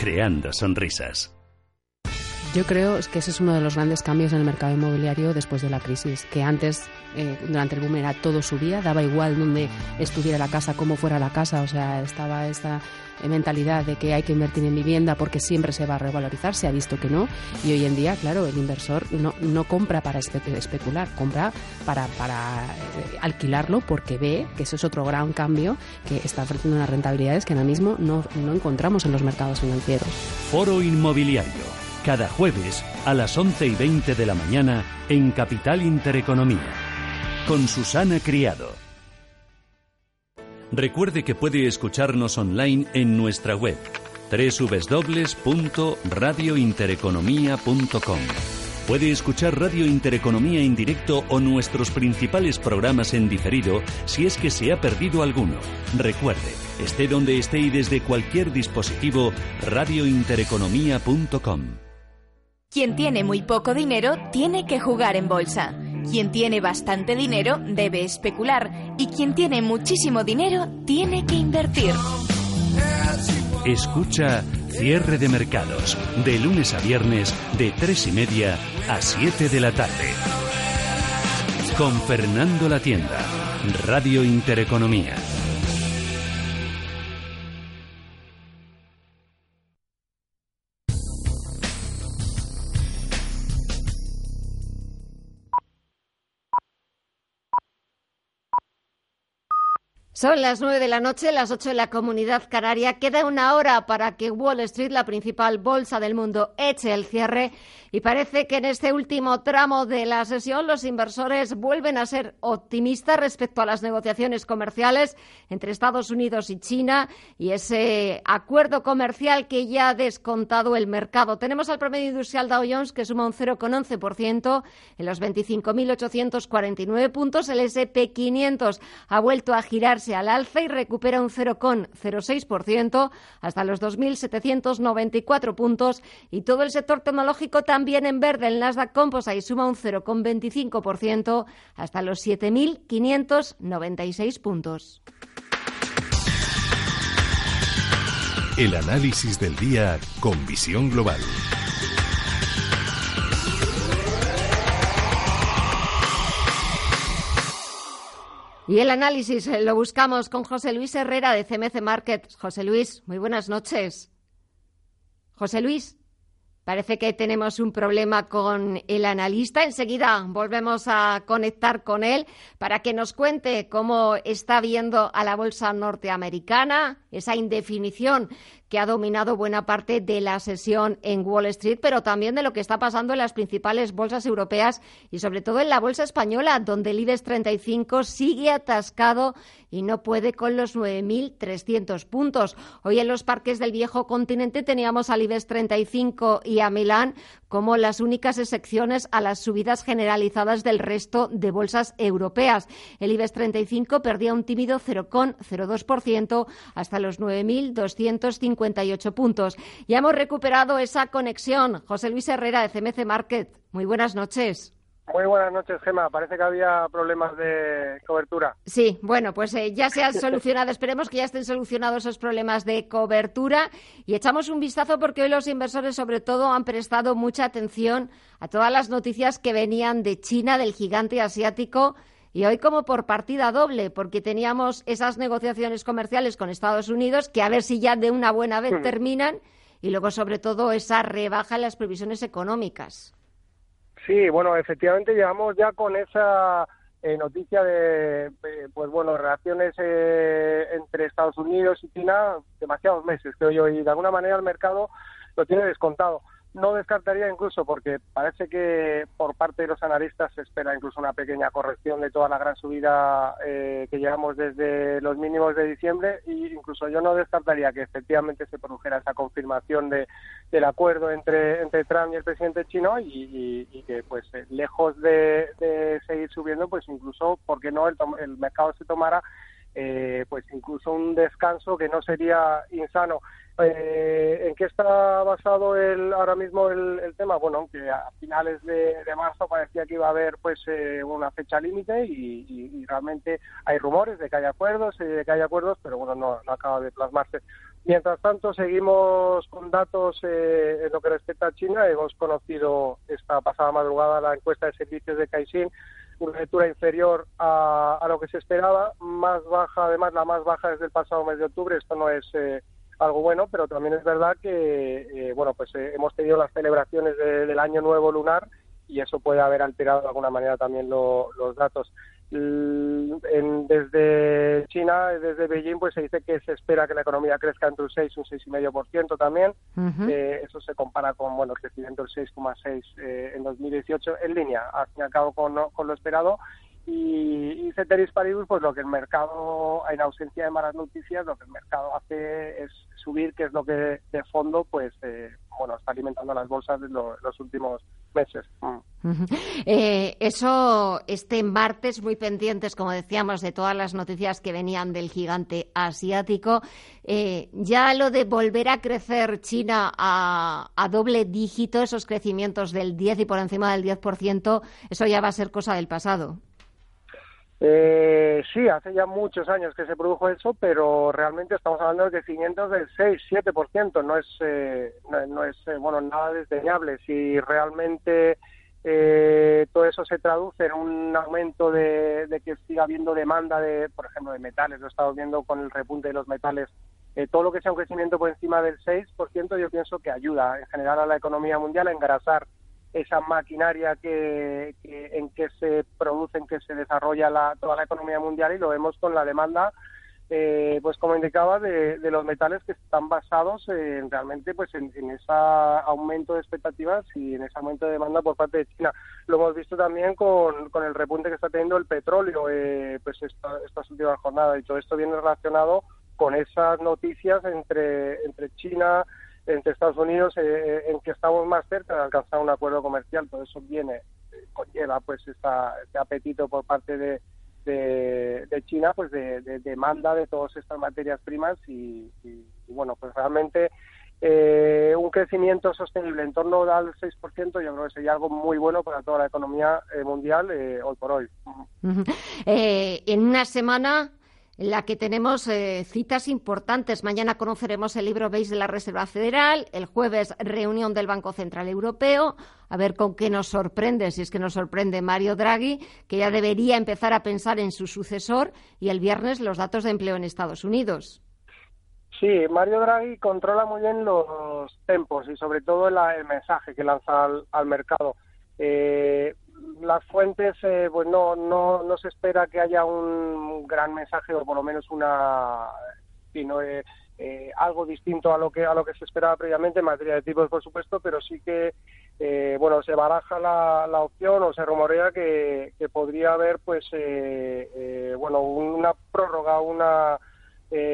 creando sonrisas. Yo creo que ese es uno de los grandes cambios en el mercado inmobiliario después de la crisis, que antes, eh, durante el boom, era todo subía, daba igual donde estuviera la casa, cómo fuera la casa, o sea, estaba esta mentalidad de que hay que invertir en vivienda porque siempre se va a revalorizar, se ha visto que no, y hoy en día, claro, el inversor no, no compra para especular, compra para, para eh, alquilarlo porque ve que eso es otro gran cambio que está ofreciendo unas rentabilidades que ahora mismo no, no encontramos en los mercados financieros. Foro Inmobiliario cada jueves a las 11 y 20 de la mañana en Capital Intereconomía, con Susana Criado. Recuerde que puede escucharnos online en nuestra web www.radiointereconomía.com. Puede escuchar Radio Intereconomía en directo o nuestros principales programas en diferido si es que se ha perdido alguno. Recuerde, esté donde esté y desde cualquier dispositivo, radiointereconomía.com. Quien tiene muy poco dinero tiene que jugar en bolsa. Quien tiene bastante dinero debe especular. Y quien tiene muchísimo dinero tiene que invertir. Escucha Cierre de Mercados, de lunes a viernes, de tres y media a 7 de la tarde. Con Fernando La Tienda, Radio Intereconomía. Son las nueve de la noche, las ocho en la comunidad canaria. Queda una hora para que Wall Street, la principal bolsa del mundo, eche el cierre y parece que en este último tramo de la sesión los inversores vuelven a ser optimistas respecto a las negociaciones comerciales entre Estados Unidos y China y ese acuerdo comercial que ya ha descontado el mercado. Tenemos al promedio industrial Dow Jones que suma un 0,11% en los 25.849 puntos. El S&P 500 ha vuelto a girarse al alza y recupera un 0,06% hasta los 2.794 puntos y todo el sector tecnológico también en verde el Nasdaq Composite suma un 0,25% hasta los 7.596 puntos. El análisis del día con visión global. Y el análisis lo buscamos con José Luis Herrera de CMC Markets. José Luis, muy buenas noches. José Luis. Parece que tenemos un problema con el analista. Enseguida volvemos a conectar con él para que nos cuente cómo está viendo a la bolsa norteamericana, esa indefinición que ha dominado buena parte de la sesión en Wall Street, pero también de lo que está pasando en las principales bolsas europeas y sobre todo en la bolsa española, donde el IBEX 35 sigue atascado y no puede con los 9.300 puntos. Hoy en los parques del viejo continente teníamos al IBEX 35 y a Milán como las únicas excepciones a las subidas generalizadas del resto de bolsas europeas. El IBEX 35 perdía un tímido 0,02% hasta los 9.258 puntos. Ya hemos recuperado esa conexión. José Luis Herrera de CMC Market. Muy buenas noches. Muy buenas noches, Gema. Parece que había problemas de cobertura. Sí, bueno, pues eh, ya se han solucionado. Esperemos que ya estén solucionados esos problemas de cobertura. Y echamos un vistazo porque hoy los inversores, sobre todo, han prestado mucha atención a todas las noticias que venían de China, del gigante asiático. Y hoy como por partida doble, porque teníamos esas negociaciones comerciales con Estados Unidos que a ver si ya de una buena vez terminan. Y luego, sobre todo, esa rebaja en las previsiones económicas. Sí, bueno, efectivamente llevamos ya con esa eh, noticia de, eh, pues bueno, relaciones eh, entre Estados Unidos y China demasiados meses, creo yo, y de alguna manera el mercado lo tiene descontado. No descartaría incluso, porque parece que por parte de los analistas se espera incluso una pequeña corrección de toda la gran subida eh, que llevamos desde los mínimos de diciembre e incluso yo no descartaría que efectivamente se produjera esa confirmación de, del acuerdo entre, entre Trump y el presidente chino y, que pues eh, lejos de, seguir subiendo pues incluso, porque no?, el, el mercado se tomara eh, pues incluso un descanso que no sería insano. Eh, ¿En qué está basado el, ahora mismo el, tema? Bueno, que a finales de, marzo parecía que iba a haber pues eh, una fecha límite y, realmente hay rumores de que hay acuerdos, y de que hay acuerdos, pero bueno, no, acaba de plasmarse. Mientras tanto, seguimos con datos eh, en lo que respecta a China. Hemos conocido esta pasada madrugada la encuesta de servicios de Caixin, lectura inferior a, lo que se esperaba, más baja, además la más baja desde el pasado mes de octubre. Esto no es eh, algo bueno, pero también es verdad que eh, bueno, pues eh, hemos tenido las celebraciones del Año Nuevo lunar y eso puede haber alterado de alguna manera también los datos. Desde China, desde Beijing, pues se dice que se espera que la economía crezca entre un 6 y un 6,5% también. Eh, eso se compara con bueno, el crecimiento del 6,6 en 2018 en línea, al fin y al cabo, con, con lo esperado y, y ceteris paribus, pues lo que el mercado, en ausencia de malas noticias, lo que el mercado hace es subir, que es lo que de fondo, pues, eh, bueno, está alimentando las bolsas de los últimos meses. Eh, eso, este martes, muy pendientes, como decíamos, de todas las noticias que venían del gigante asiático. Eh, ya lo de volver a crecer China a, a, doble dígito, esos crecimientos del 10 y por encima del 10%, eso ya va a ser cosa del pasado. Eh, sí, hace ya muchos años que se produjo eso, pero realmente estamos hablando de crecimientos del 6-7%, no es, eh, no, es eh, bueno, nada desdeñable. Si realmente eh, todo eso se traduce en un aumento de, de, que siga habiendo demanda de, por ejemplo, de metales, lo estamos viendo con el repunte de los metales, eh, todo lo que sea un crecimiento por encima del 6%, yo pienso que ayuda en general a la economía mundial a engrasar esa maquinaria que, en que se produce, en que se desarrolla la, toda la economía mundial y lo vemos con la demanda, eh, pues como indicaba, de, los metales que están basados en, realmente pues en, ese aumento de expectativas y en ese aumento de demanda por parte de China. Lo hemos visto también con, con el repunte que está teniendo el petróleo eh, pues estas últimas jornadas y todo esto viene relacionado con esas noticias entre, entre China, entre Estados Unidos eh, eh, en que estamos más cerca de alcanzar un acuerdo comercial, por eso viene, eh, conlleva pues esta, este apetito por parte de, de, China pues de, demanda de todas estas materias primas y, bueno pues realmente un crecimiento sostenible en torno al 6% yo creo que sería algo muy bueno para toda la economía mundial hoy por hoy. en una semana en la que tenemos eh, citas importantes. Mañana conoceremos el libro Base de la Reserva Federal, el jueves reunión del Banco Central Europeo, a ver con qué nos sorprende, si es que nos sorprende Mario Draghi, que ya debería empezar a pensar en su sucesor, y el viernes los datos de empleo en Estados Unidos. Sí, Mario Draghi controla muy bien los tempos y sobre todo el mensaje que lanza al, mercado. Eh, las fuentes, eh, pues no, no, no se espera que haya un gran mensaje o por lo menos una, sino eh, eh, algo distinto a lo que a lo que se esperaba previamente en materia de tipos, por supuesto, pero sí que eh, bueno se baraja la, la, opción o se rumorea que, que podría haber, pues bueno, una prórroga, una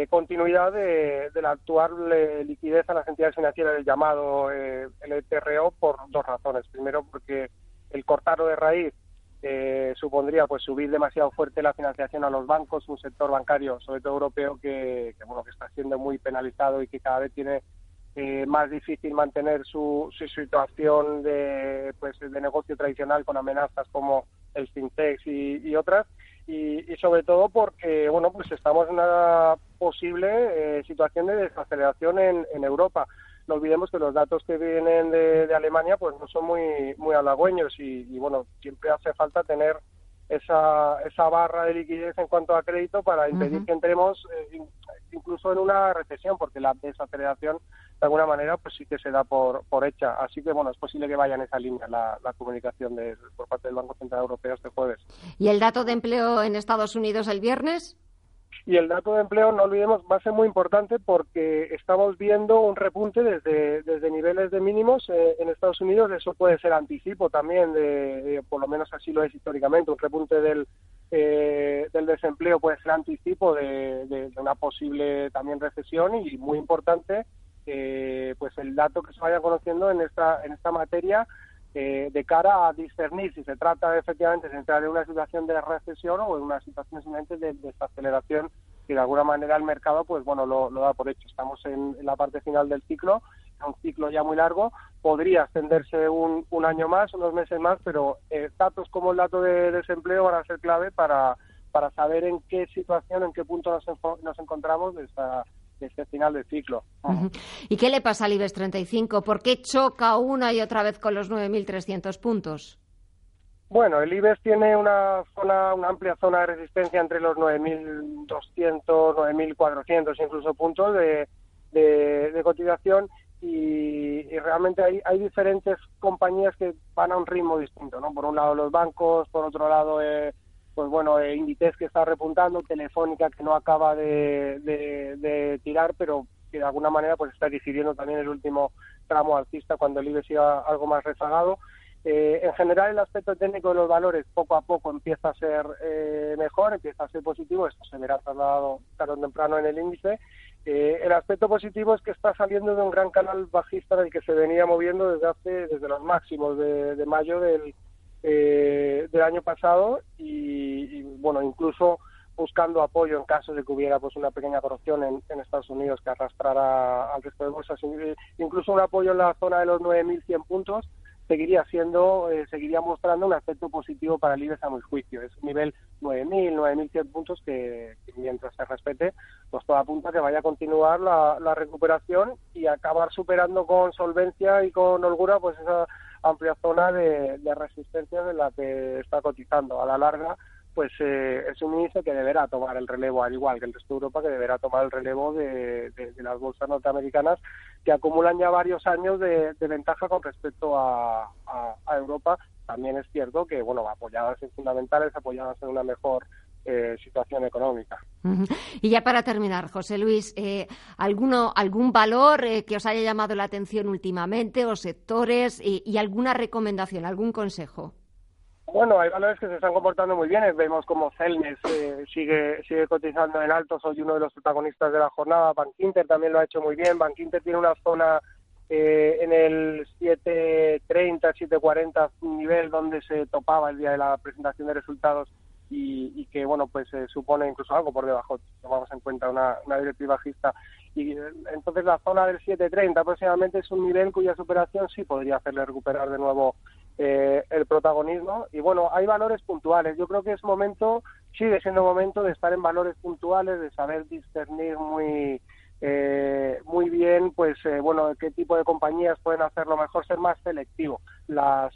continuidad de, de, la actual liquidez a las entidades financieras del llamado el ETRO por dos razones. Primero, porque el cortarlo de raíz eh, supondría pues subir demasiado fuerte la financiación a los bancos, un sector bancario, sobre todo europeo, que, bueno que está siendo muy penalizado y que cada vez tiene eh, más difícil mantener su, situación de pues de negocio tradicional con amenazas como el fintech y, otras. Y, sobre todo porque bueno pues estamos en una posible eh, situación de desaceleración en, en Europa no olvidemos que los datos que vienen de, Alemania pues no son muy muy halagüeños y, bueno siempre hace falta tener esa, esa barra de liquidez en cuanto a crédito para impedir que entremos eh, incluso en una recesión porque la desaceleración de alguna manera pues sí que se da por, por hecha. Así que bueno, es posible que vaya en esa línea la, la comunicación de, por parte del Banco Central Europeo este jueves. ¿Y el dato de empleo en Estados Unidos el viernes? Y el dato de empleo, no olvidemos, va a ser muy importante porque estamos viendo un repunte desde, desde niveles de mínimos eh, en Estados Unidos. Eso puede ser anticipo también, de, por lo menos así lo es históricamente. Un repunte del, eh, del desempleo puede ser anticipo de, de, una posible también recesión y muy importante, eh, pues el dato que se vaya conociendo en esta, en esta materia eh, de cara a discernir si se trata efectivamente de entrar en una situación de recesión o en una situación simplemente de desaceleración que de alguna manera el mercado pues bueno lo, da por hecho. Estamos en, la parte final del ciclo, un ciclo ya muy largo, podría extenderse un, un año más, unos meses más, pero eh, datos como el dato de desempleo van a ser clave para, para saber en qué situación, en qué punto nos, nos encontramos de esta este final del ciclo. ¿Y qué le pasa al IBEX 35? ¿Por qué choca una y otra vez con los 9.300 puntos? Bueno, el IBEX tiene una zona, una amplia zona de resistencia entre los 9.200, 9.400 incluso puntos de, de, cotización y, realmente hay, hay diferentes compañías que van a un ritmo distinto, ¿no? Por un lado los bancos, por otro lado eh, pues bueno, eh, Inditex que está repuntando, Telefónica que no acaba de, tirar, pero que de alguna manera pues está decidiendo también el último tramo alcista cuando el IBEX iba algo más rezagado. Eh, en general el aspecto técnico de los valores poco a poco empieza a ser eh, mejor, empieza a ser positivo, esto se verá trasladado tarde o temprano en el índice. el aspecto positivo es que está saliendo de un gran canal bajista en el que se venía moviendo desde hace desde los máximos de mayo del, eh, del año pasado y, bueno, incluso buscando apoyo en caso de que hubiera pues una pequeña corrupción en, Estados Unidos que arrastrara al resto de bolsas, incluso un apoyo en la zona de los 9.100 puntos seguiría siendo, eh, seguiría mostrando un aspecto positivo para el IBEX a mi juicio. Es un nivel 9.000, 9.100 puntos que, mientras se respete, pues todo apunta que vaya a continuar la, la recuperación y acabar superando con solvencia y con holgura pues esa amplia zona de, resistencia de la que está cotizando. A la larga, pues eh, es un índice que deberá tomar el relevo, al igual que el resto de Europa, que deberá tomar el relevo de, las bolsas norteamericanas que acumulan ya varios años de, ventaja con respecto a, Europa. También es cierto que, bueno, apoyadas en fundamentales, apoyadas en una mejor eh, situación económica. Y ya para terminar, José Luis, eh, ¿alguno, ¿algún valor eh, que os haya llamado la atención últimamente o sectores y, alguna recomendación, algún consejo? Bueno, hay valores que se están comportando muy bien. Vemos como Celnes sigue, sigue cotizando en alto. Soy uno de los protagonistas de la jornada. Bankinter también lo ha hecho muy bien. Bankinter tiene una zona en el 730, 740 nivel donde se topaba el día de la presentación de resultados y, que bueno pues se supone incluso algo por debajo. Tomamos en cuenta una, una directiva bajista. Y eh, entonces la zona del 730 aproximadamente es un nivel cuya superación sí podría hacerle recuperar de nuevo eh, el protagonismo. Y bueno hay valores puntuales. Yo creo que es momento sigue siendo momento de estar en valores puntuales de saber discernir muy eh, muy bien pues bueno qué tipo de compañías pueden hacerlo mejor ser más selectivo. Las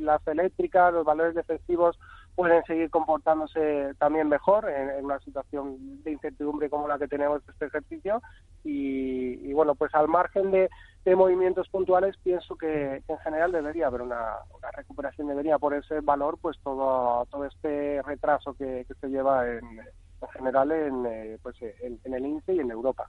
las eléctricas los valores defensivos pueden seguir comportándose también mejor en, una situación de incertidumbre como la que tenemos este ejercicio. Y, bueno pues al margen de, movimientos puntuales pienso que, en general debería haber una, recuperación debería por ese valor pues todo todo este retraso que se lleva en general en, eh, pues, en, el INSE y en Europa.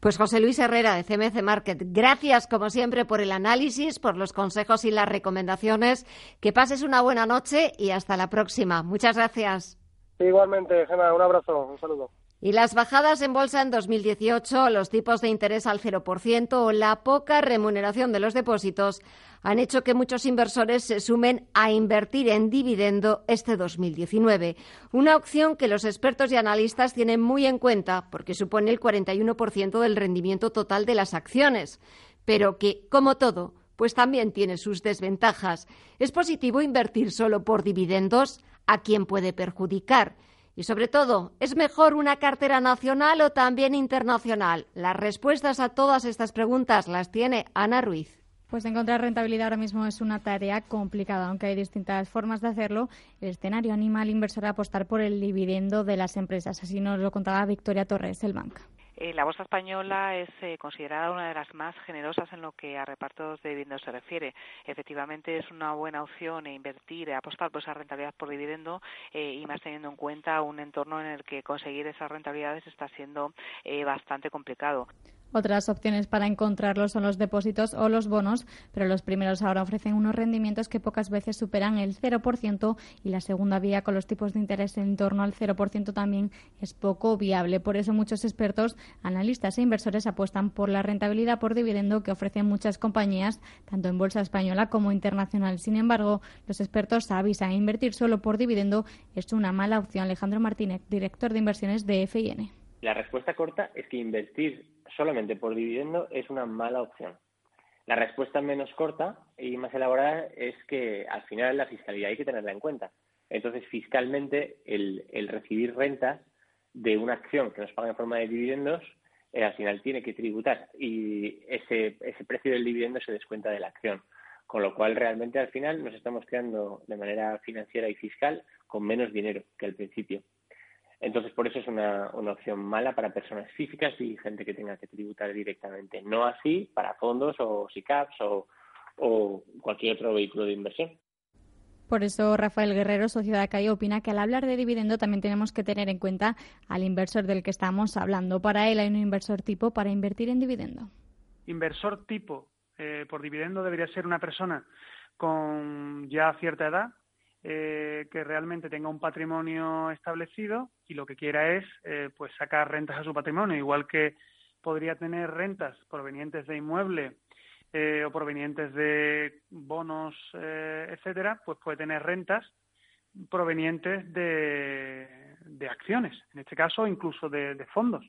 Pues José Luis Herrera de CMC Market, gracias como siempre por el análisis, por los consejos y las recomendaciones. Que pases una buena noche y hasta la próxima. Muchas gracias. Igualmente, Gemma, un abrazo, un saludo. Y las bajadas en bolsa en 2018, los tipos de interés al 0% o la poca remuneración de los depósitos han hecho que muchos inversores se sumen a invertir en dividendo este 2019. Una opción que los expertos y analistas tienen muy en cuenta porque supone el 41% del rendimiento total de las acciones, pero que, como todo, pues también tiene sus desventajas. ¿Es positivo invertir solo por dividendos? ¿A quién puede perjudicar? Y sobre todo, ¿es mejor una cartera nacional o también internacional? Las respuestas a todas estas preguntas las tiene Ana Ruiz. Pues encontrar rentabilidad ahora mismo es una tarea complicada, aunque hay distintas formas de hacerlo. El escenario anima al inversor a apostar por el dividendo de las empresas. Así nos lo contaba Victoria Torres, el banco. Eh, la bolsa española es eh, considerada una de las más generosas en lo que a repartos de dividendos se refiere. Efectivamente, es una buena opción invertir, apostar por esa rentabilidad por dividendo y más teniendo en cuenta un entorno en el que conseguir esas rentabilidades está siendo bastante complicado. Otras opciones para encontrarlos son los depósitos o los bonos, pero los primeros ahora ofrecen unos rendimientos que pocas veces superan el 0% y la segunda vía con los tipos de interés en torno al 0% también es poco viable. Por eso muchos expertos, analistas e inversores apuestan por la rentabilidad por dividendo que ofrecen muchas compañías, tanto en bolsa española como internacional. Sin embargo, los expertos avisan invertir solo por dividendo es una mala opción. Alejandro Martínez, director de inversiones de FIN. La respuesta corta es que invertir solamente por dividendo es una mala opción. La respuesta menos corta y más elaborada es que al final la fiscalidad hay que tenerla en cuenta. Entonces, fiscalmente, el, recibir rentas de una acción que nos paga en forma de dividendos, eh, al final tiene que tributar y ese, ese precio del dividendo se descuenta de la acción. Con lo cual, realmente al final nos estamos quedando de manera financiera y fiscal con menos dinero que al principio. Entonces, por eso es una, opción mala para personas físicas y gente que tenga que tributar directamente. No así para fondos o SICAPs o, o cualquier otro vehículo de inversión. Por eso Rafael Guerrero, Sociedad CAI, opina que al hablar de dividendo también tenemos que tener en cuenta al inversor del que estamos hablando. Para él hay un inversor tipo para invertir en dividendo. Inversor tipo eh, por dividendo debería ser una persona con ya cierta edad, eh, que realmente tenga un patrimonio establecido y lo que quiera es eh, pues sacar rentas a su patrimonio, igual que podría tener rentas provenientes de inmueble eh, o provenientes de bonos, etcétera, pues puede tener rentas provenientes de, acciones, en este caso incluso de fondos.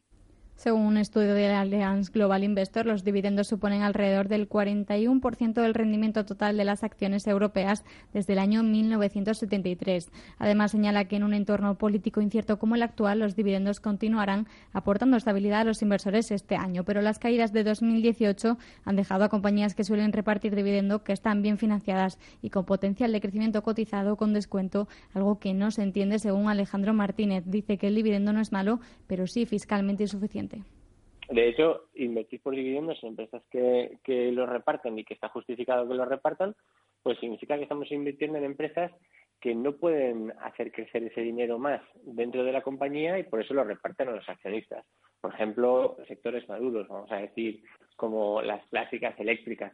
Según un estudio de Allianz Global Investor, los dividendos suponen alrededor del 41% del rendimiento total de las acciones europeas desde el año 1973. Además, señala que en un entorno político incierto como el actual, los dividendos continuarán aportando estabilidad a los inversores este año. Pero las caídas de 2018 han dejado a compañías que suelen repartir dividendo que están bien financiadas y con potencial de crecimiento cotizado con descuento, algo que no se entiende según Alejandro Martínez. Dice que el dividendo no es malo, pero sí fiscalmente insuficiente. De hecho, invertir por dividendos en empresas que, que lo reparten y que está justificado que lo repartan, pues significa que estamos invirtiendo en empresas que no pueden hacer crecer ese dinero más dentro de la compañía y por eso lo reparten a los accionistas. Por ejemplo, sectores maduros, vamos a decir, como las clásicas eléctricas.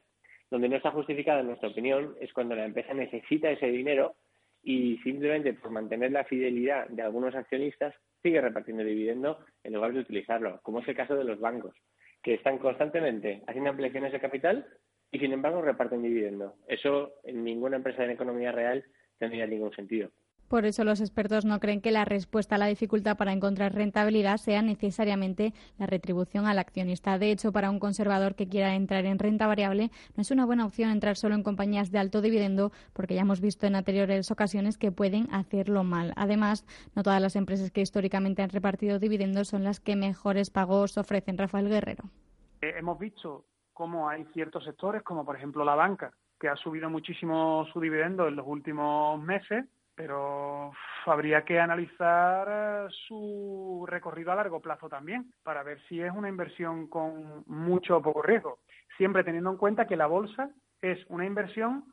Donde no está justificado, en nuestra opinión, es cuando la empresa necesita ese dinero y simplemente por mantener la fidelidad de algunos accionistas sigue repartiendo dividendo en lugar de utilizarlo, como es el caso de los bancos, que están constantemente haciendo ampliaciones de capital y sin embargo reparten dividendo. Eso en ninguna empresa de la economía real tendría ningún sentido. Por eso los expertos no creen que la respuesta a la dificultad para encontrar rentabilidad sea necesariamente la retribución al accionista. De hecho, para un conservador que quiera entrar en renta variable, no es una buena opción entrar solo en compañías de alto dividendo, porque ya hemos visto en anteriores ocasiones que pueden hacerlo mal. Además, no todas las empresas que históricamente han repartido dividendos son las que mejores pagos ofrecen. Rafael Guerrero. Eh, hemos visto cómo hay ciertos sectores, como por ejemplo la banca, que ha subido muchísimo su dividendo en los últimos meses pero habría que analizar eh, su recorrido a largo plazo también para ver si es una inversión con mucho o poco riesgo, siempre teniendo en cuenta que la bolsa es una inversión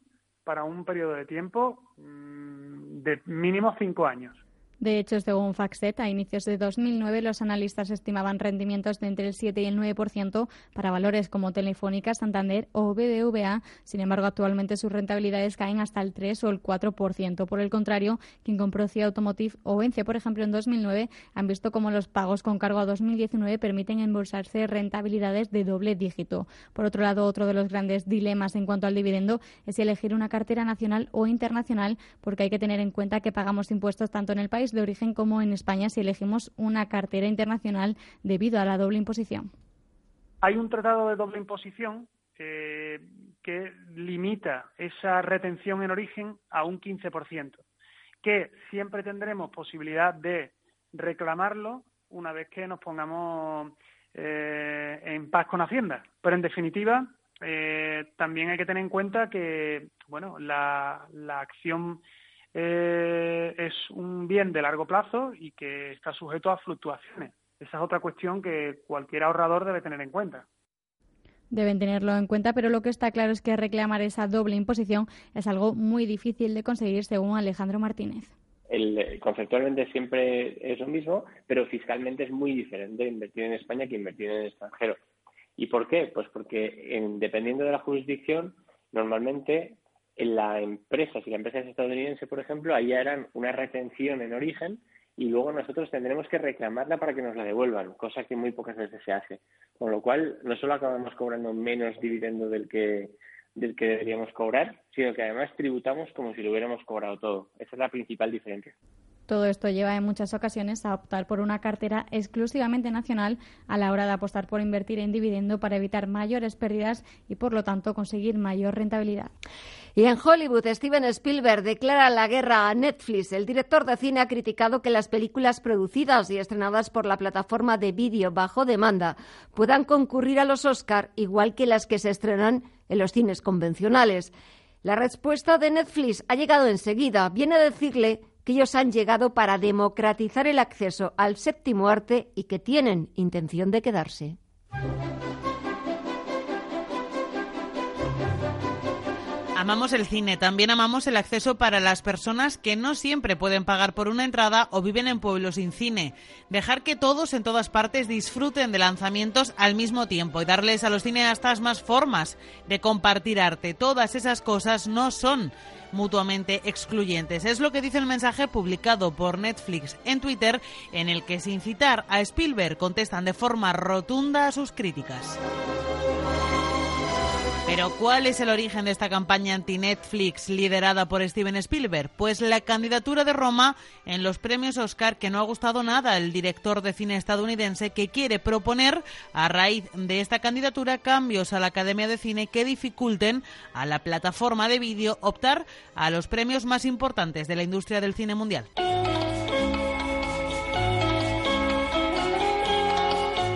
para un periodo de tiempo mm, de mínimo cinco años. De hecho, según FactSet, a inicios de 2009 los analistas estimaban rendimientos de entre el 7 y el 9% para valores como Telefónica, Santander o BBVA. Sin embargo, actualmente sus rentabilidades caen hasta el 3 o el 4%. Por el contrario, quien compró CIA Automotive o Vence, por ejemplo, en 2009, han visto cómo los pagos con cargo a 2019 permiten embolsarse rentabilidades de doble dígito. Por otro lado, otro de los grandes dilemas en cuanto al dividendo es elegir una cartera nacional o internacional, porque hay que tener en cuenta que pagamos impuestos tanto en el país de origen como en España si elegimos una cartera internacional debido a la doble imposición. Hay un tratado de doble imposición eh, que limita esa retención en origen a un 15%, que siempre tendremos posibilidad de reclamarlo una vez que nos pongamos eh, en paz con Hacienda. Pero en definitiva, eh, también hay que tener en cuenta que bueno, la, la acción eh, es un bien de largo plazo y que está sujeto a fluctuaciones. esa es otra cuestión que cualquier ahorrador debe tener en cuenta deben tenerlo en cuenta, pero lo que está claro es que reclamar esa doble imposición es algo muy difícil de conseguir, según Alejandro Martínez. El, conceptualmente siempre es lo mismo, pero fiscalmente es muy diferente invertir en España que invertir en el extranjero. ¿Y por qué? Pues porque dependiendo de la jurisdicción, normalmente en la empresa, si la empresa es estadounidense, por ejemplo, ahí harán una retención en origen y luego nosotros tendremos que reclamarla para que nos la devuelvan, cosa que muy pocas veces se hace. Con lo cual, no solo acabamos cobrando menos dividendo del que, del que deberíamos cobrar, sino que además tributamos como si lo hubiéramos cobrado todo. Esa es la principal diferencia. Todo esto lleva en muchas ocasiones a optar por una cartera exclusivamente nacional a la hora de apostar por invertir en dividendo para evitar mayores pérdidas y, por lo tanto, conseguir mayor rentabilidad. Y en Hollywood, Steven Spielberg declara la guerra a Netflix. El director de cine ha criticado que las películas producidas y estrenadas por la plataforma de vídeo bajo demanda puedan concurrir a los Oscar igual que las que se estrenan en los cines convencionales. La respuesta de Netflix ha llegado enseguida. Viene a decirle que ellos han llegado para democratizar el acceso al séptimo arte y que tienen intención de quedarse. Amamos el cine, también amamos el acceso para las personas que no siempre pueden pagar por una entrada o viven en pueblos sin cine. Dejar que todos en todas partes disfruten de lanzamientos al mismo tiempo y darles a los cineastas más formas de compartir arte. Todas esas cosas no son mutuamente excluyentes. Es lo que dice el mensaje publicado por Netflix en Twitter en el que sin citar a Spielberg contestan de forma rotunda a sus críticas. Pero ¿cuál es el origen de esta campaña anti-Netflix liderada por Steven Spielberg? Pues la candidatura de Roma en los premios Oscar que no ha gustado nada al director de cine estadounidense que quiere proponer a raíz de esta candidatura cambios a la Academia de Cine que dificulten a la plataforma de vídeo optar a los premios más importantes de la industria del cine mundial.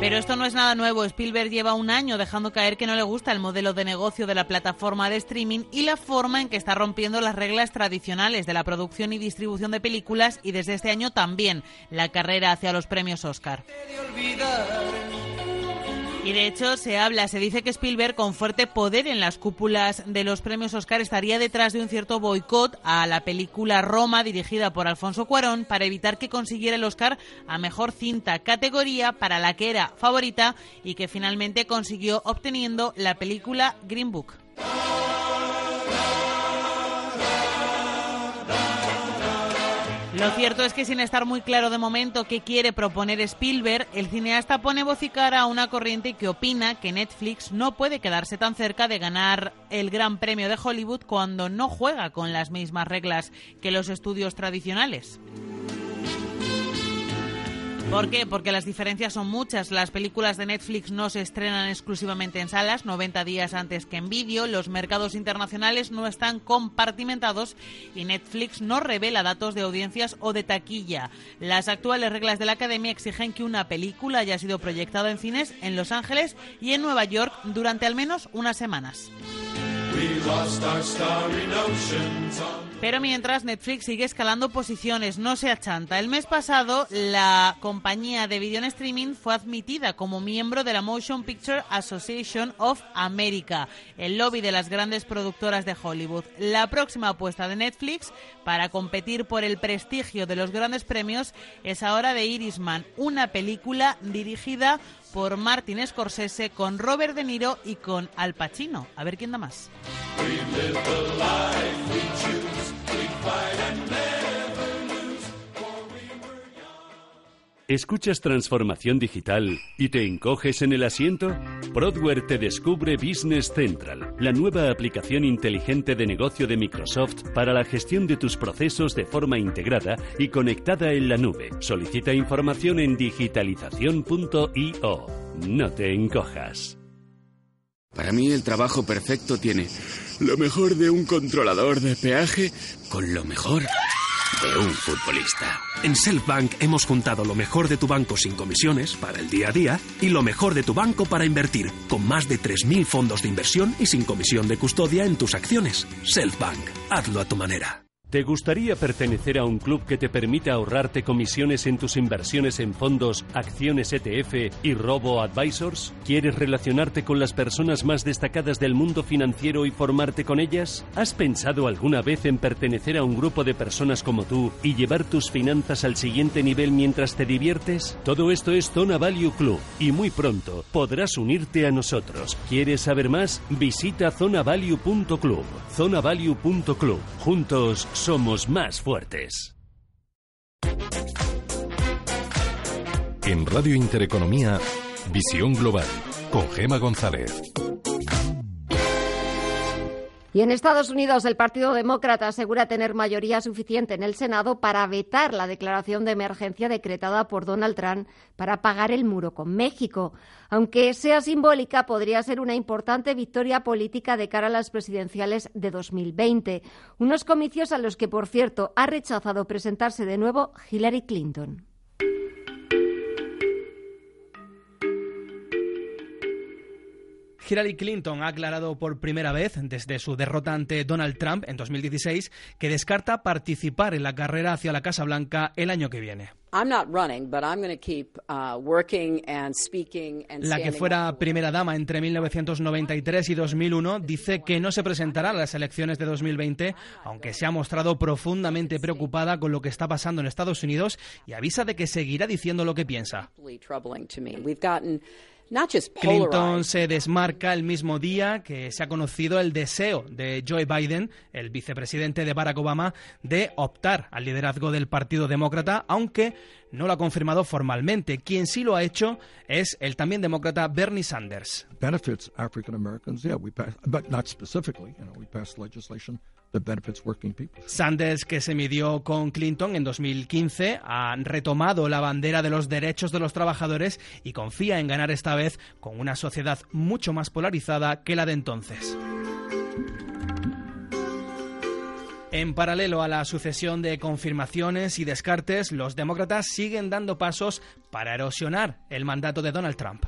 Pero esto no es nada nuevo. Spielberg lleva un año dejando caer que no le gusta el modelo de negocio de la plataforma de streaming y la forma en que está rompiendo las reglas tradicionales de la producción y distribución de películas y desde este año también la carrera hacia los premios Oscar. Y de hecho se habla, se dice que Spielberg con fuerte poder en las cúpulas de los premios Oscar estaría detrás de un cierto boicot a la película Roma dirigida por Alfonso Cuarón para evitar que consiguiera el Oscar a mejor cinta categoría para la que era favorita y que finalmente consiguió obteniendo la película Green Book. Lo cierto es que sin estar muy claro de momento qué quiere proponer Spielberg, el cineasta pone voz y cara a una corriente que opina que Netflix no puede quedarse tan cerca de ganar el Gran Premio de Hollywood cuando no juega con las mismas reglas que los estudios tradicionales. ¿Por qué? Porque las diferencias son muchas. Las películas de Netflix no se estrenan exclusivamente en salas, 90 días antes que en vídeo. Los mercados internacionales no están compartimentados y Netflix no revela datos de audiencias o de taquilla. Las actuales reglas de la Academia exigen que una película haya sido proyectada en cines en Los Ángeles y en Nueva York durante al menos unas semanas. Pero mientras Netflix sigue escalando posiciones, no se achanta. El mes pasado la compañía de video streaming fue admitida como miembro de la Motion Picture Association of America, el lobby de las grandes productoras de Hollywood. La próxima apuesta de Netflix para competir por el prestigio de los grandes premios es ahora de Irisman, una película dirigida Martin Scorsese con Robert De Niro y con Al Pacino. A ver quién da más. ¿Escuchas transformación digital y te encoges en el asiento? Broadware te descubre Business Central, la nueva aplicación inteligente de negocio de Microsoft para la gestión de tus procesos de forma integrada y conectada en la nube. Solicita información en digitalización.io. No te encojas. Para mí el trabajo perfecto tiene lo mejor de un controlador de peaje con lo mejor de un futbolista. En Selfbank hemos juntado lo mejor de tu banco sin comisiones para el día a día y lo mejor de tu banco para invertir, con más de 3.000 fondos de inversión y sin comisión de custodia en tus acciones. Selfbank, hazlo a tu manera. ¿Te gustaría pertenecer a un club que te permita ahorrarte comisiones en tus inversiones en fondos, acciones ETF y robo advisors? ¿Quieres relacionarte con las personas más destacadas del mundo financiero y formarte con ellas? ¿Has pensado alguna vez en pertenecer a un grupo de personas como tú y llevar tus finanzas al siguiente nivel mientras te diviertes? Todo esto es Zona Value Club y muy pronto podrás unirte a nosotros. ¿Quieres saber más? Visita zonavalue.club. Zonavalue.club. Juntos somos más fuertes. En Radio Intereconomía, Visión Global, con Gema González. Y en Estados Unidos, el Partido Demócrata asegura tener mayoría suficiente en el Senado para vetar la declaración de emergencia decretada por Donald Trump para pagar el muro con México. Aunque sea simbólica, podría ser una importante victoria política de cara a las presidenciales de 2020. Unos comicios a los que, por cierto, ha rechazado presentarse de nuevo Hillary Clinton. Hillary Clinton ha aclarado por primera vez desde su derrota ante Donald Trump en 2016 que descarta participar en la carrera hacia la Casa Blanca el año que viene. La que fuera primera dama entre 1993 y 2001 dice que no se presentará a las elecciones de 2020, aunque se ha mostrado profundamente preocupada con lo que está pasando en Estados Unidos y avisa de que seguirá diciendo lo que piensa. Clinton se desmarca el mismo día que se ha conocido el deseo de Joe Biden, el vicepresidente de Barack Obama, de optar al liderazgo del Partido Demócrata, aunque no lo ha confirmado formalmente. Quien sí lo ha hecho es el también demócrata Bernie Sanders. Benefits African Americans, yeah, we pass, but not specifically. You know, we passed legislation Sanders, que se midió con Clinton en 2015, ha retomado la bandera de los derechos de los trabajadores y confía en ganar esta vez con una sociedad mucho más polarizada que la de entonces. En paralelo a la sucesión de confirmaciones y descartes, los demócratas siguen dando pasos para erosionar el mandato de Donald Trump.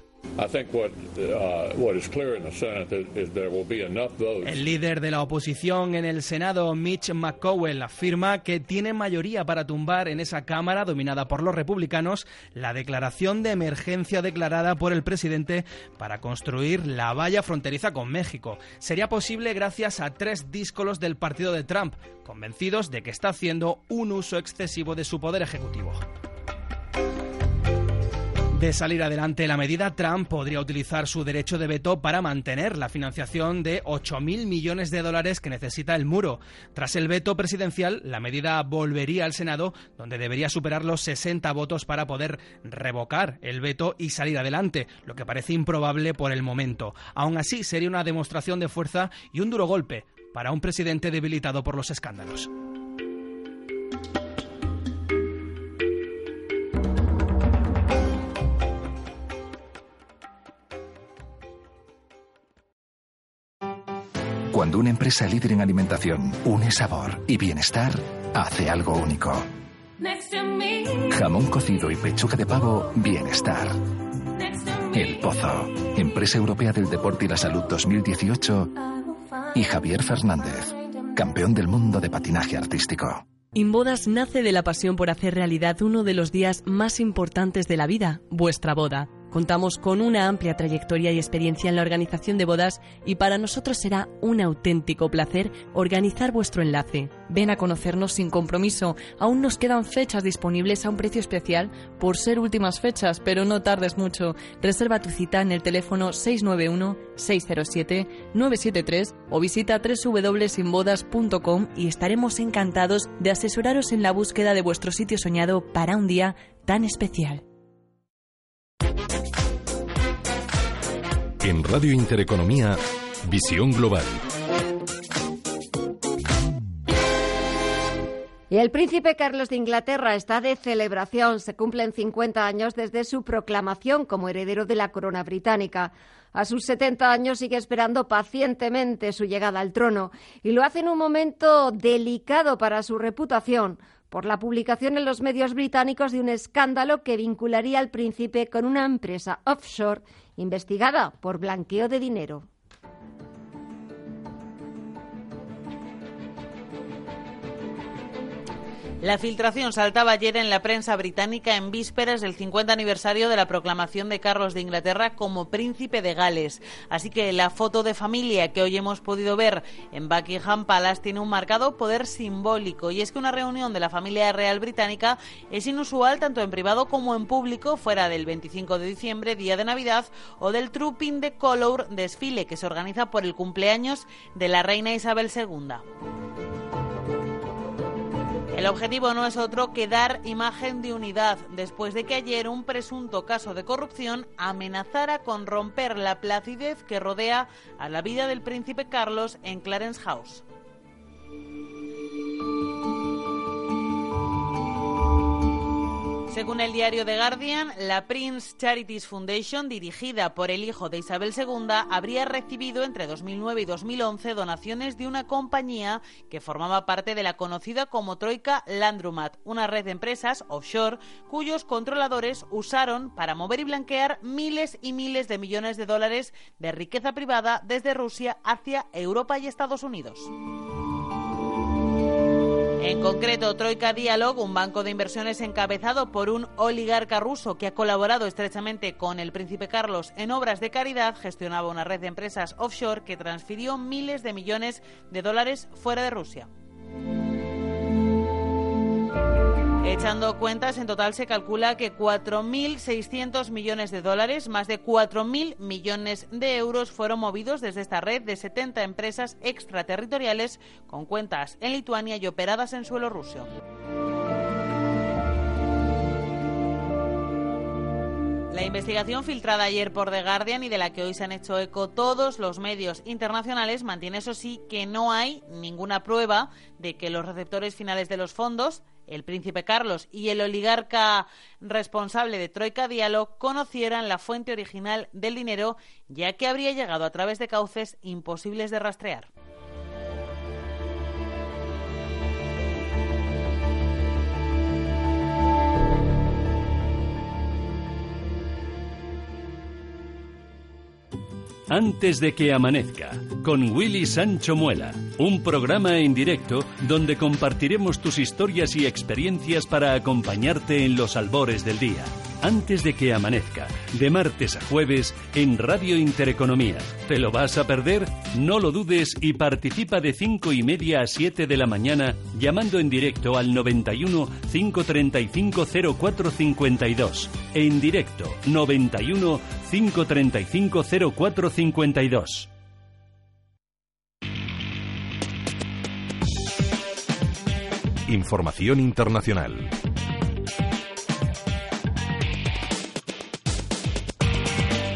El líder de la oposición en el Senado, Mitch McConnell, afirma que tiene mayoría para tumbar en esa Cámara, dominada por los republicanos, la declaración de emergencia declarada por el presidente para construir la valla fronteriza con México. Sería posible gracias a tres díscolos del partido de Trump, convencidos de que está haciendo un uso excesivo de su poder ejecutivo. De salir adelante la medida, Trump podría utilizar su derecho de veto para mantener la financiación de 8.000 millones de dólares que necesita el muro. Tras el veto presidencial, la medida volvería al Senado, donde debería superar los 60 votos para poder revocar el veto y salir adelante, lo que parece improbable por el momento. Aún así, sería una demostración de fuerza y un duro golpe para un presidente debilitado por los escándalos. Cuando una empresa líder en alimentación une sabor y bienestar, hace algo único. Jamón cocido y pechuga de pavo, bienestar. El Pozo, Empresa Europea del Deporte y la Salud 2018. Y Javier Fernández, campeón del mundo de patinaje artístico. Inbodas nace de la pasión por hacer realidad uno de los días más importantes de la vida, vuestra boda. Contamos con una amplia trayectoria y experiencia en la organización de bodas y para nosotros será un auténtico placer organizar vuestro enlace. Ven a conocernos sin compromiso. Aún nos quedan fechas disponibles a un precio especial por ser últimas fechas, pero no tardes mucho. Reserva tu cita en el teléfono 691-607-973 o visita www.sinbodas.com y estaremos encantados de asesoraros en la búsqueda de vuestro sitio soñado para un día tan especial. En Radio Intereconomía, Visión Global. Y el príncipe Carlos de Inglaterra está de celebración. Se cumplen 50 años desde su proclamación como heredero de la corona británica. A sus 70 años sigue esperando pacientemente su llegada al trono y lo hace en un momento delicado para su reputación por la publicación en los medios británicos de un escándalo que vincularía al príncipe con una empresa offshore investigada por blanqueo de dinero. La filtración saltaba ayer en la prensa británica en vísperas del 50 aniversario de la proclamación de Carlos de Inglaterra como príncipe de Gales. Así que la foto de familia que hoy hemos podido ver en Buckingham Palace tiene un marcado poder simbólico y es que una reunión de la familia real británica es inusual tanto en privado como en público fuera del 25 de diciembre, día de Navidad, o del Trooping the Colour desfile que se organiza por el cumpleaños de la reina Isabel II. El objetivo no es otro que dar imagen de unidad, después de que ayer un presunto caso de corrupción amenazara con romper la placidez que rodea a la vida del príncipe Carlos en Clarence House. Según el diario The Guardian, la Prince Charities Foundation, dirigida por el hijo de Isabel II, habría recibido entre 2009 y 2011 donaciones de una compañía que formaba parte de la conocida como Troika Landromat, una red de empresas offshore cuyos controladores usaron para mover y blanquear miles y miles de millones de dólares de riqueza privada desde Rusia hacia Europa y Estados Unidos. En concreto, Troika Dialog, un banco de inversiones encabezado por un oligarca ruso que ha colaborado estrechamente con el príncipe Carlos en obras de caridad, gestionaba una red de empresas offshore que transfirió miles de millones de dólares fuera de Rusia. Echando cuentas, en total se calcula que 4.600 millones de dólares, más de 4.000 millones de euros, fueron movidos desde esta red de 70 empresas extraterritoriales con cuentas en Lituania y operadas en suelo ruso. La investigación filtrada ayer por The Guardian y de la que hoy se han hecho eco todos los medios internacionales mantiene, eso sí, que no hay ninguna prueba de que los receptores finales de los fondos el príncipe Carlos y el oligarca responsable de Troika Dialog conocieran la fuente original del dinero, ya que habría llegado a través de cauces imposibles de rastrear. Antes de que amanezca, con Willy Sancho Muela, un programa en directo donde compartiremos tus historias y experiencias para acompañarte en los albores del día. Antes de que amanezca, de martes a jueves en Radio Intereconomía. ¿Te lo vas a perder? No lo dudes y participa de 5 y media a 7 de la mañana llamando en directo al 91 535 0452. En directo 91 535 0452. Información internacional.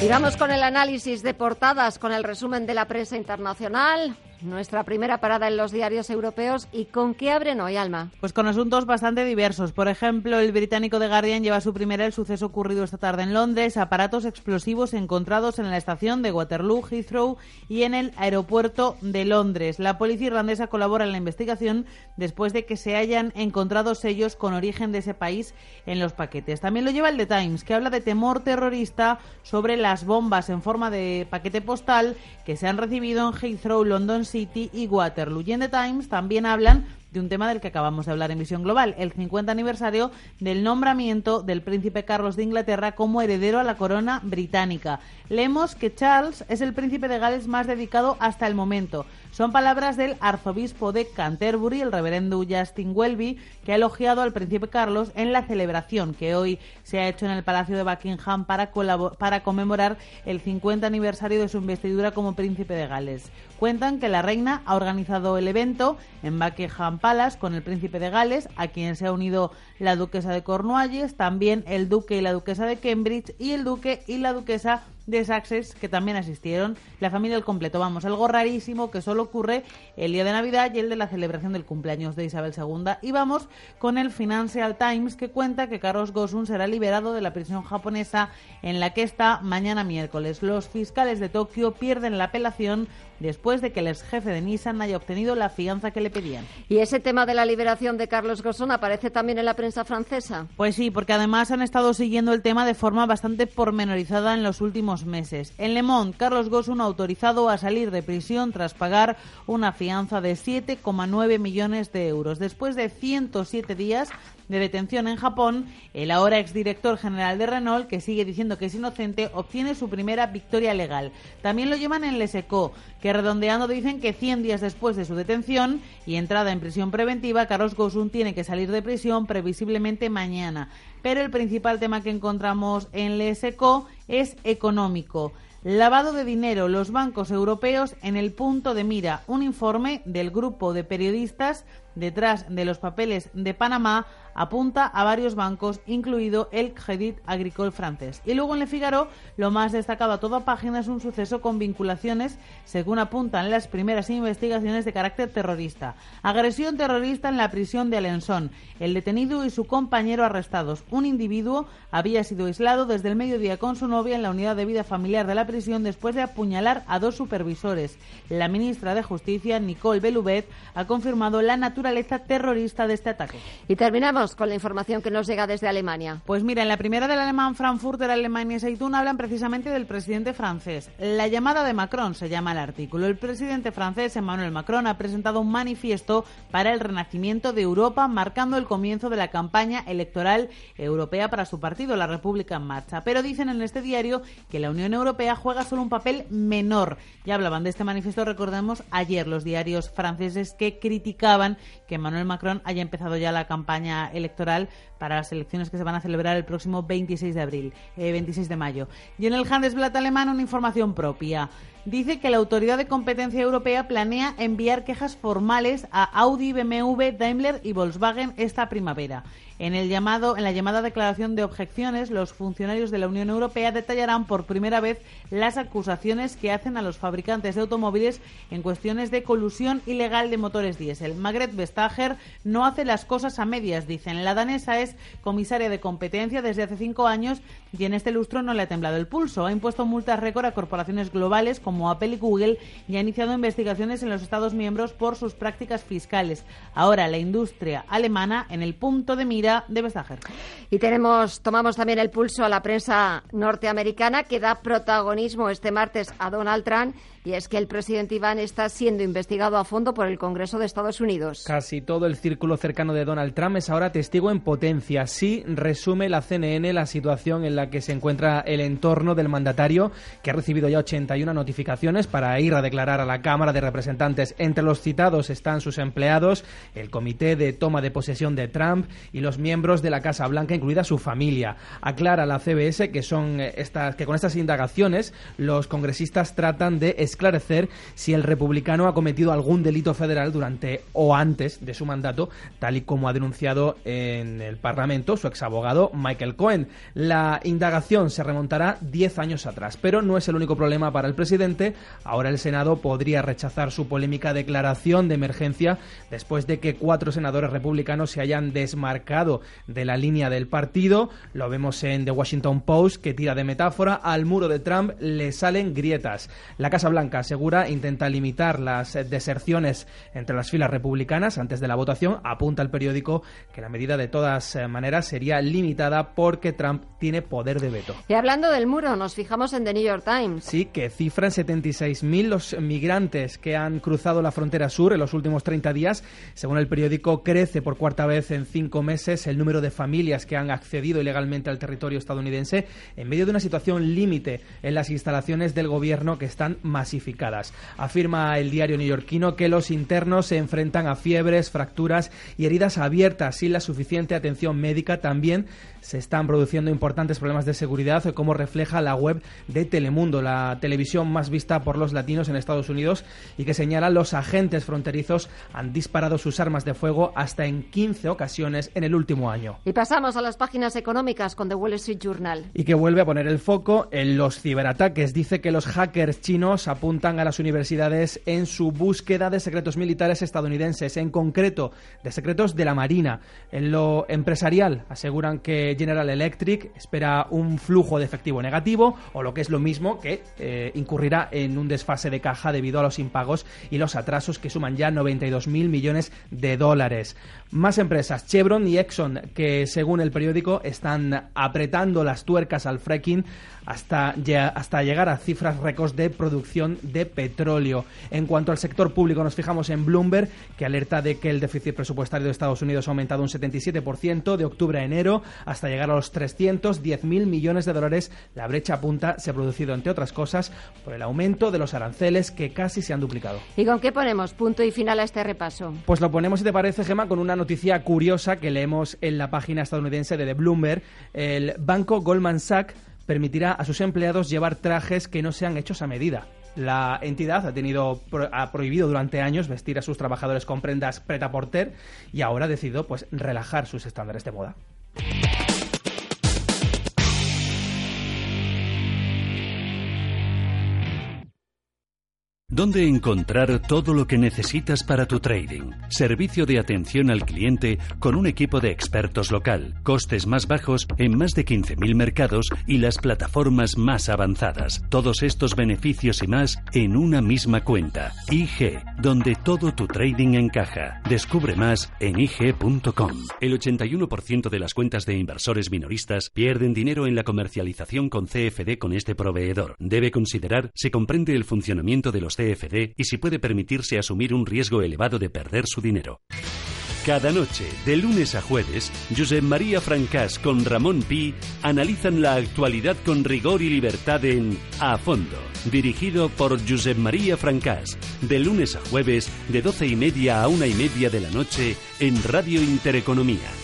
Y vamos con el análisis de portadas, con el resumen de la prensa internacional. Nuestra primera parada en los diarios europeos. ¿Y con qué abren hoy, Alma? Pues con asuntos bastante diversos. Por ejemplo, el británico The Guardian lleva su primera el suceso ocurrido esta tarde en Londres, aparatos explosivos encontrados en la estación de Waterloo, Heathrow y en el aeropuerto de Londres. La policía irlandesa colabora en la investigación después de que se hayan encontrado sellos con origen de ese país en los paquetes. También lo lleva el The Times, que habla de temor terrorista sobre las bombas en forma de paquete postal que se han recibido en Heathrow, London City y Waterloo. Y en The Times también hablan de un tema del que acabamos de hablar en Visión Global, el 50 aniversario del nombramiento del príncipe Carlos de Inglaterra como heredero a la corona británica. Leemos que Charles es el príncipe de Gales más dedicado hasta el momento. Son palabras del arzobispo de Canterbury, el reverendo Justin Welby, que ha elogiado al príncipe Carlos en la celebración que hoy se ha hecho en el Palacio de Buckingham para, para conmemorar el 50 aniversario de su investidura como príncipe de Gales. Cuentan que la reina ha organizado el evento en Buckingham Palace con el príncipe de Gales, a quien se ha unido la duquesa de Cornualles, también el duque y la duquesa de Cambridge y el duque y la duquesa de Sussex que también asistieron, la familia al completo. Vamos, algo rarísimo que solo ocurre el día de Navidad y el de la celebración del cumpleaños de Isabel II. Y vamos con el Financial Times que cuenta que Carlos Gosun será liberado de la prisión japonesa en la que está mañana miércoles. Los fiscales de Tokio pierden la apelación después de que el ex jefe de Nissan haya obtenido la fianza que le pedían. ¿Y ese tema de la liberación de Carlos Gosson aparece también en la prensa francesa? Pues sí, porque además han estado siguiendo el tema de forma bastante pormenorizada en los últimos meses. En Le Monde, Carlos Gosun autorizado a salir de prisión tras pagar una fianza de 7,9 millones de euros. Después de 107 días de detención en Japón, el ahora exdirector general de Renault, que sigue diciendo que es inocente, obtiene su primera victoria legal. También lo llevan en Leseco, que redondeando dicen que 100 días después de su detención y entrada en prisión preventiva, Carlos Gosun tiene que salir de prisión previsiblemente mañana. Pero el principal tema que encontramos en Leseco es económico. Lavado de dinero, los bancos europeos en el punto de mira. Un informe del grupo de periodistas detrás de los papeles de Panamá apunta a varios bancos, incluido el Crédit Agricole francés. Y luego en Le Figaro, lo más destacado a toda página es un suceso con vinculaciones, según apuntan las primeras investigaciones de carácter terrorista. Agresión terrorista en la prisión de Alençon. El detenido y su compañero arrestados. Un individuo había sido aislado desde el mediodía con su novia en la unidad de vida familiar de la prisión después de apuñalar a dos supervisores. La ministra de Justicia, Nicole Belubet, ha confirmado la naturaleza terrorista de este ataque. Y terminamos con la información que nos llega desde Alemania. Pues mira, en la primera del alemán Frankfurter Alemania Seitún hablan precisamente del presidente francés. La llamada de Macron se llama el artículo. El presidente francés Emmanuel Macron ha presentado un manifiesto para el renacimiento de Europa, marcando el comienzo de la campaña electoral europea para su partido, la República en Marcha. Pero dicen en este diario que la Unión Europea juega solo un papel menor. Ya hablaban de este manifiesto, recordemos, ayer los diarios franceses que criticaban que Emmanuel Macron haya empezado ya la campaña electoral para las elecciones que se van a celebrar el próximo 26 de abril, 26 eh, de mayo. Y en el Handelsblatt alemán una información propia. Dice que la Autoridad de Competencia Europea planea enviar quejas formales a Audi, BMW, Daimler y Volkswagen esta primavera. En, el llamado, en la llamada declaración de objeciones, los funcionarios de la Unión Europea detallarán por primera vez las acusaciones que hacen a los fabricantes de automóviles en cuestiones de colusión ilegal de motores diésel. Magret Vestager no hace las cosas a medias, dicen. La danesa es comisaria de competencia desde hace cinco años y en este lustro no le ha temblado el pulso. Ha impuesto multas récord a corporaciones globales como Apple y Google y ha iniciado investigaciones en los Estados miembros por sus prácticas fiscales. Ahora la industria alemana en el punto de mira de Vestager. Y tenemos, tomamos también el pulso a la prensa norteamericana que da protagonismo este martes a Donald Trump y es que el presidente Iván está siendo investigado a fondo por el Congreso de Estados Unidos. Casi todo el círculo cercano de Donald Trump es ahora testigo en potencia. Así resume la CNN la situación en la que se encuentra el entorno del mandatario, que ha recibido ya 81 notificaciones para ir a declarar a la Cámara de Representantes. Entre los citados están sus empleados, el comité de toma de posesión de Trump y los miembros de la Casa Blanca, incluida su familia. Aclara la CBS que son eh, estas que con estas indagaciones los congresistas tratan de esclarecer si el republicano ha cometido algún delito federal durante o antes de su mandato, tal y como ha denunciado en el Parlamento su exabogado Michael Cohen. La indagación se remontará 10 años atrás, pero no es el único problema para el presidente. Ahora el Senado podría rechazar su polémica declaración de emergencia después de que cuatro senadores republicanos se hayan desmarcado de la línea del partido. Lo vemos en The Washington Post, que tira de metáfora. Al muro de Trump le salen grietas. La Casa Blanca asegura intenta limitar las deserciones entre las filas republicanas antes de la votación. Apunta el periódico que la medida de todas eh, maneras sería limitada porque Trump tiene poder de veto. Y hablando del muro, nos fijamos en The New York Times. Sí, que cifran 76.000 los migrantes que han cruzado la frontera sur en los últimos 30 días. Según el periódico, crece por cuarta vez en cinco meses el número de familias que han accedido ilegalmente al territorio estadounidense en medio de una situación límite en las instalaciones del gobierno que están Afirma el diario neoyorquino que los internos se enfrentan a fiebres, fracturas y heridas abiertas sin la suficiente atención médica. También se están produciendo importantes problemas de seguridad, como refleja la web de Telemundo, la televisión más vista por los latinos en Estados Unidos, y que señala los agentes fronterizos han disparado sus armas de fuego hasta en 15 ocasiones en el último año. Y pasamos a las páginas económicas con The Wall Street Journal. Y que vuelve a poner el foco en los ciberataques. Dice que los hackers chinos apuntan apuntan a las universidades en su búsqueda de secretos militares estadounidenses, en concreto de secretos de la Marina. En lo empresarial aseguran que General Electric espera un flujo de efectivo negativo o lo que es lo mismo que eh, incurrirá en un desfase de caja debido a los impagos y los atrasos que suman ya 92.000 millones de dólares. Más empresas, Chevron y Exxon, que según el periódico están apretando las tuercas al fracking hasta, hasta llegar a cifras récords de producción de petróleo. En cuanto al sector público, nos fijamos en Bloomberg, que alerta de que el déficit presupuestario de Estados Unidos ha aumentado un 77% de octubre a enero hasta llegar a los 310.000 millones de dólares. La brecha punta se ha producido, entre otras cosas, por el aumento de los aranceles que casi se han duplicado. ¿Y con qué ponemos punto y final a este repaso? Pues lo ponemos, si te parece, Gema, con una noticia curiosa que leemos en la página estadounidense de The Bloomberg. El banco Goldman Sachs permitirá a sus empleados llevar trajes que no sean hechos a medida. La entidad ha, tenido, ha prohibido durante años vestir a sus trabajadores con prendas preta-porter y ahora ha decidido pues, relajar sus estándares de moda. ¿Dónde encontrar todo lo que necesitas para tu trading? Servicio de atención al cliente con un equipo de expertos local, costes más bajos en más de 15.000 mercados y las plataformas más avanzadas. Todos estos beneficios y más en una misma cuenta. IG, donde todo tu trading encaja. Descubre más en IG.com. El 81% de las cuentas de inversores minoristas pierden dinero en la comercialización con CFD con este proveedor. Debe considerar si comprende el funcionamiento de los CFD y si puede permitirse asumir un riesgo elevado de perder su dinero. Cada noche, de lunes a jueves, Josep María Francás con Ramón Pi analizan la actualidad con rigor y libertad en A Fondo, dirigido por Josep María Francás, de lunes a jueves, de doce y media a una y media de la noche, en Radio Intereconomía.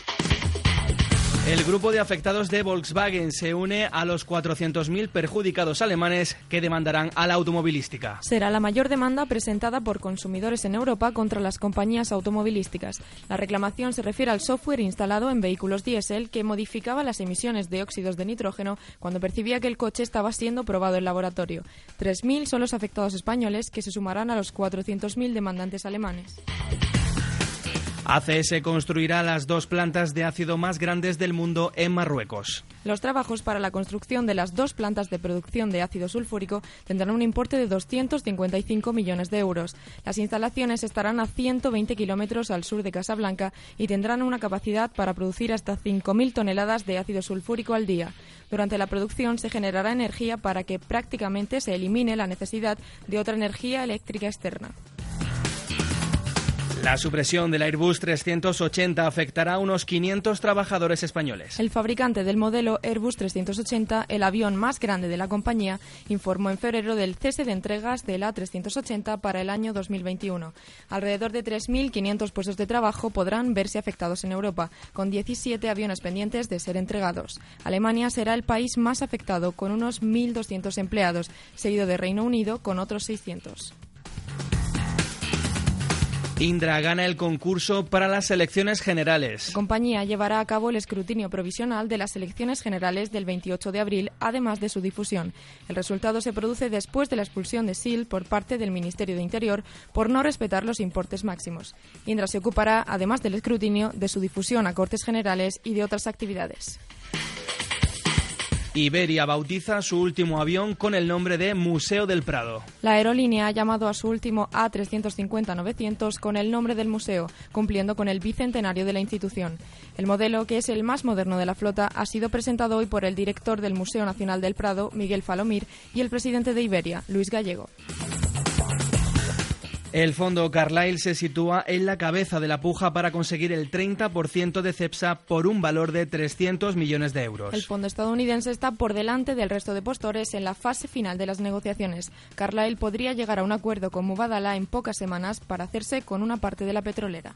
El grupo de afectados de Volkswagen se une a los 400.000 perjudicados alemanes que demandarán a la automovilística. Será la mayor demanda presentada por consumidores en Europa contra las compañías automovilísticas. La reclamación se refiere al software instalado en vehículos diésel que modificaba las emisiones de óxidos de nitrógeno cuando percibía que el coche estaba siendo probado en laboratorio. 3.000 son los afectados españoles que se sumarán a los 400.000 demandantes alemanes. ACS construirá las dos plantas de ácido más grandes del mundo en Marruecos. Los trabajos para la construcción de las dos plantas de producción de ácido sulfúrico tendrán un importe de 255 millones de euros. Las instalaciones estarán a 120 kilómetros al sur de Casablanca y tendrán una capacidad para producir hasta 5.000 toneladas de ácido sulfúrico al día. Durante la producción se generará energía para que prácticamente se elimine la necesidad de otra energía eléctrica externa. La supresión del Airbus 380 afectará a unos 500 trabajadores españoles. El fabricante del modelo Airbus 380, el avión más grande de la compañía, informó en febrero del cese de entregas del A380 para el año 2021. Alrededor de 3.500 puestos de trabajo podrán verse afectados en Europa, con 17 aviones pendientes de ser entregados. Alemania será el país más afectado, con unos 1.200 empleados, seguido de Reino Unido, con otros 600. Indra gana el concurso para las elecciones generales. La compañía llevará a cabo el escrutinio provisional de las elecciones generales del 28 de abril, además de su difusión. El resultado se produce después de la expulsión de SIL por parte del Ministerio de Interior por no respetar los importes máximos. Indra se ocupará, además del escrutinio, de su difusión a Cortes Generales y de otras actividades. Iberia bautiza su último avión con el nombre de Museo del Prado. La aerolínea ha llamado a su último A350-900 con el nombre del museo, cumpliendo con el bicentenario de la institución. El modelo, que es el más moderno de la flota, ha sido presentado hoy por el director del Museo Nacional del Prado, Miguel Falomir, y el presidente de Iberia, Luis Gallego. El fondo Carlyle se sitúa en la cabeza de la puja para conseguir el 30% de CEPSA por un valor de 300 millones de euros. El fondo estadounidense está por delante del resto de postores en la fase final de las negociaciones. Carlyle podría llegar a un acuerdo con Mubadala en pocas semanas para hacerse con una parte de la petrolera.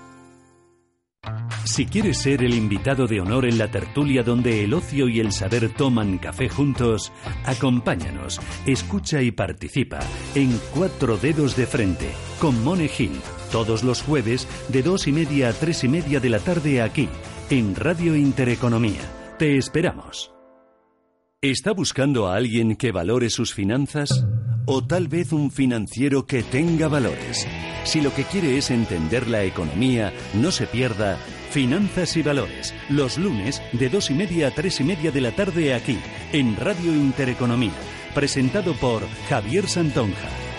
Si quieres ser el invitado de honor en la tertulia donde el ocio y el saber toman café juntos, acompáñanos, escucha y participa en Cuatro Dedos de Frente con Mone Gil, todos los jueves de dos y media a tres y media de la tarde aquí, en Radio Intereconomía. Te esperamos. ¿Está buscando a alguien que valore sus finanzas? ¿O tal vez un financiero que tenga valores? Si lo que quiere es entender la economía, no se pierda Finanzas y Valores, los lunes de dos y media a tres y media de la tarde aquí, en Radio Intereconomía, presentado por Javier Santonja.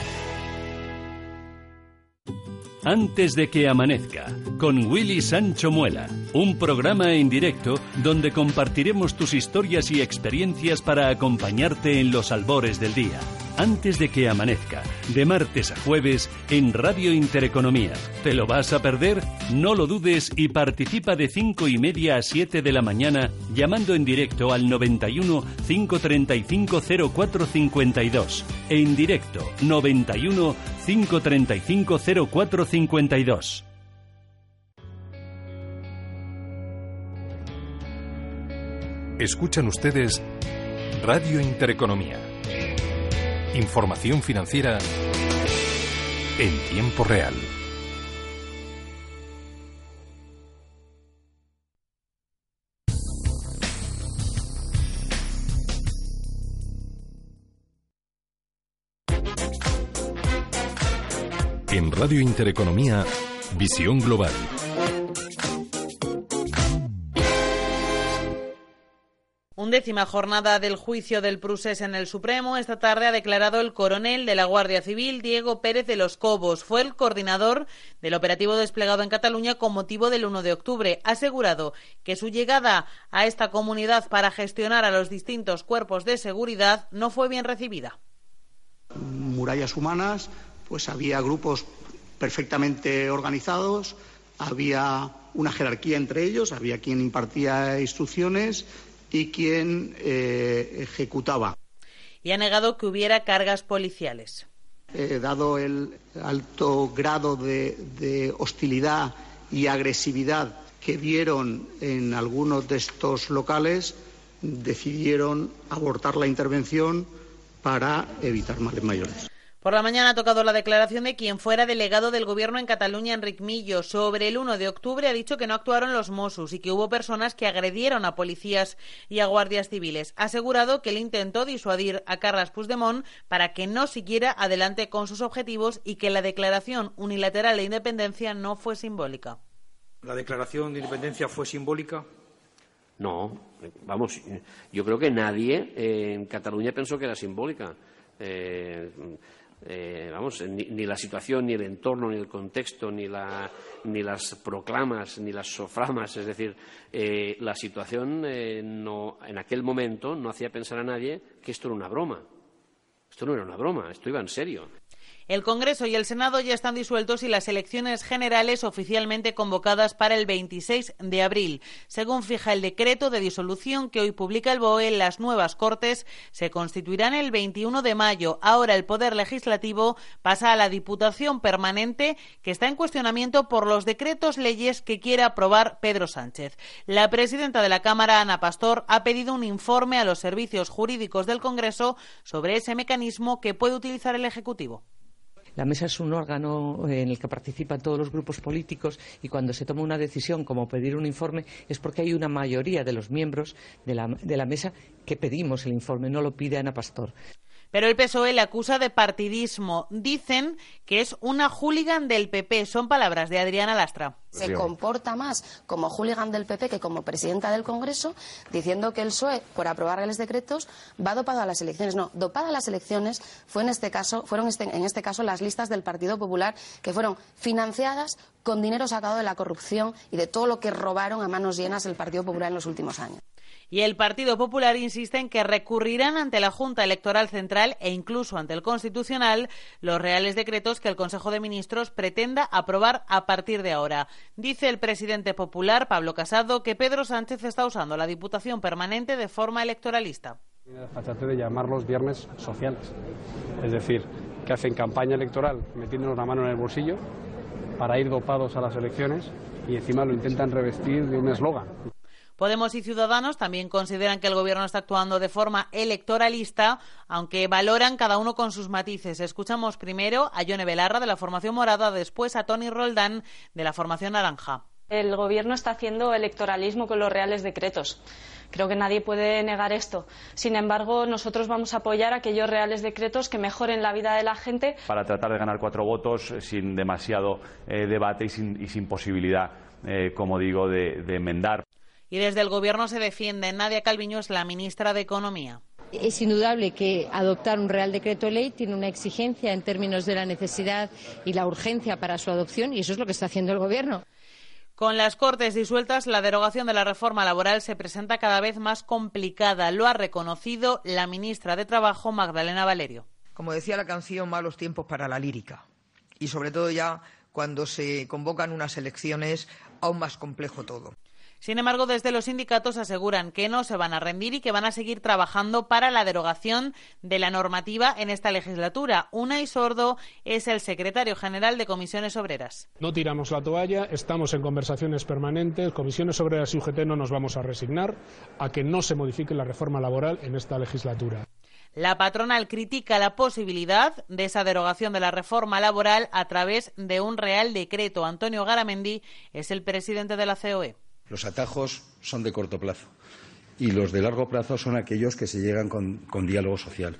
Antes de que amanezca, con Willy Sancho Muela, un programa en directo donde compartiremos tus historias y experiencias para acompañarte en los albores del día antes de que amanezca, de martes a jueves en Radio Intereconomía. ¿Te lo vas a perder? No lo dudes y participa de 5 y media a 7 de la mañana llamando en directo al 91 535 0452. En directo 91 535 0452. Escuchan ustedes Radio Intereconomía Información financiera en tiempo real. En Radio Intereconomía, Visión Global. Undécima jornada del juicio del Prusés en el Supremo. Esta tarde ha declarado el coronel de la Guardia Civil, Diego Pérez de los Cobos. Fue el coordinador del operativo desplegado en Cataluña con motivo del 1 de octubre. Ha asegurado que su llegada a esta comunidad para gestionar a los distintos cuerpos de seguridad no fue bien recibida. Murallas humanas, pues había grupos perfectamente organizados, había una jerarquía entre ellos, había quien impartía instrucciones y quien eh, ejecutaba. Y ha negado que hubiera cargas policiales. Eh, dado el alto grado de, hostilidad y agresividad que vieron en algunos de estos locales, decidieron abortar la intervención para evitar males mayores. Por la mañana ha tocado la declaración de quien fuera delegado del Gobierno en Cataluña, Enric Millo. Sobre el 1 de octubre ha dicho que no actuaron los Mossos y que hubo personas que agredieron a policías y a guardias civiles. Ha asegurado que él intentó disuadir a Carles Puigdemont para que no siguiera adelante con sus objetivos y que la declaración unilateral de independencia no fue simbólica. ¿La declaración de independencia fue simbólica? No, vamos, yo creo que nadie en Cataluña pensó que era simbólica. Eh, eh, vamos, ni, la situación, ni el entorno, ni el contexto, ni, las proclamas, ni las soframas. Es decir, eh, la situación eh, en aquel momento no hacía pensar a nadie que esto era una broma. Esto no era una broma, esto iba en serio. El Congreso y el Senado ya están disueltos y las elecciones generales oficialmente convocadas para el 26 de abril. Según fija el decreto de disolución que hoy publica el BOE, las nuevas Cortes se constituirán el 21 de mayo. Ahora el Poder Legislativo pasa a la Diputación Permanente, que está en cuestionamiento por los decretos leyes que quiere aprobar Pedro Sánchez. La presidenta de la Cámara, Ana Pastor, ha pedido un informe a los servicios jurídicos del Congreso sobre ese mecanismo que puede utilizar el Ejecutivo. La mesa es un órgano en el que participan todos los grupos políticos y cuando se toma una decisión como pedir un informe es porque hay una mayoría de los miembros de la, de la mesa que pedimos el informe, no lo pide Ana Pastor. Pero el PSOE le acusa de partidismo. Dicen que es una hooligan del PP. Son palabras de Adriana Lastra. Se comporta más como hooligan del PP que como presidenta del Congreso, diciendo que el PSOE, por aprobar los decretos, va dopado a las elecciones. No, dopada a las elecciones fue en este caso, fueron este, en este caso las listas del Partido Popular que fueron financiadas con dinero sacado de la corrupción y de todo lo que robaron a manos llenas el Partido Popular en los últimos años. Y el Partido Popular insiste en que recurrirán ante la Junta Electoral Central e incluso ante el Constitucional los reales decretos que el Consejo de Ministros pretenda aprobar a partir de ahora. Dice el presidente popular, Pablo Casado, que Pedro Sánchez está usando la Diputación Permanente de forma electoralista. Tiene de llamarlos viernes sociales. Es decir, que hacen campaña electoral metiéndonos la mano en el bolsillo para ir dopados a las elecciones y encima lo intentan revestir de un eslogan. Podemos y Ciudadanos también consideran que el Gobierno está actuando de forma electoralista, aunque valoran cada uno con sus matices. Escuchamos primero a Yone Belarra de la formación morada, después a Tony Roldán de la formación naranja. El Gobierno está haciendo electoralismo con los reales decretos. Creo que nadie puede negar esto. Sin embargo, nosotros vamos a apoyar aquellos reales decretos que mejoren la vida de la gente. Para tratar de ganar cuatro votos sin demasiado eh, debate y sin, posibilidad, eh, como digo, de enmendar. Y desde el Gobierno se defiende. Nadia Calviño es la ministra de Economía. Es indudable que adoptar un Real Decreto Ley tiene una exigencia en términos de la necesidad y la urgencia para su adopción y eso es lo que está haciendo el Gobierno. Con las Cortes disueltas, la derogación de la reforma laboral se presenta cada vez más complicada. Lo ha reconocido la ministra de Trabajo, Magdalena Valerio. Como decía la canción, malos tiempos para la lírica. Y sobre todo ya cuando se convocan unas elecciones, aún más complejo todo. Sin embargo, desde los sindicatos aseguran que no se van a rendir y que van a seguir trabajando para la derogación de la normativa en esta legislatura. Unai Sordo es el secretario general de Comisiones Obreras. No tiramos la toalla, estamos en conversaciones permanentes. Comisiones Obreras y UGT no nos vamos a resignar a que no se modifique la reforma laboral en esta legislatura. La patronal critica la posibilidad de esa derogación de la reforma laboral a través de un real decreto. Antonio Garamendi es el presidente de la COE. Los atajos son de corto plazo y los de largo plazo son aquellos que se llegan con, diálogo social.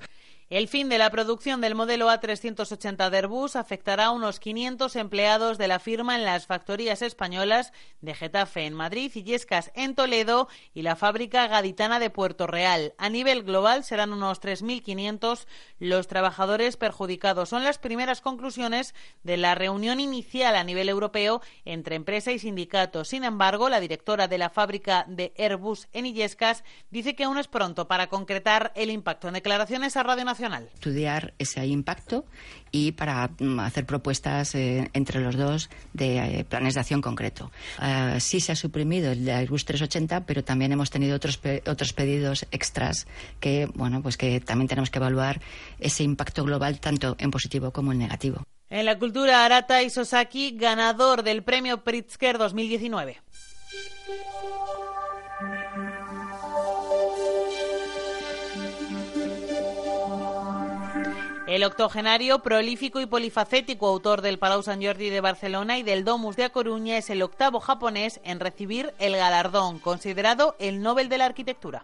El fin de la producción del modelo A380 de Airbus afectará a unos 500 empleados de la firma en las factorías españolas de Getafe en Madrid y Yescas en Toledo y la fábrica gaditana de Puerto Real. A nivel global serán unos 3.500 los trabajadores perjudicados. Son las primeras conclusiones de la reunión inicial a nivel europeo entre empresa y sindicatos. Sin embargo, la directora de la fábrica de Airbus en Illescas dice que aún es pronto para concretar el impacto. En declaraciones a Radio Nacional Estudiar ese impacto y para mm, hacer propuestas eh, entre los dos de eh, planes de acción concreto. Uh, sí se ha suprimido el de Airbus 380, pero también hemos tenido otros, otros pedidos extras que, bueno, pues que también tenemos que evaluar ese impacto global tanto en positivo como en negativo. En la cultura, Arata Isosaki, ganador del premio Pritzker 2019. El octogenario, prolífico y polifacético autor del Palau Sant Jordi de Barcelona y del Domus de A Coruña es el octavo japonés en recibir el galardón, considerado el Nobel de la Arquitectura.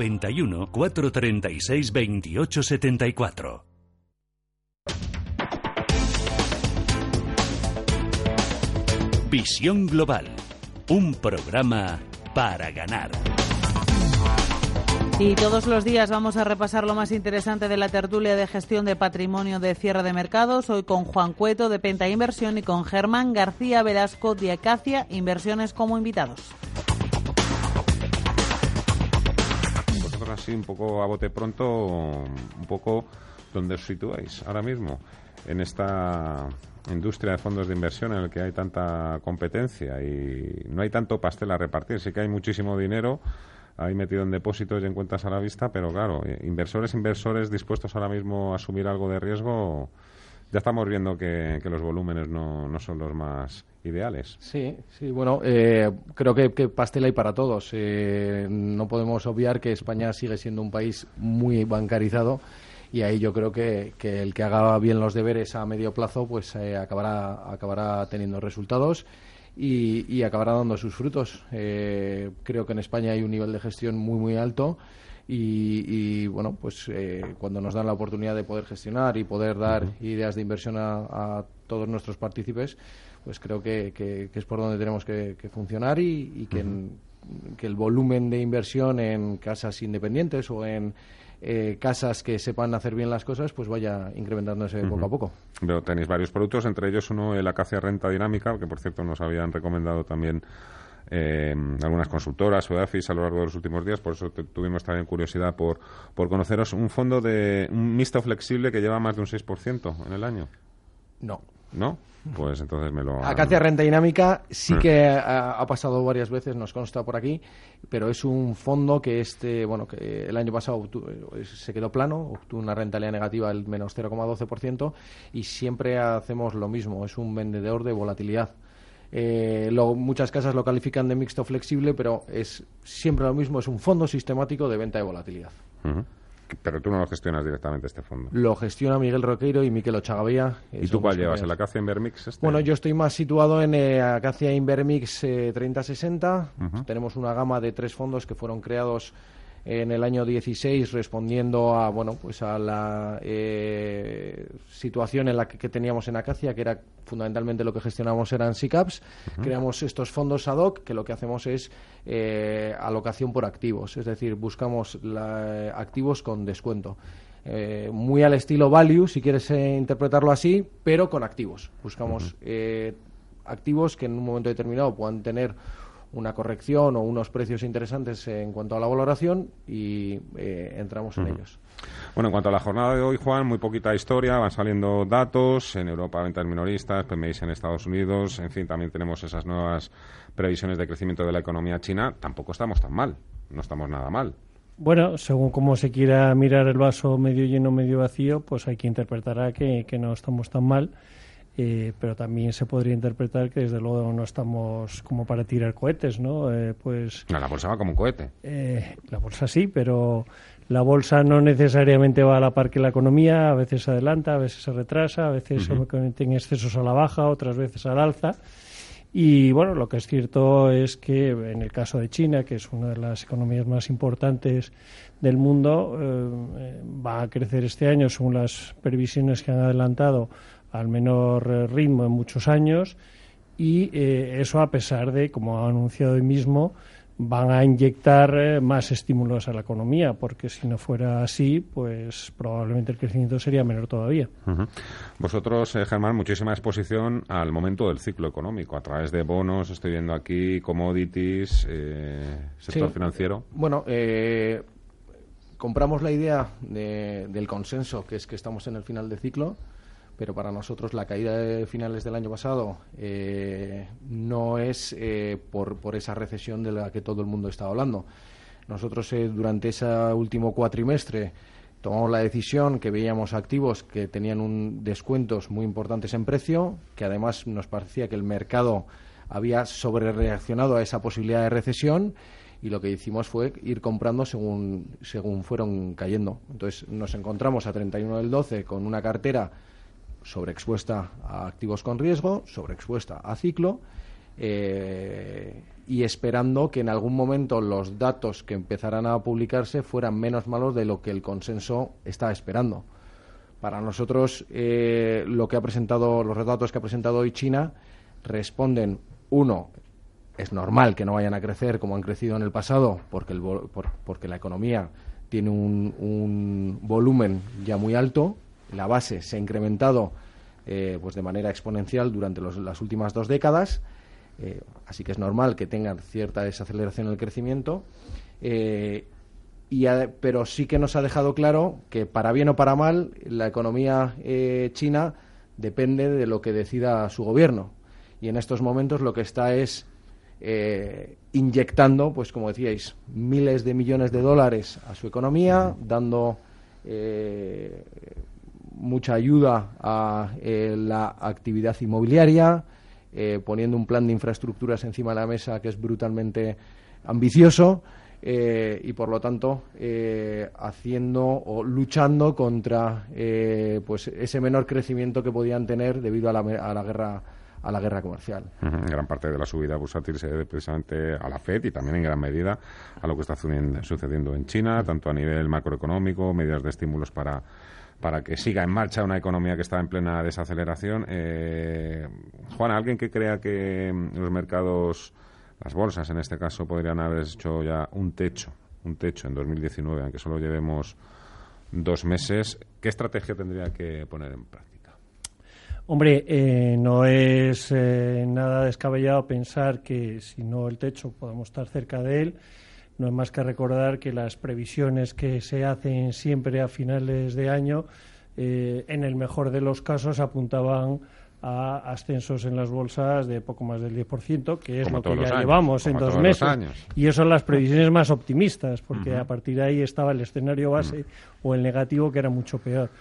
91 436 28 74. Visión Global, un programa para ganar. Y todos los días vamos a repasar lo más interesante de la tertulia de gestión de patrimonio de cierre de mercados. Hoy con Juan Cueto de Penta Inversión y con Germán García Velasco de Acacia Inversiones como invitados. Así un poco a bote pronto, un poco donde os situáis ahora mismo en esta industria de fondos de inversión en el que hay tanta competencia y no hay tanto pastel a repartir. Sí que hay muchísimo dinero ahí metido en depósitos y en cuentas a la vista, pero claro, eh, inversores, inversores dispuestos ahora mismo a asumir algo de riesgo, ya estamos viendo que, los volúmenes no, no, son los más ideales. Sí, sí, bueno, eh, creo que, pastel hay para todos. Eh, no podemos obviar que España sigue siendo un país muy bancarizado y ahí yo creo que, que el que haga bien los deberes a medio plazo pues acabará, acabará teniendo resultados y, acabará dando sus frutos. Eh, creo que en España hay un nivel de gestión muy, muy alto. Y, bueno, pues eh, cuando nos dan la oportunidad de poder gestionar y poder dar ideas de inversión a, todos nuestros partícipes, pues creo que, es por donde tenemos que, funcionar y, que, que el volumen de inversión en casas independientes o en eh, casas que sepan hacer bien las cosas, pues vaya incrementándose poco a poco. Pero tenéis varios productos, entre ellos uno, el Acacia Renta Dinámica, que por cierto nos habían recomendado también eh, algunas consultoras o EAFIS a lo largo de los últimos días, por eso tuvimos también curiosidad por, por conoceros un fondo de un mixto flexible que lleva más de un 6% en el año. No. ¿No? Pues entonces me lo... Acacia Renta Dinámica sí que ha, pasado varias veces, nos consta por aquí, pero es un fondo que este, bueno, que el año pasado eh, se quedó plano, obtuvo una rentabilidad negativa del menos 0,12% y siempre hacemos lo mismo, es un vendedor de volatilidad. Eh, muchas casas lo califican de mixto flexible, pero es siempre lo mismo, es un fondo sistemático de venta de volatilidad. Pero tú no lo gestionas directamente este fondo. Lo gestiona Miguel Roqueiro y Miquel Ochagavía. ¿Y tú cuál llevas? ¿El Acacia Invermix? Este? Bueno, yo estoy más situado en eh, Acacia Invermix 3060. Eh, Tenemos una gama de tres fondos que fueron creados en el año 16 respondiendo a bueno pues a la eh, situación en la que, teníamos en Acacia que era fundamentalmente lo que gestionamos eran SICAPs creamos estos fondos ad hoc que lo que hacemos es eh, alocación por activos. Es decir buscamos activos con descuento. Eh, muy al estilo value si quieres interpretarlo así pero con activos. Buscamos activos que en un momento determinado puedan tener una corrección o unos precios interesantes en cuanto a la valoración y eh, entramos en ellos. Bueno, en cuanto a la jornada de hoy, Juan, muy poquita historia, van saliendo datos, en Europa ventas minoristas, PMIs en Estados Unidos, en fin, también tenemos esas nuevas previsiones de crecimiento de la economía china, tampoco estamos tan mal, no estamos nada mal. Bueno, según cómo se quiera mirar el vaso medio lleno, medio vacío, pues hay que interpretará que, que no estamos tan mal eh, pero también se podría interpretar que desde luego no estamos como para tirar cohetes, ¿no? Eh, pues la bolsa va como un cohete. Eh, la bolsa sí, pero la bolsa no necesariamente va a la par que la economía, a veces se adelanta, a veces se retrasa, a veces se cometen excesos a la baja, otras veces al alza. Y bueno, lo que es cierto es que en el caso de China, que es una de las economías más importantes del mundo, va a crecer este año, según las previsiones que han adelantado, al menor eh, ritmo en muchos años y eh, eso a pesar de, como ha anunciado hoy mismo, van a inyectar eh, más estímulos a la economía, porque si no fuera así, pues probablemente el crecimiento sería menor todavía. Vosotros, Germán, muchísima exposición al momento del ciclo económico, a través de bonos, estoy viendo aquí, commodities, sector financiero. Bueno, compramos la idea del consenso, que es que estamos en el final de ciclo, pero para nosotros la caída de finales del año pasado eh, no es eh, por, por, esa recesión de la que todo el mundo está hablando. Nosotros eh, durante ese último cuatrimestre tomamos la decisión que veíamos activos que tenían un descuentos muy importantes en precio, que además nos parecía que el mercado había sobrereaccionado a esa posibilidad de recesión y lo que hicimos fue ir comprando según, según fueron cayendo. Entonces nos encontramos a 31 del 12 con una cartera sobreexpuesta a activos con riesgo, sobreexpuesta a ciclo eh, y esperando que en algún momento los datos que empezaran a publicarse fueran menos malos de lo que el consenso está esperando. Para nosotros, eh, lo que ha presentado, los datos que ha presentado hoy China responden, uno, es normal que no vayan a crecer como han crecido en el pasado, porque, el, porque la economía tiene un, volumen ya muy alto, la base se ha incrementado eh, pues de manera exponencial durante las últimas dos décadas, eh, así que es normal que tengan cierta desaceleración en el crecimiento. Eh, y pero sí que nos ha dejado claro que, para bien o para mal, la economía china depende de lo que decida su gobierno. Y en estos momentos lo que está es inyectando, pues como decíais, miles de millones de dólares a su economía, dando mucha ayuda a eh, la actividad inmobiliaria, poniendo un plan de infraestructuras encima de la mesa que es brutalmente ambicioso. y por lo tanto haciendo o luchando contra pues ese menor crecimiento que podían tener debido a la, a la guerra a la guerra comercial. Gran parte de la subida bursátil se debe precisamente a la FED y también en gran medida a lo que está sucediendo en China, tanto a nivel macroeconómico, medidas de estímulos para para que siga en marcha una economía que está en plena desaceleración. Eh, Juan, ¿alguien que crea que los mercados, las bolsas en este caso, podrían haber hecho ya un techo, un techo en 2019, aunque solo llevemos dos meses, ¿qué estrategia tendría que poner en práctica? Hombre, eh, no es eh, nada descabellado pensar que si no el techo podemos estar cerca de él. No es más que recordar que las previsiones que se hacen siempre a finales de año, eh, en el mejor de los casos, apuntaban a ascensos en las bolsas de poco más del 10%, que es lo que ya llevamos en dos meses. Y eso son las previsiones más optimistas, porque a partir de ahí estaba el escenario base o el negativo, que era mucho peor.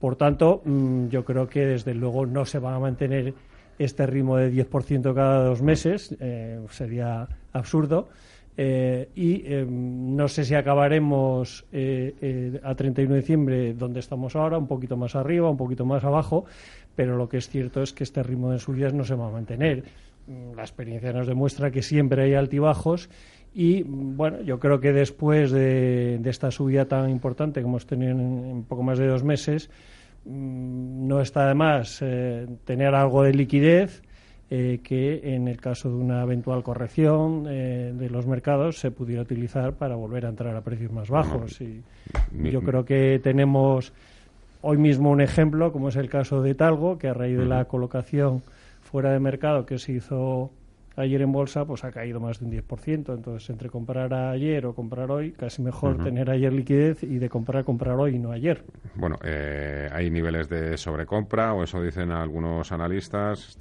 Por tanto, mm, yo creo que desde luego no se va a mantener este ritmo de 10% cada dos meses, eh, sería absurdo. Eh, y em, no sé si acabaremos eh, a 31 de diciembre donde estamos ahora, un poquito más arriba, un poquito más abajo, pero lo que es cierto es que este ritmo de subidas no se va a mantener. Mm, la experiencia nos demuestra que siempre hay altibajos y mm, bueno, yo creo que después de, esta subida tan importante que hemos tenido en poco más de dos meses, Mm, no está de más eh, tener algo de liquidez eh, que en el caso de una eventual corrección eh, de los mercados se pudiera utilizar para volver a entrar a precios más bajos. Y yo creo que tenemos hoy mismo un ejemplo, como es el caso de Talgo, que a raíz de la colocación fuera de mercado que se hizo ayer en bolsa pues ha caído más de un 10%. Entonces, entre comprar ayer o comprar hoy, casi mejor tener ayer liquidez y de comprar, comprar hoy y no ayer. Bueno, eh, hay niveles de sobrecompra, o eso dicen algunos analistas.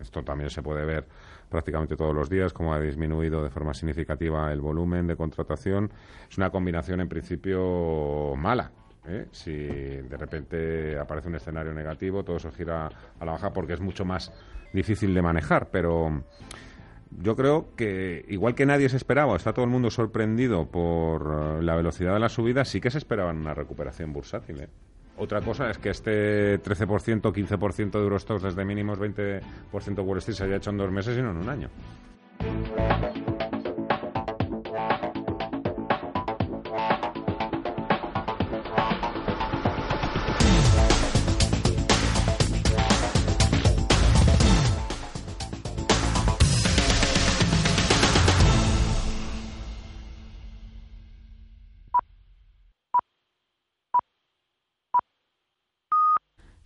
esto también se puede ver prácticamente todos los días, como ha disminuido de forma significativa el volumen de contratación. Es una combinación, en principio, mala. ¿eh? Si de repente aparece un escenario negativo, todo eso gira a la baja porque es mucho más difícil de manejar, pero yo creo que, igual que nadie se esperaba, está todo el mundo sorprendido por eh, la velocidad de la subida, sí que se esperaba una recuperación bursátil. ¿eh? Otra cosa es que este 13%, 15% de Eurostox desde mínimos 20% Wall Street se haya hecho en dos meses y no en un año.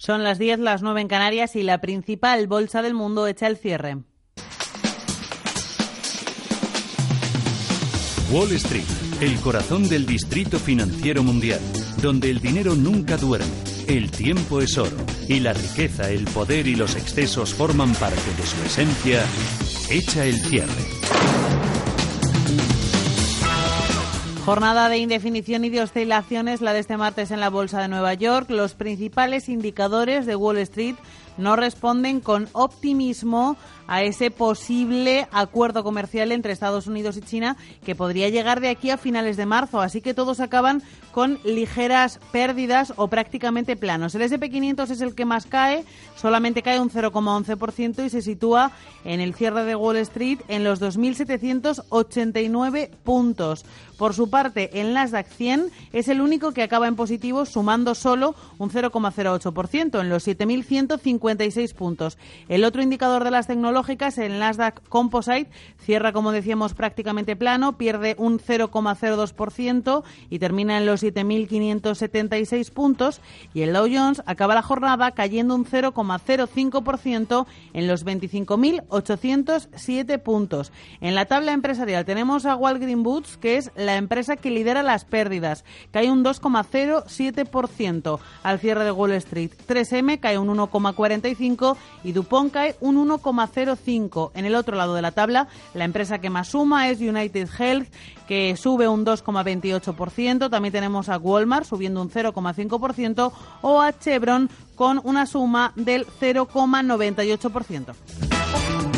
Son las 10, las 9 en Canarias y la principal bolsa del mundo echa el cierre. Wall Street, el corazón del distrito financiero mundial, donde el dinero nunca duerme, el tiempo es oro y la riqueza, el poder y los excesos forman parte de su esencia, echa el cierre. Jornada de indefinición y de oscilaciones la de este martes en la Bolsa de Nueva York. Los principales indicadores de Wall Street no responden con optimismo a ese posible acuerdo comercial entre Estados Unidos y China que podría llegar de aquí a finales de marzo. Así que todos acaban con ligeras pérdidas o prácticamente planos. El SP500 es el que más cae, solamente cae un 0,11% y se sitúa en el cierre de Wall Street en los 2.789 puntos. Por su parte, el Nasdaq 100 es el único que acaba en positivo, sumando solo un 0,08% en los 7.156 puntos. El otro indicador de las tecnológicas, el Nasdaq Composite, cierra, como decíamos, prácticamente plano, pierde un 0,02% y termina en los 7.576 puntos. Y el Dow Jones acaba la jornada cayendo un 0,05% en los 25.807 puntos. En la tabla empresarial tenemos a Walgreen Boots, que es la empresa que lidera las pérdidas. Cae un 2,07% al cierre de Wall Street. 3M cae un 1,45% y Dupont cae un 1,05%. En el otro lado de la tabla, la empresa que más suma es United Health, que sube un 2,28%. También tenemos a Walmart subiendo un 0,5% o a Chevron con una suma del 0,98%.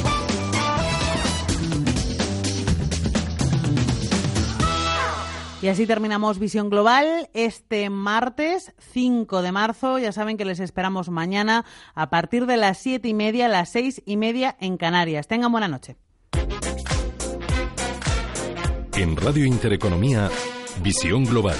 Y así terminamos Visión Global este martes 5 de marzo. Ya saben que les esperamos mañana a partir de las siete y media, las seis y media en Canarias. Tengan buena noche. En Radio Intereconomía, Visión Global